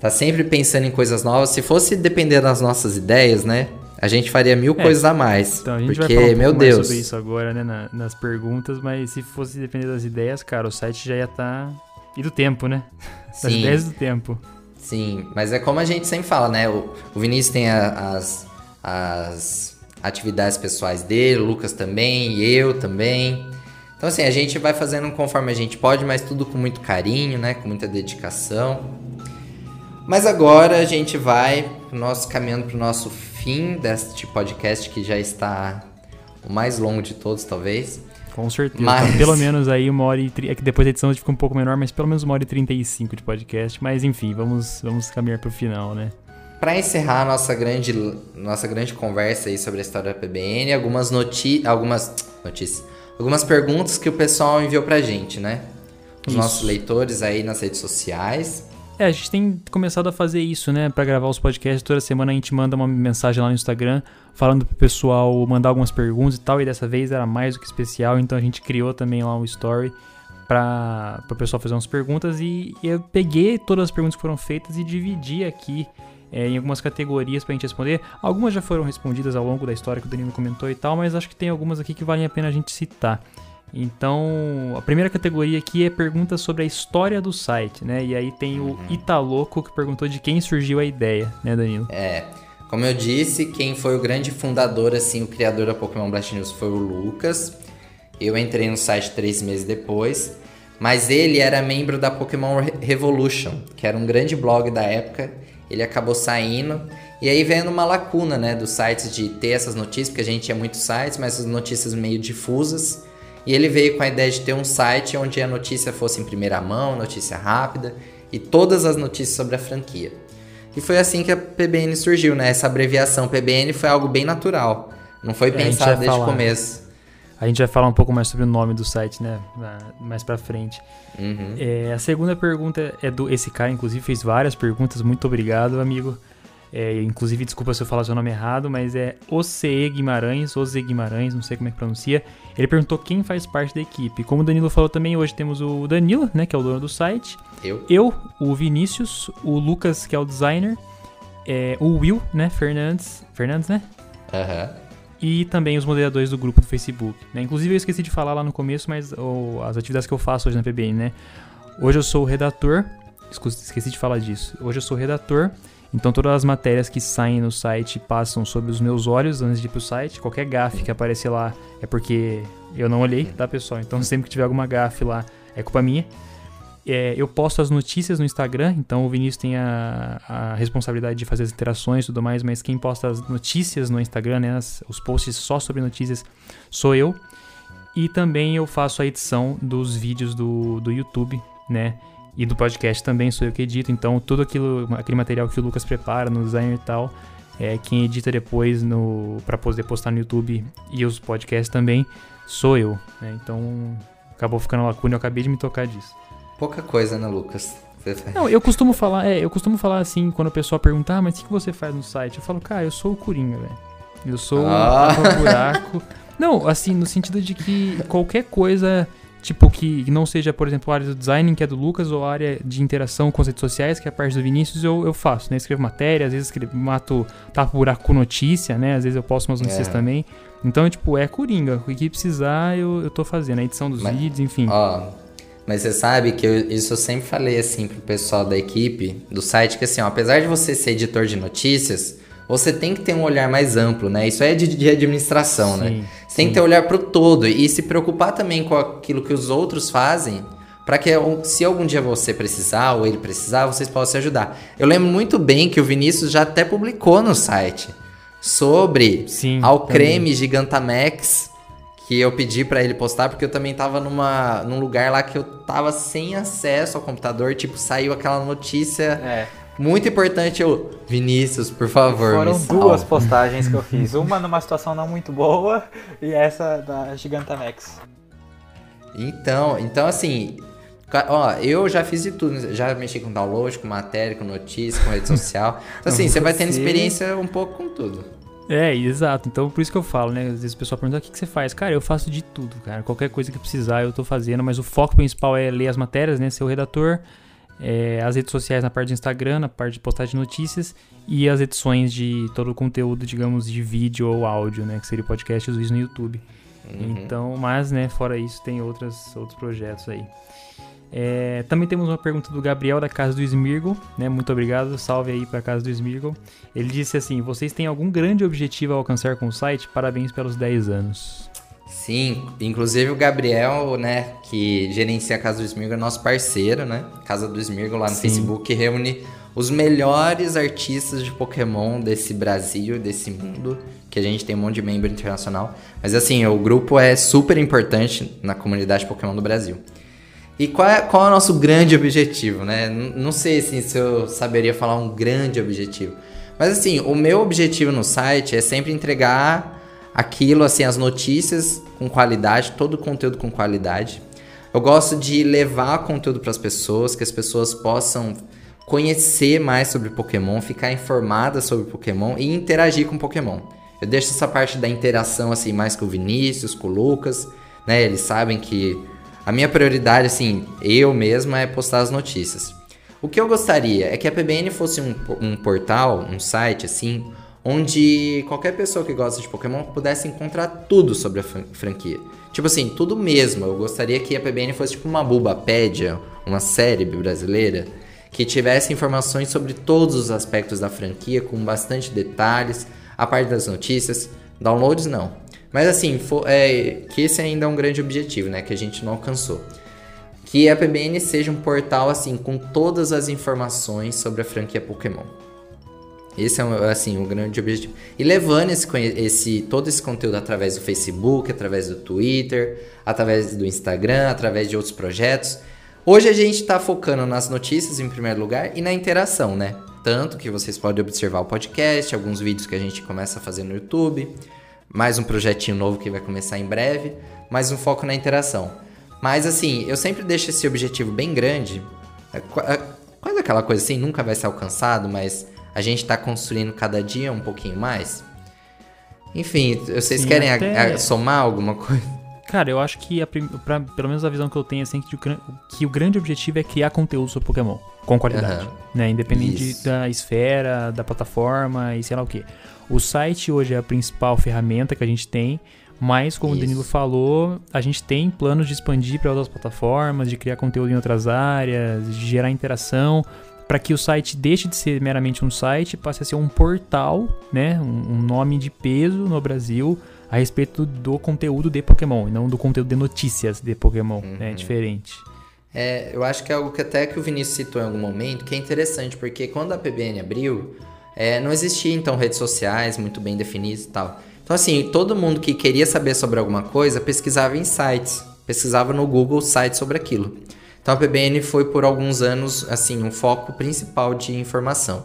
tá sempre pensando em coisas novas. Se fosse depender das nossas ideias, né? A gente faria mil É. coisas a mais. Então, a gente porque, vai falar um meu Deus. sobre isso agora, né, na- nas perguntas, mas se fosse depender das ideias, cara, o site já ia estar... E do tempo, né? Das Sim. ideias do tempo. Sim, mas é como a gente sempre fala, né? O, o Vinícius tem a- as, as atividades pessoais dele, o Lucas também, e eu também. Então, assim, a gente vai fazendo conforme a gente pode, mas tudo com muito carinho, né? Com muita dedicação. Mas agora a gente vai nosso, caminhando para o nosso fim deste podcast, que já está o mais longo de todos, talvez. Com certeza. Mas- Então, pelo menos aí uma hora e... tri- É que depois a edição fica um pouco menor, mas pelo menos uma hora e trinta e cinco de podcast. Mas enfim, vamos, vamos caminhar pro final, né? Para encerrar a nossa grande, nossa grande conversa aí sobre a história da PBN, algumas, noti algumas notícias, algumas perguntas que o pessoal enviou pra gente, né? Os Isso. nossos leitores aí nas redes sociais. É, a gente tem começado a fazer isso, né? Pra gravar os podcasts. Toda semana a gente manda uma mensagem lá no Instagram falando pro pessoal mandar algumas perguntas e tal. E dessa vez era mais do que especial, então a gente criou também lá um story pra, pro pessoal fazer umas perguntas. E eu peguei todas as perguntas que foram feitas e dividi aqui é, em algumas categorias pra gente responder. Algumas já foram respondidas ao longo da história que o Danilo comentou e tal, mas acho que tem algumas aqui que valem a pena a gente citar. Então, a primeira categoria aqui é perguntas sobre a história do site, né? E aí tem o Italoco que perguntou de quem surgiu a ideia, né, Danilo? É, como eu disse, quem foi o grande fundador, assim, o criador da Pokémon Blast News foi o Lucas. Eu entrei no site três meses depois. Mas ele era membro da Pokémon Re- Revolution, que era um grande blog da época. Ele acabou saindo. E aí vendo uma lacuna, né, dos sites de ter essas notícias, porque a gente tinha muitos sites, mas as notícias meio difusas. E ele veio com a ideia de ter um site onde a notícia fosse em primeira mão, notícia rápida, e todas as notícias sobre a franquia. E foi assim que a PBN surgiu, né? Essa abreviação PBN foi algo bem natural. Não foi pensado desde o falar. começo. A gente vai falar um pouco mais sobre o nome do site, né? na- Mais pra frente. Uhum. É, a segunda pergunta é do. Esse cara, inclusive, fez várias perguntas. Muito obrigado, amigo. É, inclusive, desculpa se eu falar seu nome errado, mas é OCE Guimarães, OCE Guimarães, não sei como é que pronuncia. Ele perguntou quem faz parte da equipe. Como o Danilo falou também, hoje temos o Danilo, né, que é o dono do site. Eu? Eu, o Vinícius, o Lucas, que é o designer, é, o Will, né, Fernandes, Fernandes, né? Aham. E também os moderadores do grupo do Facebook. Né? Inclusive eu esqueci de falar lá no começo, mas o- as atividades que eu faço hoje na PBN, né? Hoje eu sou o redator, esqueci de falar disso. Hoje eu sou o redator, então todas as matérias que saem no site passam sob os meus olhos antes de ir pro site. Qualquer gafe que aparecer lá é porque eu não olhei, tá pessoal? Então sempre que tiver alguma gafe lá é culpa minha. É, eu posto as notícias no Instagram, então o Vinícius tem a, a responsabilidade de fazer as interações e tudo mais, mas quem posta as notícias no Instagram, né, as- os posts só sobre notícias, sou eu. E também eu faço a edição dos vídeos do, do YouTube, né? E do podcast também sou eu que edito, então tudo aquilo, aquele material que o Lucas prepara no design e tal, é quem edita depois no para poder postar no YouTube e os podcasts também sou eu, né? Então acabou ficando lacuna, eu acabei de me tocar disso. Pouca coisa, né, Lucas? Não, eu costumo falar, é, eu costumo falar assim, quando o pessoal pergunta, ah, mas o que você faz no site? Eu falo, cara, eu sou o Coringa, velho. Eu sou Ah. o buraco. Não, assim, no sentido de que qualquer coisa, tipo, que não seja, por exemplo, a área do design, que é do Lucas, ou a área de interação com as redes sociais, que é a parte do Vinícius, eu, eu faço, né? Escrevo matéria, às vezes escrevo, mato, tapo buraco com notícia, né? Às vezes eu posto umas notícias É. também. Então, tipo, é Coringa. O que precisar, eu, eu tô fazendo. A edição dos Mas- vídeos, enfim. Ó, Mas você sabe que eu, isso eu sempre falei assim pro pessoal da equipe do site, que assim, ó, apesar de você ser editor de notícias, você tem que ter um olhar mais amplo, né? Isso é de, de administração, né? Sim, Você tem que ter um olhar pro todo e se preocupar também com aquilo que os outros fazem, para que se algum dia você precisar ou ele precisar, vocês possam se ajudar. Eu lembro muito bem que o Vinícius já até publicou no site sobre Sim, creme Gigantamax que eu pedi pra ele postar porque eu também tava numa num lugar lá que eu tava sem acesso ao computador, tipo, saiu aquela notícia É. muito importante, eu, Vinícius, por favor, Foram me duas postagens que eu fiz. Uma numa situação não muito boa e essa da Gigantamax. Então, então assim, ó, eu já fiz de tudo, já mexi com download, com matéria, com notícia, com rede social. Então assim, você vai tendo experiência um pouco com tudo. É, exato. Então, por isso que eu falo, né? Às vezes o pessoal pergunta o que, que você faz. Cara, eu faço de tudo, cara. Qualquer coisa que precisar, eu tô fazendo. Mas o foco principal é ler as matérias, né? Ser o redator. É, as redes sociais na parte do Instagram, na parte de postagem de notícias. E as edições de todo o conteúdo, digamos, de vídeo ou áudio, né? Que seria podcast e os vídeos no YouTube. Uhum. Então, mas, né, fora isso, tem outras, outros projetos aí. É, também temos uma pergunta do Gabriel da Casa do Smirgle, né? Muito obrigado, salve aí pra Casa do Smirgle. Ele disse assim: Vocês têm algum grande objetivo a alcançar com o site? Parabéns pelos 10 anos. Sim, inclusive o Gabriel, né, que gerencia a Casa do Smirgo, é nosso parceiro, né? Casa do Smirgo lá no Sim. Facebook, que reúne os melhores artistas de Pokémon desse Brasil, desse mundo, que a gente tem um monte de membro internacional. Mas assim, o grupo é super importante na comunidade Pokémon do Brasil. E qual é, qual é o nosso grande objetivo, né? Não sei assim, se eu saberia falar um grande objetivo. Mas assim, o meu objetivo no site é sempre entregar aquilo, assim, as notícias com qualidade, todo o conteúdo com qualidade. Eu gosto de levar conteúdo para as pessoas, que as pessoas possam conhecer mais sobre Pokémon, ficar informadas sobre Pokémon e interagir com Pokémon. Eu deixo essa parte da interação assim mais com o Vinícius, com o Lucas, né? Eles sabem que a minha prioridade, assim, eu mesmo é postar as notícias. O que eu gostaria é que a PBN fosse um, um portal, um site, assim, onde qualquer pessoa que gosta de Pokémon pudesse encontrar tudo sobre a fran- franquia. Tipo assim, tudo mesmo. Eu gostaria que a PBN fosse tipo uma Bulbapédia, uma série brasileira, que tivesse informações sobre todos os aspectos da franquia, com bastante detalhes, a parte das notícias, downloads não. Mas assim, é, que esse ainda é um grande objetivo, né? Que a gente não alcançou. Que a PBN seja um portal assim com todas as informações sobre a franquia Pokémon. Esse é um, assim o grande objetivo. E levando esse, esse todo esse conteúdo através do Facebook, através do Twitter, através do Instagram, através de outros projetos. Hoje a gente está focando nas notícias em primeiro lugar e na interação, né? Tanto que vocês podem observar o podcast, alguns vídeos que a gente começa a fazer no YouTube, mais um projetinho novo que vai começar em breve, mais um foco na interação. Mas assim, eu sempre deixo esse objetivo bem grande. É é Quase aquela coisa assim, nunca vai ser alcançado, mas a gente tá construindo cada dia um pouquinho mais. Enfim, vocês Sim, querem a- até- a- somar alguma coisa? Cara, eu acho que, a pra- pelo menos a visão que eu tenho, assim, que o, que o grande objetivo é criar conteúdo sobre Pokémon, com qualidade. Aham. Né? Independente Isso. da esfera, da plataforma e sei lá o que. O site hoje é a principal ferramenta que a gente tem, mas como Isso. o Danilo falou, a gente tem planos de expandir para outras plataformas, de criar conteúdo em outras áreas, de gerar interação, para que o site deixe de ser meramente um site passe a ser um portal, né? Um, um nome de peso no Brasil a respeito do conteúdo de Pokémon, e não do conteúdo de notícias de Pokémon, né? É diferente. É, eu acho que é algo que até que o Vinícius citou em algum momento, que é interessante, porque quando a PBN abriu, é, não existia então redes sociais muito bem definidas e tal. Então assim, todo mundo que queria saber sobre alguma coisa pesquisava em sites, pesquisava no Google sites sobre aquilo. Então a PBN foi por alguns anos assim um foco principal de informação,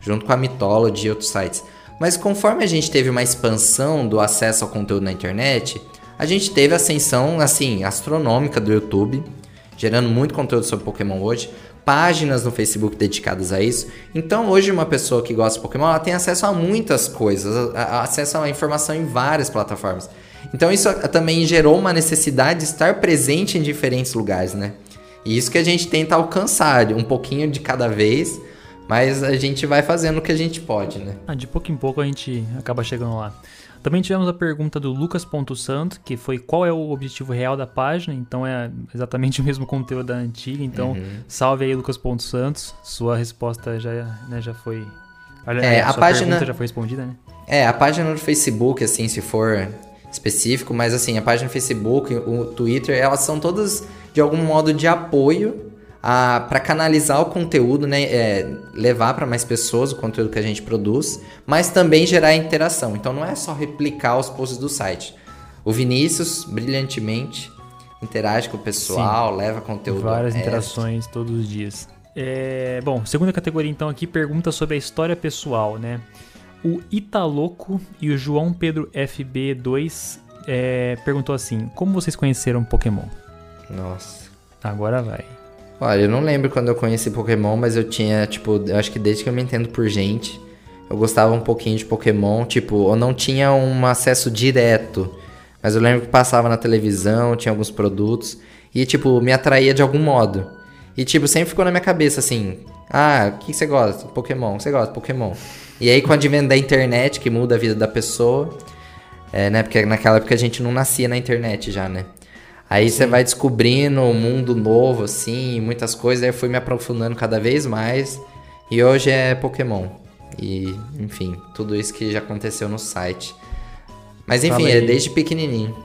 junto com a Mythology e outros sites. Mas conforme a gente teve uma expansão do acesso ao conteúdo na internet, a gente teve ascensão assim astronômica do YouTube, gerando muito conteúdo sobre Pokémon hoje, páginas no Facebook dedicadas a isso. Então, hoje uma pessoa que gosta de Pokémon, ela tem acesso a muitas coisas, acesso a informação em várias plataformas. Então, isso a- também gerou uma necessidade de estar presente em diferentes lugares, né? E isso que a gente tenta alcançar, um pouquinho de cada vez, Mas a gente vai fazendo o que a gente pode, né? Ah, de pouco em pouco a gente acaba chegando lá. Também tivemos a pergunta do Lucas.santo, que foi qual é o objetivo real da página. Então é exatamente o mesmo conteúdo da antiga. Então, uhum. salve aí, Lucas.santos. Sua resposta já, né, já foi. É, a página já foi respondida, né? É, a página do Facebook, assim, se for específico, mas assim, a página do Facebook, o Twitter, elas são todas de algum modo de apoio para canalizar o conteúdo, né, é, levar para mais pessoas o conteúdo que a gente produz, mas também gerar interação. Então não é só replicar os posts do site. O Vinícius, brilhantemente, interage com o pessoal, Sim. leva conteúdo. Várias interações todos os dias. É, bom, segunda categoria então aqui, pergunta sobre a história pessoal, né? O Italoco e o João Pedro FB2 é, perguntou assim: Como vocês conheceram Pokémon? Nossa. Agora vai. Olha, eu não lembro quando eu conheci Pokémon, mas eu tinha, tipo, eu acho que desde que eu me entendo por gente, eu gostava um pouquinho de Pokémon. Tipo, eu não tinha um acesso direto, mas eu lembro que passava na televisão, tinha alguns produtos, e, tipo, me atraía de algum modo. E, tipo, sempre ficou na minha cabeça assim: ah, o que você gosta? Pokémon. Você gosta de Pokémon? E aí, com o advento da internet, que muda a vida da pessoa, é, né? Porque naquela época a gente não nascia na internet já, né? Aí você vai descobrindo um mundo novo, assim, muitas coisas. Aí eu fui me aprofundando cada vez mais. E hoje é Pokémon. E, enfim, tudo isso que já aconteceu no site. Mas enfim, é desde pequenininho.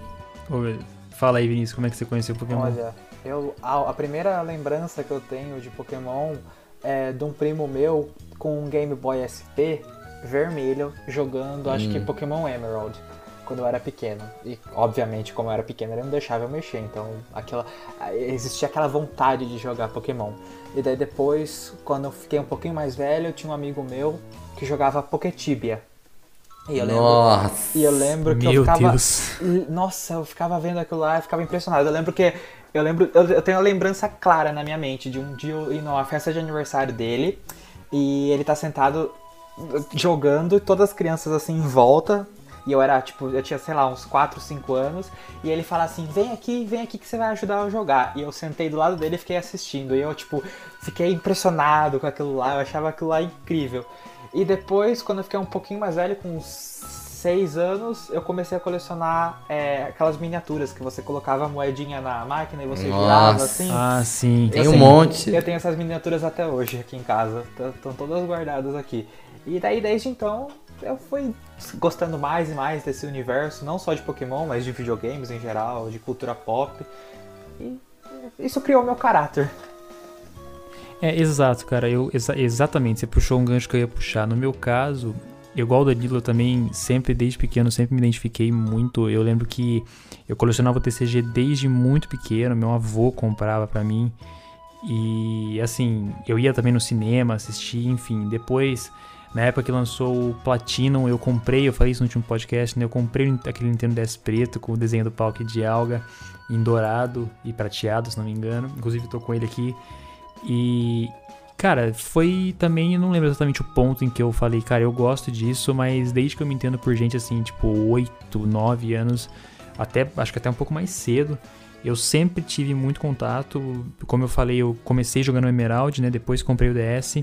Fala aí, Vinícius, como é que você conheceu Pokémon? Olha, eu, a, a primeira lembrança que eu tenho de Pokémon é de um primo meu com um Game Boy SP vermelho jogando, hum. acho que hum. Pokémon Emerald quando eu era pequeno. E, obviamente, como eu era pequeno, ele não deixava eu mexer. Então, aquela, existia aquela vontade de jogar Pokémon. E daí depois, quando eu fiquei um pouquinho mais velho, eu tinha um amigo meu que jogava Poketibia. E eu lembro, nossa, e eu lembro que eu ficava. Deus. Nossa, eu ficava vendo aquilo lá e ficava impressionado. Eu lembro que. Eu lembro. Eu, tenho uma lembrança clara na minha mente de um dia eu ir numa festa de aniversário dele. E ele tá sentado jogando e todas as crianças assim em volta, e eu era, tipo, eu tinha, sei lá, uns 4, 5 anos. E ele fala assim: vem aqui, vem aqui que você vai ajudar a jogar. E eu sentei do lado dele e fiquei assistindo. E eu, tipo, fiquei impressionado com aquilo lá. Eu achava aquilo lá incrível. E depois, quando eu fiquei um pouquinho mais velho, com uns 6 anos, eu comecei a colecionar é, aquelas miniaturas que você colocava a moedinha na máquina e você Nossa. virava assim. Ah, sim. Tem um monte. Eu tenho essas miniaturas até hoje aqui em casa. Estão todas guardadas aqui. E daí, desde então, eu fui gostando mais e mais desse universo, não só de Pokémon, mas de videogames em geral, de cultura pop. E isso criou meu caráter. É, exato, cara. Eu, exa exatamente, você puxou um gancho que eu ia puxar. No meu caso, igual o Danilo, eu também sempre, desde pequeno, sempre me identifiquei muito. Eu lembro que eu colecionava TCG desde muito pequeno, meu avô comprava para mim. E assim, eu ia também no cinema assistir, enfim. Depois na época que lançou o Platinum, eu comprei, eu falei isso no último podcast, né? Eu comprei aquele Nintendo DS preto com o desenho do Palk de alga em dourado e prateado, se não me engano. Inclusive tô com ele aqui. E cara, foi também, eu não lembro exatamente o ponto em que eu falei, cara, eu gosto disso, mas desde que eu me entendo por gente assim, tipo 8, 9 anos, até acho que até um pouco mais cedo, eu sempre tive muito contato. Como eu falei, eu comecei jogando Emerald, né? Depois comprei o DS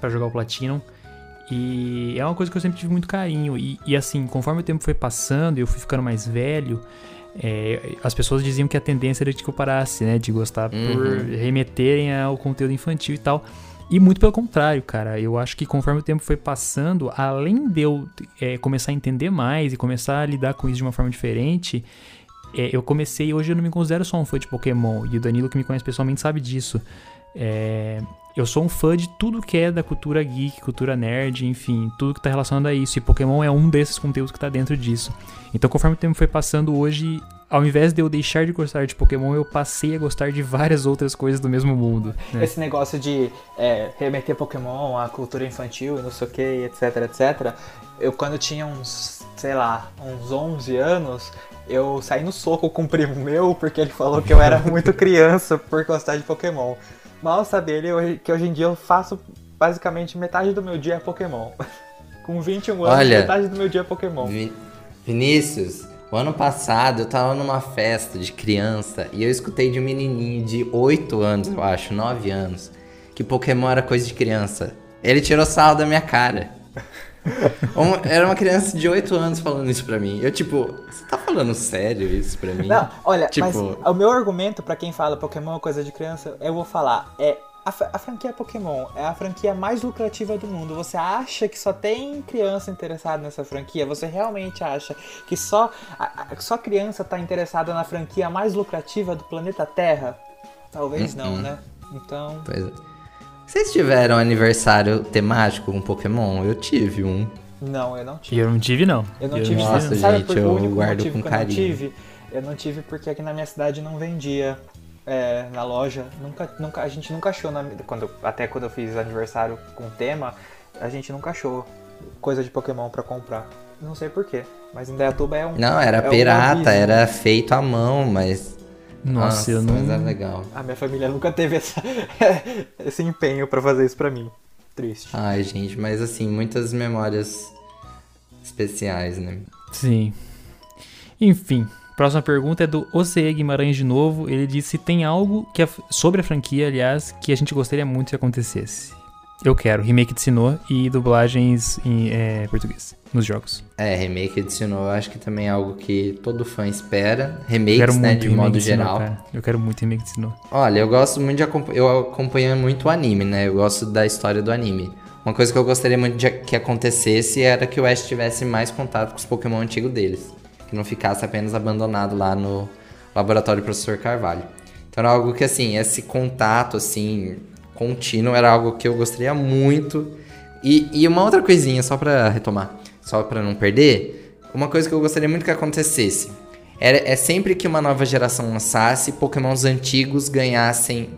para jogar o Platinum. E é uma coisa que eu sempre tive muito carinho. E, e assim, conforme o tempo foi passando e eu fui ficando mais velho, é, as pessoas diziam que a tendência era de que eu parasse, né? De gostar uhum. por remeterem ao conteúdo infantil e tal. E muito pelo contrário, cara. Eu acho que conforme o tempo foi passando, além de eu é, começar a entender mais e começar a lidar com isso de uma forma diferente, é, eu comecei. Hoje eu não me considero só um fã de Pokémon. E o Danilo, que me conhece pessoalmente, sabe disso. É, eu sou um fã de tudo que é da cultura geek, cultura nerd, enfim, tudo que está relacionado a isso. E Pokémon é um desses conteúdos que está dentro disso. Então, conforme o tempo foi passando, hoje, ao invés de eu deixar de gostar de Pokémon, eu passei a gostar de várias outras coisas do mesmo mundo. Né? Esse negócio de é, remeter Pokémon à cultura infantil e não sei o que, etc, etc. Eu, quando tinha uns, sei lá, uns 11 anos, eu saí no soco com um primo meu porque ele falou que eu era muito criança por gostar de Pokémon. Mal sabe ele que hoje em dia eu faço basicamente metade do meu dia é Pokémon. Com 21 anos, Olha, metade do meu dia é Pokémon. Vi Vinícius, o ano passado eu tava numa festa de criança e eu escutei de um menininho de 8 anos, eu acho, 9 anos, que Pokémon era coisa de criança. Ele tirou sal da minha cara. Era uma criança de 8 anos falando isso pra mim. Eu, tipo, você tá falando sério isso pra mim? Não, olha, Tipo- mas o meu argumento pra quem fala Pokémon é coisa de criança, eu vou falar, é a, a franquia Pokémon é a franquia mais lucrativa do mundo. Você acha que só tem criança interessada nessa franquia? Você realmente acha que só, a- a- só criança tá interessada na franquia mais lucrativa do planeta Terra? Talvez não, Uhum. né? Então, Pois é. Vocês tiveram aniversário temático com Pokémon? Eu tive um. não, eu não E tive. eu não tive, não. Eu não Eu tive. Nossa, sabe, gente, por, eu o único guardo com que eu não carinho. tive? Eu não tive porque aqui na minha cidade não vendia é, na loja. Nunca, nunca, a gente nunca achou, na, quando, até quando eu fiz aniversário com tema, a gente nunca achou coisa de Pokémon pra comprar. Não sei porquê, mas em Dayatuba é um... Não, era é um pirata, aviso. era feito à mão, mas. Nossa, eu não. Mas era legal. A minha família nunca teve essa, esse empenho pra fazer isso pra mim. Triste. Ai, gente, mas assim, muitas memórias especiais, né? Sim. Enfim, próxima pergunta é do OCE Guimarães de novo. Ele disse se tem algo que a- sobre a franquia, aliás, que a gente gostaria muito que acontecesse. Eu quero remake de Sinnoh e dublagens em é, português nos jogos. É, remake adicionou, eu acho que também é algo que todo fã espera. Remakes, né, de modo de Sinnoh, geral. cara. Eu quero muito remake de Sinnoh. Olha, eu gosto muito de acompanhar. Eu acompanho muito o anime, né? Eu gosto da história do anime. Uma coisa que eu gostaria muito de que acontecesse era que o Ash tivesse mais contato com os Pokémon antigos deles. Que não ficasse apenas abandonado lá no laboratório do professor Carvalho. Então era algo que, assim, esse contato, assim, contínuo era algo que eu gostaria muito. E, e uma outra coisinha, só pra retomar, só pra não perder, uma coisa que eu gostaria muito que acontecesse era, é sempre que uma nova geração lançasse, pokémons antigos ganhassem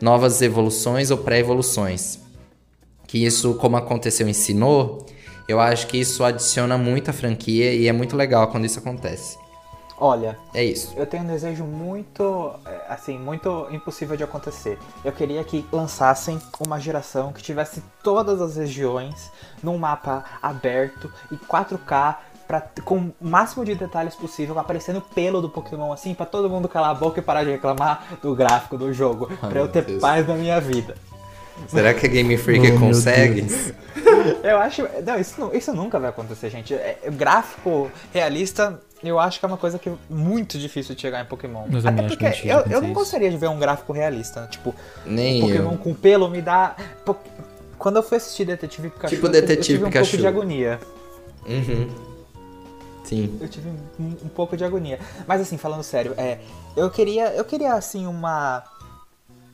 novas evoluções ou pré-evoluções. Que isso, como aconteceu em Sinnoh, eu acho que isso adiciona muito à franquia e é muito legal quando isso acontece. Olha, É isso. Eu tenho um desejo muito, é, assim, muito impossível de acontecer. Eu queria que lançassem uma geração que tivesse todas as regiões num mapa aberto e 4K pra, com o máximo de detalhes possível, aparecendo pelo do Pokémon assim, pra todo mundo calar a boca e parar de reclamar do gráfico do jogo, pra eu ter Deus. paz na minha vida. Será que a Game Freak Oh, consegue? Eu acho, não, isso, não- isso nunca vai acontecer, gente. É, é, gráfico realista, eu acho que é uma coisa que é muito difícil de chegar em Pokémon. Eu também Até porque eu, eu não gostaria de ver um gráfico realista, tipo, Nem Pokémon eu. com pelo me dá. Po- Quando eu fui assistir Detetive Pikachu, Tipo eu tive- Detetive eu tive um Pikachu. pouco de agonia. Uhum. Sim. Eu tive um, um pouco de agonia. Mas assim, falando sério, é, eu queria, eu queria assim uma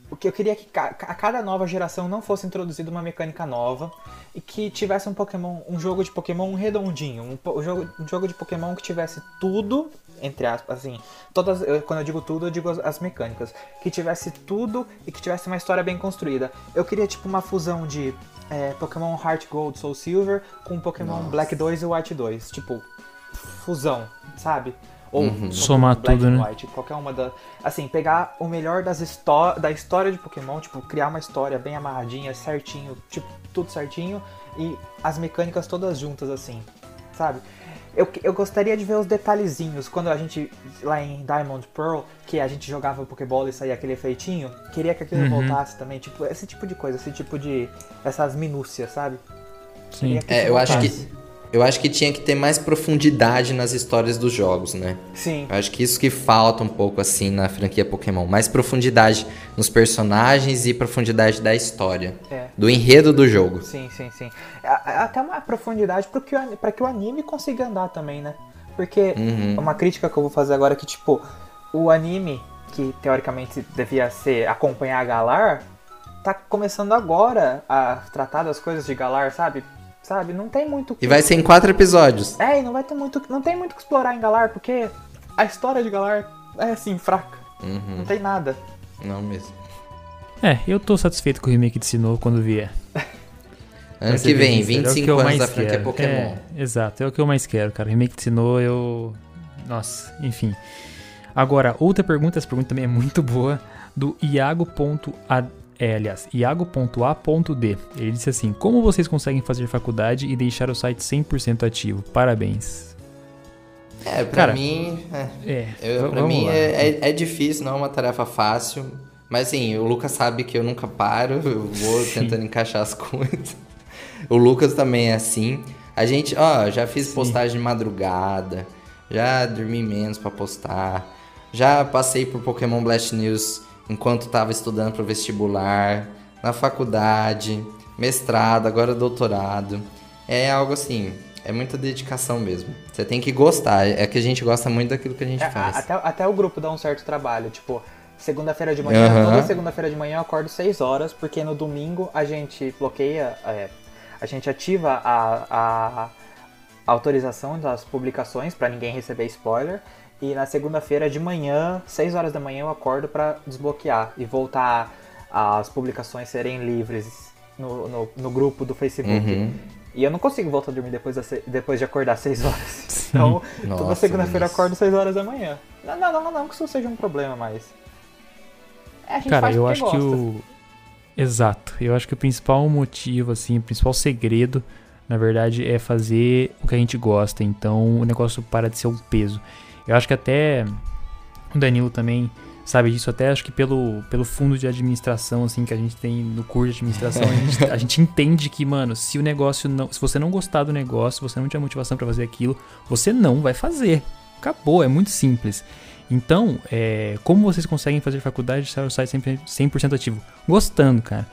o que eu queria que ca- a cada nova geração não fosse introduzida uma mecânica nova e que tivesse um Pokémon, um jogo de Pokémon redondinho, um, po- jogo, um jogo de Pokémon que tivesse tudo, entre aspas, assim, todas, quando eu digo tudo, eu digo as, as mecânicas, que tivesse tudo e que tivesse uma história bem construída. Eu queria tipo uma fusão de é, Pokémon Heart Gold, Soul Silver com Pokémon Nossa. Black 2 e White 2, tipo fusão, sabe? Ou Uhum. Somar Black tudo, né? White, qualquer uma da. Assim, pegar o melhor das histó da história de Pokémon, tipo, criar uma história bem amarradinha, certinho, tipo, tudo certinho, e as mecânicas todas juntas, assim, sabe? Eu, eu gostaria de ver os detalhezinhos. Quando a gente, lá em Diamond Pearl, que a gente jogava Pokébola e saía aquele efeitinho, queria que aquilo Uhum. voltasse também. Tipo, esse tipo de coisa, esse tipo de. essas minúcias, sabe? Sim. É, eu acho voltasse. que eu acho que tinha que ter mais profundidade nas histórias dos jogos, né? Sim. Eu acho que isso que falta um pouco assim na franquia Pokémon, mais profundidade nos personagens e profundidade da história, É. do enredo do jogo. Sim, sim, sim. Até uma profundidade para que o anime consiga andar também, né? Porque Uhum. uma crítica que eu vou fazer agora é que, tipo, o anime, que teoricamente devia ser acompanhar a Galar, tá começando agora a tratar das coisas de Galar, sabe? Sabe? Não tem muito. E vai ser em quatro episódios. É, e não vai ter muito. Não tem muito o que explorar em Galar, porque a história de Galar é assim, fraca. Uhum. Não tem nada. Não mesmo. É, eu tô satisfeito com o remake de Sinnoh quando vier. Ano que vem, sincero, é o que 25 eu anos mais da franquia quero. Pokémon. É, exato, é o que eu mais quero, cara. Remake de Sinnoh, eu... Nossa, enfim. Agora, outra pergunta, essa pergunta também é muito boa, do Iago.a... É, aliás, Iago.a.d. Ele disse assim, como vocês conseguem fazer faculdade e deixar o site 100% ativo? Parabéns. É, pra Cara, mim, é, É, eu, pra mim é, é, é difícil, não é uma tarefa fácil, Mas assim, o Lucas sabe que eu nunca paro, eu vou Sim. tentando encaixar as coisas. O Lucas também é assim. A gente, ó, já fiz Sim. postagem de madrugada, já dormi menos para postar, já passei por Pokémon Blast News enquanto tava estudando pro vestibular, na faculdade, mestrado, agora doutorado. É algo assim, é muita dedicação mesmo. Você tem que gostar. É que a gente gosta muito daquilo que a gente é, faz. Até, até o grupo dá um certo trabalho. Tipo, segunda-feira de manhã, uhum. toda segunda-feira de manhã eu acordo 6 horas, porque no domingo a gente bloqueia, é, a gente ativa a, a, a autorização das publicações para ninguém receber spoiler. E na segunda-feira de manhã, 6 horas da manhã, eu acordo para desbloquear e voltar as publicações serem livres no, no, no grupo do Facebook. Uhum. E eu não consigo voltar a dormir depois, da, depois de acordar 6 horas. Então, Nossa, toda segunda-feira eu acordo 6 horas da manhã. Não, não, não, não, que isso seja um problema, mas. É, Cara, eu acho gosta. que o. Exato. Eu acho que o principal motivo, assim, o principal segredo, na verdade, é fazer o que a gente gosta. Então o negócio para de ser um peso. Eu acho que até o Danilo também sabe disso, até acho que pelo, pelo fundo de administração, assim, que a gente tem no curso de administração, a gente, a gente entende que, mano, se o negócio não. Se você não gostar do negócio, se você não tiver motivação para fazer aquilo, você não vai fazer. Acabou, é muito simples. Então, é, como vocês conseguem fazer faculdade de o site 100%, ativo? Gostando, cara.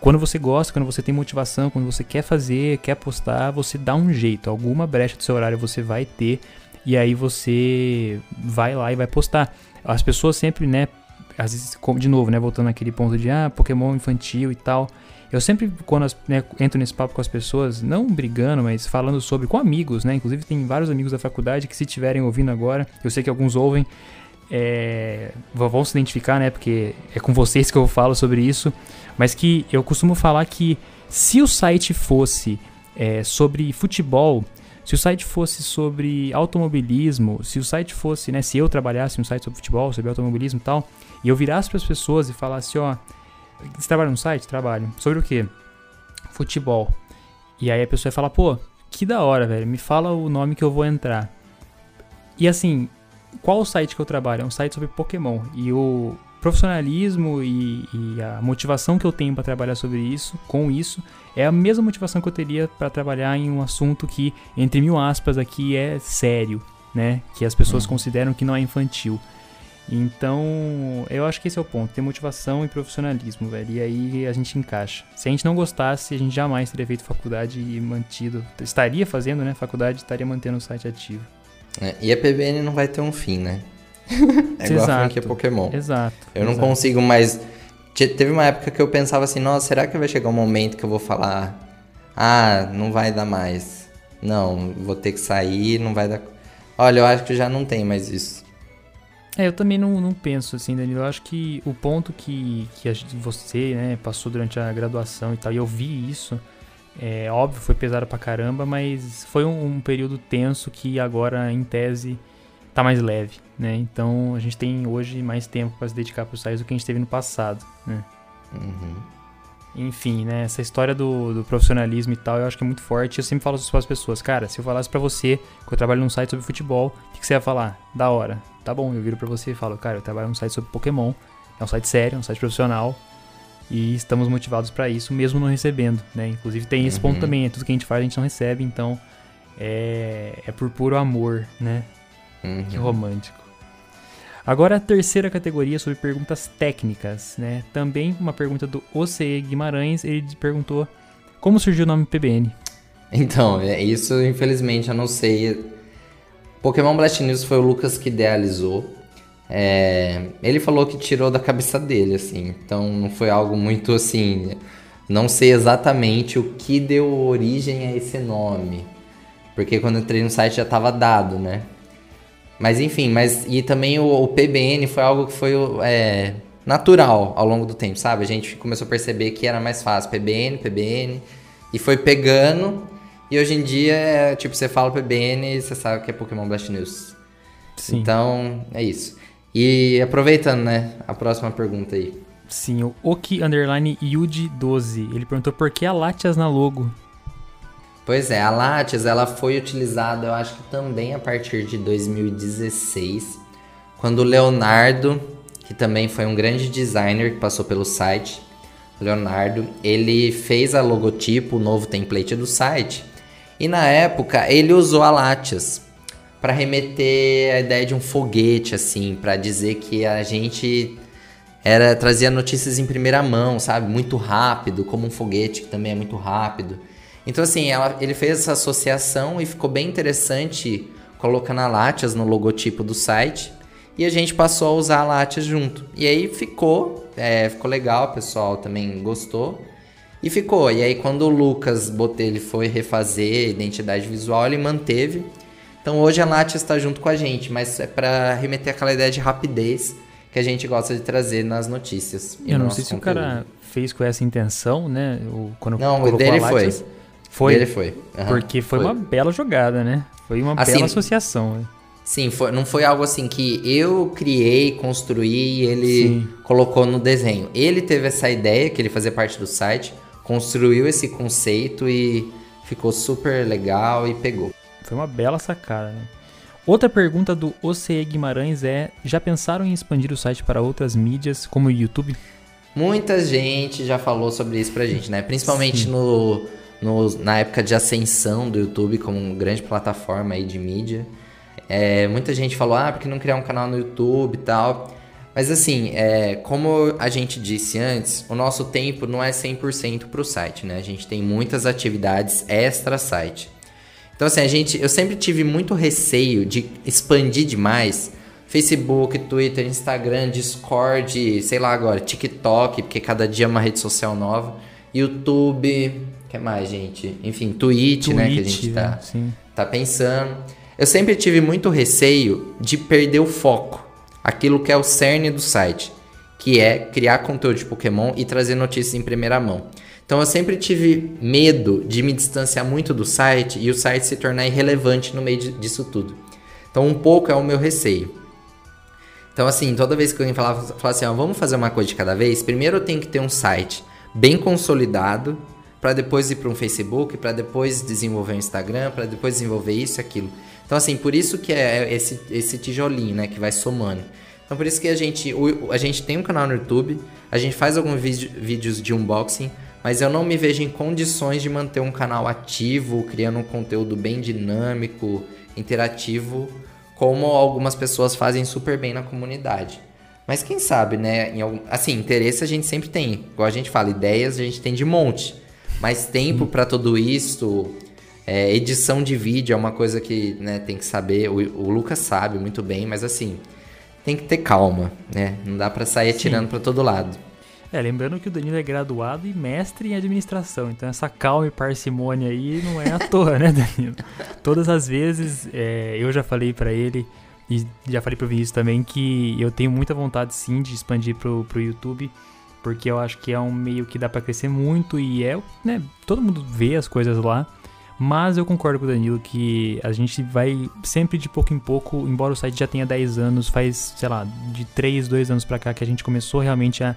Quando você gosta, quando você tem motivação, quando você quer fazer, quer postar, você dá um jeito. Alguma brecha do seu horário você vai ter e aí você vai lá e vai postar. As pessoas sempre, né, às vezes, de novo, né, voltando naquele ponto de ah, Pokémon infantil e tal. Eu sempre, quando as, né, entro nesse papo com as pessoas, não brigando, mas falando sobre, com amigos, né? Inclusive tem vários amigos da faculdade que se estiverem ouvindo agora, eu sei que alguns ouvem, é, vão se identificar, né? Porque é com vocês que eu falo sobre isso. Mas que eu costumo falar que se o site fosse é, sobre futebol, se o site fosse sobre automobilismo, se o site fosse, né, se eu trabalhasse um site sobre futebol, sobre automobilismo e tal, e eu virasse para as pessoas e falasse, ó, você trabalha no site? Trabalho. Sobre o quê? Futebol. E aí a pessoa ia falar, pô, que da hora, velho, me fala o nome que eu vou entrar. E assim, qual o site que eu trabalho? É um site sobre Pokémon. E o profissionalismo e, e a motivação que eu tenho para trabalhar sobre isso, com isso, é a mesma motivação que eu teria para trabalhar em um assunto que, entre mil aspas, aqui é sério, né? Que as pessoas uhum. consideram que não é infantil. Então, eu acho que esse é o ponto, ter motivação e profissionalismo, velho. E aí a gente encaixa. Se a gente não gostasse, a gente jamais teria feito faculdade e mantido. Estaria fazendo, né? Faculdade, estaria mantendo o site ativo. É, e a PBN não vai ter um fim, né? é igual Exato. a franquia Pokémon. Exato. Eu não Exato. consigo mais. Teve uma época que eu pensava assim, nossa, será que vai chegar um momento que eu vou falar, ah, não vai dar mais. Não, vou ter que sair, não vai dar. Olha, eu acho que já não tem mais isso. É, eu também não, não penso assim, Danilo. Eu acho que o ponto que, que gente, você né, passou durante a graduação e tal, e eu vi isso, é óbvio, foi pesado pra caramba, mas foi um, um período tenso que agora, em tese, tá mais leve, né? Então a gente tem hoje mais tempo para se dedicar para os sites do que a gente teve no passado, né? Uhum. Enfim, né? Essa história do, do, profissionalismo e tal, eu acho que é muito forte. Eu sempre falo isso para as pessoas, cara. Se eu falasse para você que eu trabalho num site sobre futebol, o que, que, você ia falar? Da hora. Tá bom, eu viro para você e falo, cara, eu trabalho num site sobre Pokémon. É um site sério, é um site profissional. E estamos motivados para isso, mesmo não recebendo, né? Inclusive tem esse uhum. ponto também, é tudo que a gente faz a gente não recebe, então é, é por puro amor, né? Uhum. Que romântico. Agora a terceira categoria sobre perguntas técnicas, né? Também uma pergunta do OCE Guimarães, ele perguntou como surgiu o nome PBN. Então, é isso infelizmente eu não sei. Pokémon Blast News foi o Lucas que idealizou. É, ele falou que tirou da cabeça dele, assim. Então não foi algo muito assim. Não sei exatamente o que deu origem a esse nome. Porque quando eu entrei no site já estava dado, né? Mas enfim, mas e também o, o PBN foi algo que foi é, natural ao longo do tempo, sabe? A gente começou a perceber que era mais fácil, PBN, PBN, e foi pegando. E hoje em dia, é, tipo, você fala PBN e você sabe que é Pokémon Blast News. Sim. Então, é isso. E aproveitando, né, a próxima pergunta aí. Sim, o Oki Underline Yuji 12. Ele perguntou por que a Latias na logo. Pois é, a Lattes ela foi utilizada, eu acho que também a partir de 2016, quando o Leonardo que também foi um grande designer que passou pelo site, Leonardo. Ele fez a logotipo, o novo template do site. E na época ele usou a Latias para remeter a ideia de um foguete assim, para dizer que a gente era trazia notícias em primeira mão, sabe? Muito rápido, como um foguete que também é muito rápido. Então assim, ela, ele fez essa associação e ficou bem interessante colocando a Latias no logotipo do site. E a gente passou a usar a Latias junto. E aí ficou, é, ficou legal, o pessoal também gostou. E ficou. E aí quando o Lucas Botelho foi refazer a identidade visual, ele manteve. Então hoje a Latias está junto com a gente, mas é para remeter aquela ideia de rapidez que a gente gosta de trazer nas notícias. Eu não sei se conteúdo. o cara fez com essa intenção, né? O, quando não, o dele foi. Foi. Dele foi. Uhum, porque foi, foi, uma bela jogada, né? Foi uma assim, bela associação. Né? Sim, foi, não foi algo assim que eu criei, construí e ele Sim. colocou no desenho. Ele teve essa ideia, que ele fazia parte do site, construiu esse conceito e ficou super legal e pegou. Foi uma bela sacada, né? Outra pergunta do OCE Guimarães é: já pensaram em expandir o site para outras mídias, como o YouTube? Muita gente já falou sobre isso pra gente, né? Principalmente no, no, na época de ascensão do YouTube como grande plataforma aí de mídia. É, muita gente falou, ah, porque não criar um canal no YouTube e tal. Mas assim, é, como a gente disse antes, o nosso tempo não é 100% para o site, né? A gente tem muitas atividades extra site. Então, assim, a gente, eu sempre tive muito receio de expandir demais Facebook, Twitter, Instagram, Discord, sei lá agora, TikTok, porque cada dia é uma rede social nova, YouTube, que mais, gente? Enfim, Twitch, Twitch né, que a gente tá, né? tá pensando. Eu sempre tive muito receio de perder o foco, aquilo que é o cerne do site, que é criar conteúdo de Pokémon e trazer notícias em primeira mão. Então eu sempre tive medo de me distanciar muito do site e o site se tornar irrelevante no meio disso tudo. Então um pouco é o meu receio. Então assim, toda vez que alguém falava assim, ó, vamos fazer uma coisa de cada vez, primeiro eu tenho que ter um site bem consolidado para depois ir para um Facebook, para depois desenvolver um Instagram, para depois desenvolver isso e aquilo. Então assim, por isso que é esse, esse tijolinho, né, que vai somando. Então por isso que a gente, a gente tem um canal no YouTube, a gente faz alguns vídeos de unboxing, mas eu não me vejo em condições de manter um canal ativo, criando um conteúdo bem dinâmico, interativo, como algumas pessoas fazem super bem na comunidade. Mas quem sabe, né? Algum... Assim, interesse a gente sempre tem. Igual a gente fala, ideias a gente tem de monte. Mas tempo para tudo isso, é, edição de vídeo é uma coisa que né, tem que saber. O, o, Lucas sabe muito bem, mas assim, tem que ter calma, né? Não dá para sair atirando para todo lado. É, lembrando que o Danilo é graduado e mestre em administração, então essa calma e parcimônia aí não é à toa, né, Danilo? Todas as vezes é, eu já falei para ele e já falei pro Vinícius também que eu tenho muita vontade sim de expandir pro, pro YouTube, porque eu acho que é um meio que dá para crescer muito e é, né, todo mundo vê as coisas lá. Mas eu concordo com o Danilo que a gente vai sempre de pouco em pouco, embora o site já tenha 10 anos, faz, sei lá, de 3, 2 anos para cá que a gente começou realmente a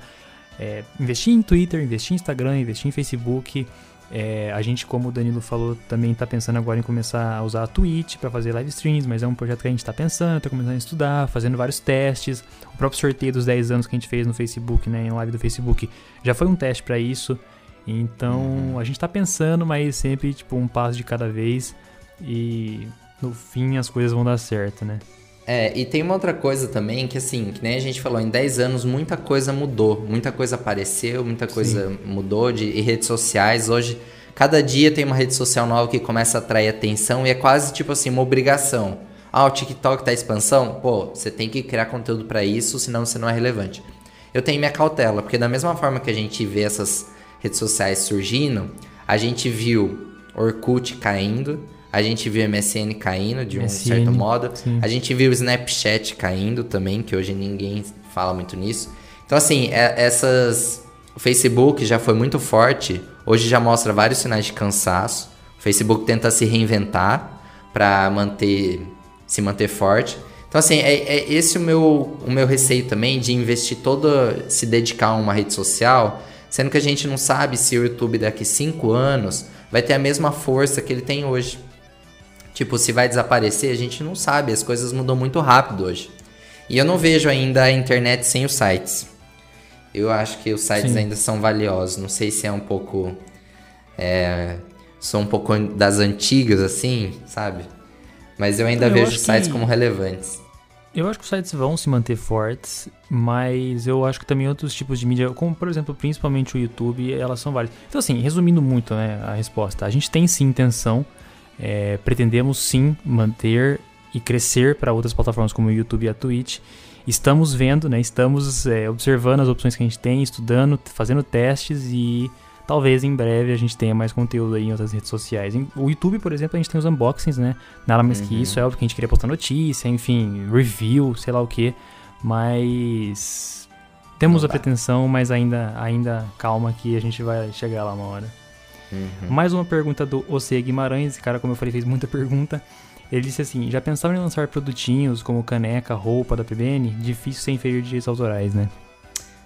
é, investir em Twitter, investir em Instagram, investir em Facebook. É, a gente, como o Danilo falou, também está pensando agora em começar a usar a Twitch para fazer live streams, mas é um projeto que a gente está pensando, está começando a estudar, fazendo vários testes. O próprio sorteio dos 10 anos que a gente fez no Facebook, né, em live do Facebook, já foi um teste para isso. Então uhum. a gente está pensando, mas sempre tipo um passo de cada vez e no fim as coisas vão dar certo, né? É, e tem uma outra coisa também que assim, que nem a gente falou, em 10 anos muita coisa mudou, muita coisa apareceu, muita coisa Sim. mudou de e redes sociais. Hoje, cada dia tem uma rede social nova que começa a atrair atenção e é quase tipo assim, uma obrigação. Ah, o TikTok tá expansão? Pô, você tem que criar conteúdo para isso, senão você não é relevante. Eu tenho minha cautela, porque da mesma forma que a gente vê essas redes sociais surgindo, a gente viu Orkut caindo, a gente viu MSN caindo de um MSN, certo modo. Sim. A gente viu o Snapchat caindo também, que hoje ninguém fala muito nisso. Então, assim, é, essas. O Facebook já foi muito forte. Hoje já mostra vários sinais de cansaço. O Facebook tenta se reinventar para manter se manter forte. Então, assim, é, é, esse o meu, o meu receio também de investir todo, se dedicar a uma rede social, sendo que a gente não sabe se o YouTube daqui cinco anos vai ter a mesma força que ele tem hoje. Tipo, se vai desaparecer, a gente não sabe, as coisas mudam muito rápido hoje. E eu não vejo ainda a internet sem os sites. Eu acho que os sites Sim. ainda são valiosos. Não sei se é um pouco. É, sou um pouco das antigas, assim, sabe? Mas eu ainda eu vejo os sites que... como relevantes. Eu acho que os sites vão se manter fortes, mas eu acho que também outros tipos de mídia, como por exemplo, principalmente o YouTube, elas são válidas. Então, assim, resumindo muito né, a resposta, a gente tem sim intenção, é, pretendemos sim manter e crescer para outras plataformas como o YouTube e a Twitch. Estamos vendo, né, estamos é, observando as opções que a gente tem, estudando, fazendo testes e talvez em breve a gente tenha mais conteúdo aí em outras redes sociais. O YouTube, por exemplo, a gente tem os unboxings, né? Nada mais uhum. que isso, é óbvio que a gente queria postar notícia, enfim, review, sei lá o que. Mas temos a pretensão, mas ainda, ainda calma que a gente vai chegar lá uma hora. Uhum. Mais uma pergunta do Oce Guimarães, esse cara, como eu falei, fez muita pergunta. Ele disse assim: já pensaram em lançar produtinhos como caneca, roupa da PBN? Difícil sem ferir direitos autorais, né?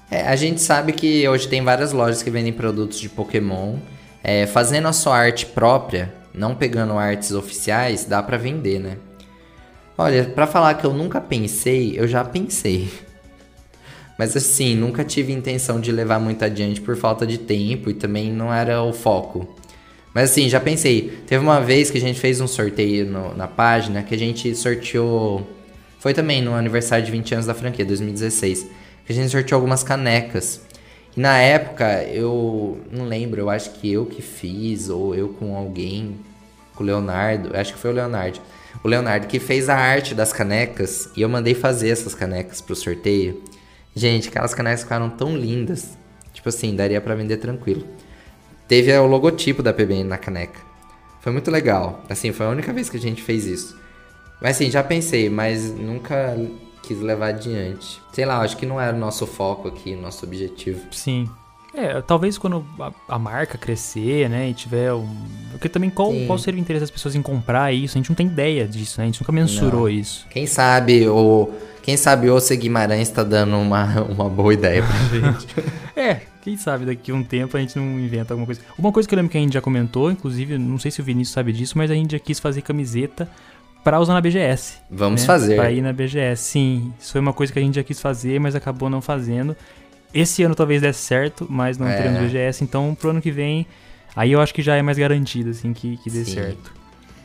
É, a gente sabe que hoje tem várias lojas que vendem produtos de Pokémon. É, fazendo a sua arte própria, não pegando artes oficiais, dá para vender, né? Olha, para falar que eu nunca pensei, eu já pensei. Mas assim, nunca tive intenção de levar muito adiante por falta de tempo e também não era o foco. Mas assim, já pensei. Teve uma vez que a gente fez um sorteio no, na página que a gente sorteou. Foi também no aniversário de 20 anos da franquia, 2016 que a gente sorteou algumas canecas. E na época, eu não lembro, eu acho que eu que fiz, ou eu com alguém, com o Leonardo, acho que foi o Leonardo. O Leonardo que fez a arte das canecas e eu mandei fazer essas canecas pro sorteio. Gente, aquelas canecas ficaram tão lindas. Tipo assim, daria para vender tranquilo. Teve o logotipo da PBN na caneca. Foi muito legal. Assim, foi a única vez que a gente fez isso. Mas assim, já pensei, mas nunca quis levar adiante. Sei lá, acho que não era o nosso foco aqui, nosso objetivo. Sim. É, talvez quando a, a marca crescer, né, e tiver um... Porque também qual, qual seria o interesse das pessoas em comprar isso? A gente não tem ideia disso, né? A gente nunca mensurou não. isso. Quem sabe o... Quem sabe o Guimarães está dando uma, uma boa ideia pra gente. é, quem sabe daqui a um tempo a gente não inventa alguma coisa. Uma coisa que eu lembro que a gente já comentou, inclusive, não sei se o Vinícius sabe disso, mas a gente já quis fazer camiseta para usar na BGS. Vamos né? fazer. Para ir na BGS, sim. Isso foi uma coisa que a gente já quis fazer, mas acabou não fazendo. Esse ano talvez desse certo, mas não é. teremos BGS, então pro ano que vem, aí eu acho que já é mais garantido, assim, que, que dê sim. certo.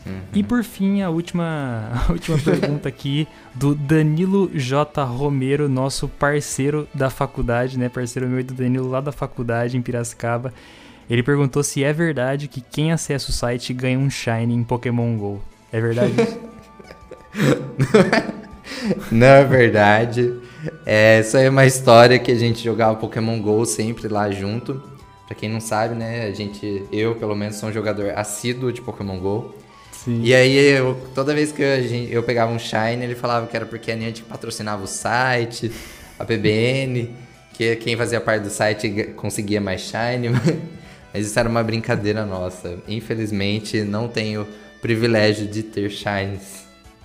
Uhum. E por fim, a última, a última pergunta aqui do Danilo J. Romero, nosso parceiro da faculdade, né? Parceiro meu e do Danilo lá da faculdade em Piracicaba. Ele perguntou se é verdade que quem acessa o site ganha um Shine em Pokémon GO. É verdade isso? Não é verdade. É, isso aí é uma história que a gente jogava Pokémon GO sempre lá junto. Pra quem não sabe, né? A gente, eu pelo menos sou um jogador assíduo de Pokémon GO. Sim. E aí, eu, toda vez que eu, eu pegava um Shine, ele falava que era porque a Niantic patrocinava o site, a PBN, que quem fazia parte do site conseguia mais Shine. Mas isso era uma brincadeira nossa. Infelizmente, não tenho privilégio de ter Shines.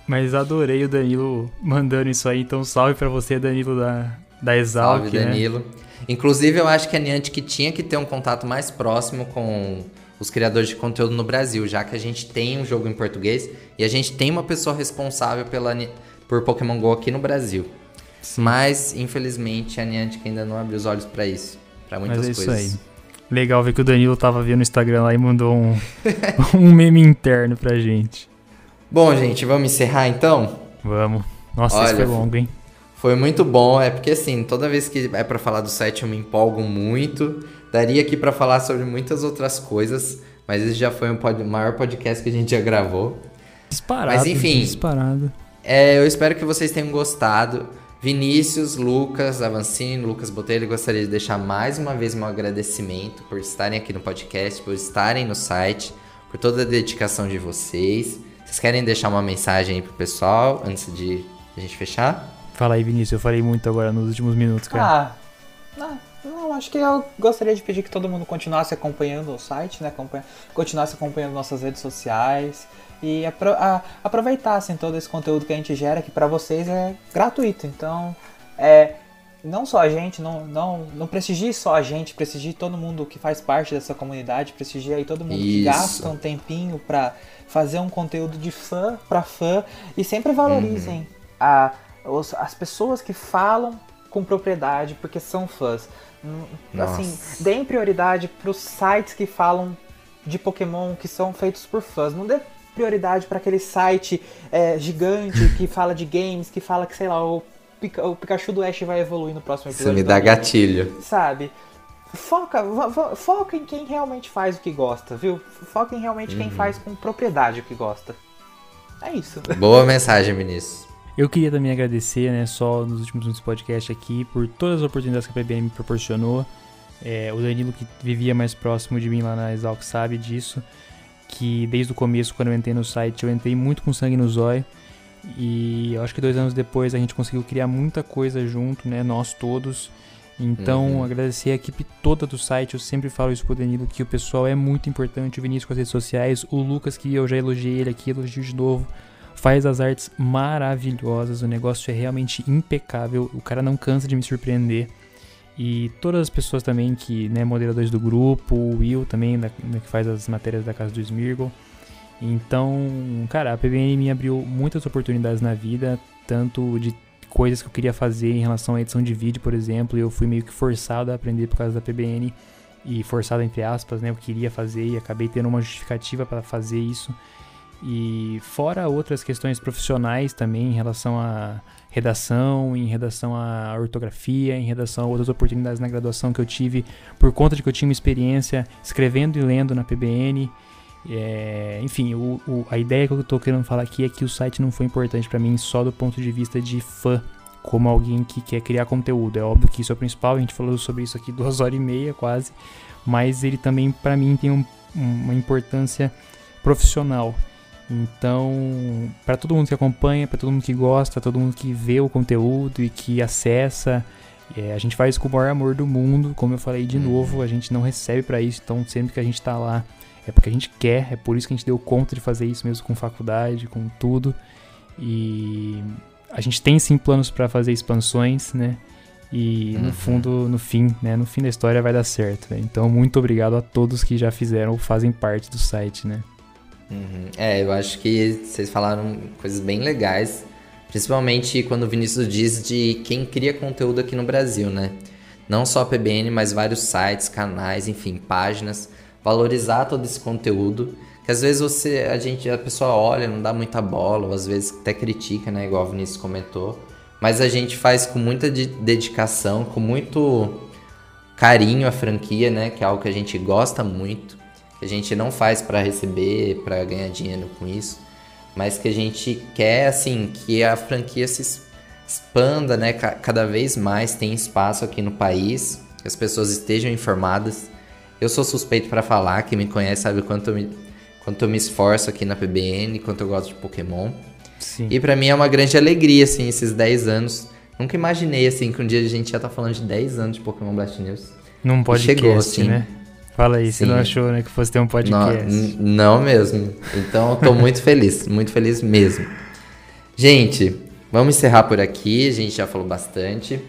Mas adorei o Danilo mandando isso aí, então salve para você, Danilo da, da Exalc. Salve, né? Danilo. Inclusive, eu acho que a Niantic tinha que ter um contato mais próximo com os criadores de conteúdo no Brasil, já que a gente tem um jogo em português e a gente tem uma pessoa responsável pela, por Pokémon GO aqui no Brasil. Sim. Mas, infelizmente, a Niantic ainda não abriu os olhos para isso, para muitas Mas é coisas. Isso aí. Legal ver que o Danilo tava vendo no Instagram lá e mandou um, um meme interno pra gente. Bom, gente, vamos encerrar então? Vamos. Nossa, Olha, isso foi longo, hein? Foi muito bom, é porque assim, toda vez que é para falar do site eu me empolgo muito. Daria aqui para falar sobre muitas outras coisas, mas esse já foi o pod maior podcast que a gente já gravou. Disparado. Mas enfim, disparado. É, eu espero que vocês tenham gostado. Vinícius, Lucas Avancini, Lucas Botelho, gostaria de deixar mais uma vez meu agradecimento por estarem aqui no podcast, por estarem no site, por toda a dedicação de vocês. Vocês querem deixar uma mensagem aí pro pessoal antes de a gente fechar? Fala aí, Vinícius. Eu falei muito agora nos últimos minutos, cara. Ah, não, não, acho que eu gostaria de pedir que todo mundo continuasse acompanhando o site, né? continuasse acompanhando nossas redes sociais e apro a, aproveitassem todo esse conteúdo que a gente gera, que para vocês é gratuito. Então, é, não só a gente, não, não, não prestigie só a gente, prestigie todo mundo que faz parte dessa comunidade, prestigie aí todo mundo Isso. que gasta um tempinho pra fazer um conteúdo de fã para fã e sempre valorizem uhum. a, os, as pessoas que falam com propriedade porque são fãs. Hum, Nossa. Assim, deem prioridade para os sites que falam de Pokémon que são feitos por fãs. Não dê prioridade para aquele site é, gigante que fala de games, que fala que, sei lá, o, Pika- o Pikachu do Ash vai evoluir no próximo Isso episódio. me do dá anime. gatilho. Sabe? Foca, foca em quem realmente faz o que gosta, viu? Foca em realmente Uhum. quem faz com propriedade o que gosta. É isso. Boa mensagem, Vinícius. Eu queria também agradecer, né, só nos últimos minutos do podcast aqui, por todas as oportunidades que a PBN me proporcionou. É, o Danilo, que vivia mais próximo de mim lá na Exalc, sabe disso. Que desde o começo, quando eu entrei no site, eu entrei muito com sangue no zóio. E eu acho que dois anos depois a gente conseguiu criar muita coisa junto, né, nós todos. Então, Uhum. agradecer a equipe toda do site. Eu sempre falo isso pro Danilo, que o pessoal é muito importante. O Vinícius com as redes sociais, o Lucas, que eu já elogiei ele aqui, elogio de novo faz as artes maravilhosas, o negócio é realmente impecável, o cara não cansa de me surpreender. E todas as pessoas também que, né, moderadores do grupo, o Will também, da, né, que faz as matérias da casa do Smirgle. Então, cara, a PBN me abriu muitas oportunidades na vida, tanto de coisas que eu queria fazer em relação à edição de vídeo, por exemplo, e eu fui meio que forçado a aprender por causa da PBN, e forçado entre aspas, né, eu queria fazer e acabei tendo uma justificativa para fazer isso. E fora outras questões profissionais também em relação à redação, em redação à ortografia, em redação a outras oportunidades na graduação que eu tive por conta de que eu tinha uma experiência escrevendo e lendo na PBN. É, enfim, o- o- a ideia que eu tô querendo falar aqui é que o site não foi importante pra mim só do ponto de vista de fã, como alguém que quer criar conteúdo. É óbvio que isso é o principal, a gente falou sobre isso aqui duas horas e meia quase, mas ele também pra mim tem um- uma importância profissional. Então, para todo mundo que acompanha, para todo mundo que gosta, todo mundo que vê o conteúdo e que acessa, é, a gente faz com o maior amor do mundo. Como eu falei de Uhum. novo, a gente não recebe para isso, então sempre que a gente tá lá é porque a gente quer, é por isso que a gente deu conta de fazer isso mesmo com faculdade, com tudo. E a gente tem sim planos para fazer expansões, né? E Uhum. no fundo, no fim, né? No fim da história vai dar certo. né? Então, muito obrigado a todos que já fizeram ou fazem parte do site, né? Uhum. É, eu acho que vocês falaram coisas bem legais. Principalmente quando o Vinícius diz de quem cria conteúdo aqui no Brasil, né? Não só a PBN, mas vários sites, canais, enfim, páginas. Valorizar todo esse conteúdo. Que às vezes você, a gente, a pessoa olha, não dá muita bola, ou às vezes até critica, né? Igual o Vinícius comentou. Mas a gente faz com muita de- dedicação, com muito carinho a franquia, né? Que é algo que a gente gosta muito. Que a gente não faz pra receber, pra ganhar dinheiro com isso. Mas que a gente quer, assim, que a franquia se expanda, né? ca- Cada vez mais tem espaço aqui no país. Que as pessoas estejam informadas. Eu sou suspeito pra falar, quem me conhece sabe quanto eu me, quanto eu me esforço aqui na PBN, quanto eu gosto de Pokémon. Sim. E pra mim é uma grande alegria, assim, esses 10 anos. Nunca imaginei, assim, que um dia a gente já tá falando de 10 anos de Pokémon Blast News. Num podcast, chegou, sim. né? Fala aí, você Sim. não achou, né, que fosse ter um Não, podcast? n- não mesmo. Então eu tô muito feliz, muito feliz mesmo. Gente, vamos encerrar por aqui. A gente já falou bastante.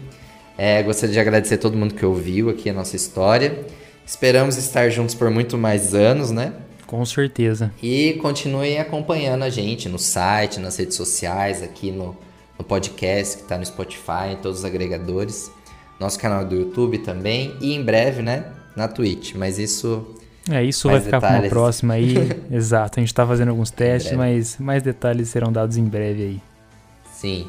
É, gostaria de agradecer a todo mundo que ouviu aqui a nossa história. Esperamos estar juntos por muito mais anos, né? Com certeza. E continuem acompanhando a gente no site, nas redes sociais, aqui no, no podcast que está no Spotify, em todos os agregadores. Nosso canal do YouTube também. E em breve, né? Na Twitch. Mas isso É, isso Mais vai ficar para uma próxima aí. Exato, a gente tá fazendo alguns testes, mas mais detalhes serão dados em breve aí. Sim.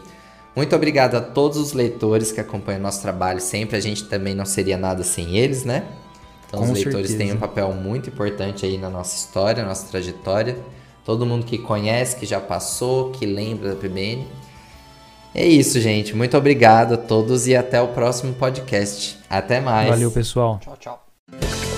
Muito obrigado a todos os leitores que acompanham nosso trabalho sempre. A gente também não seria nada sem eles, né? Então Com os leitores certeza. têm um papel muito importante aí na nossa história, nossa trajetória. Todo mundo que conhece, que já passou, que lembra da PBN. É isso, gente. Muito obrigado a todos e até o próximo podcast. Até mais. Valeu, pessoal. Tchau, tchau.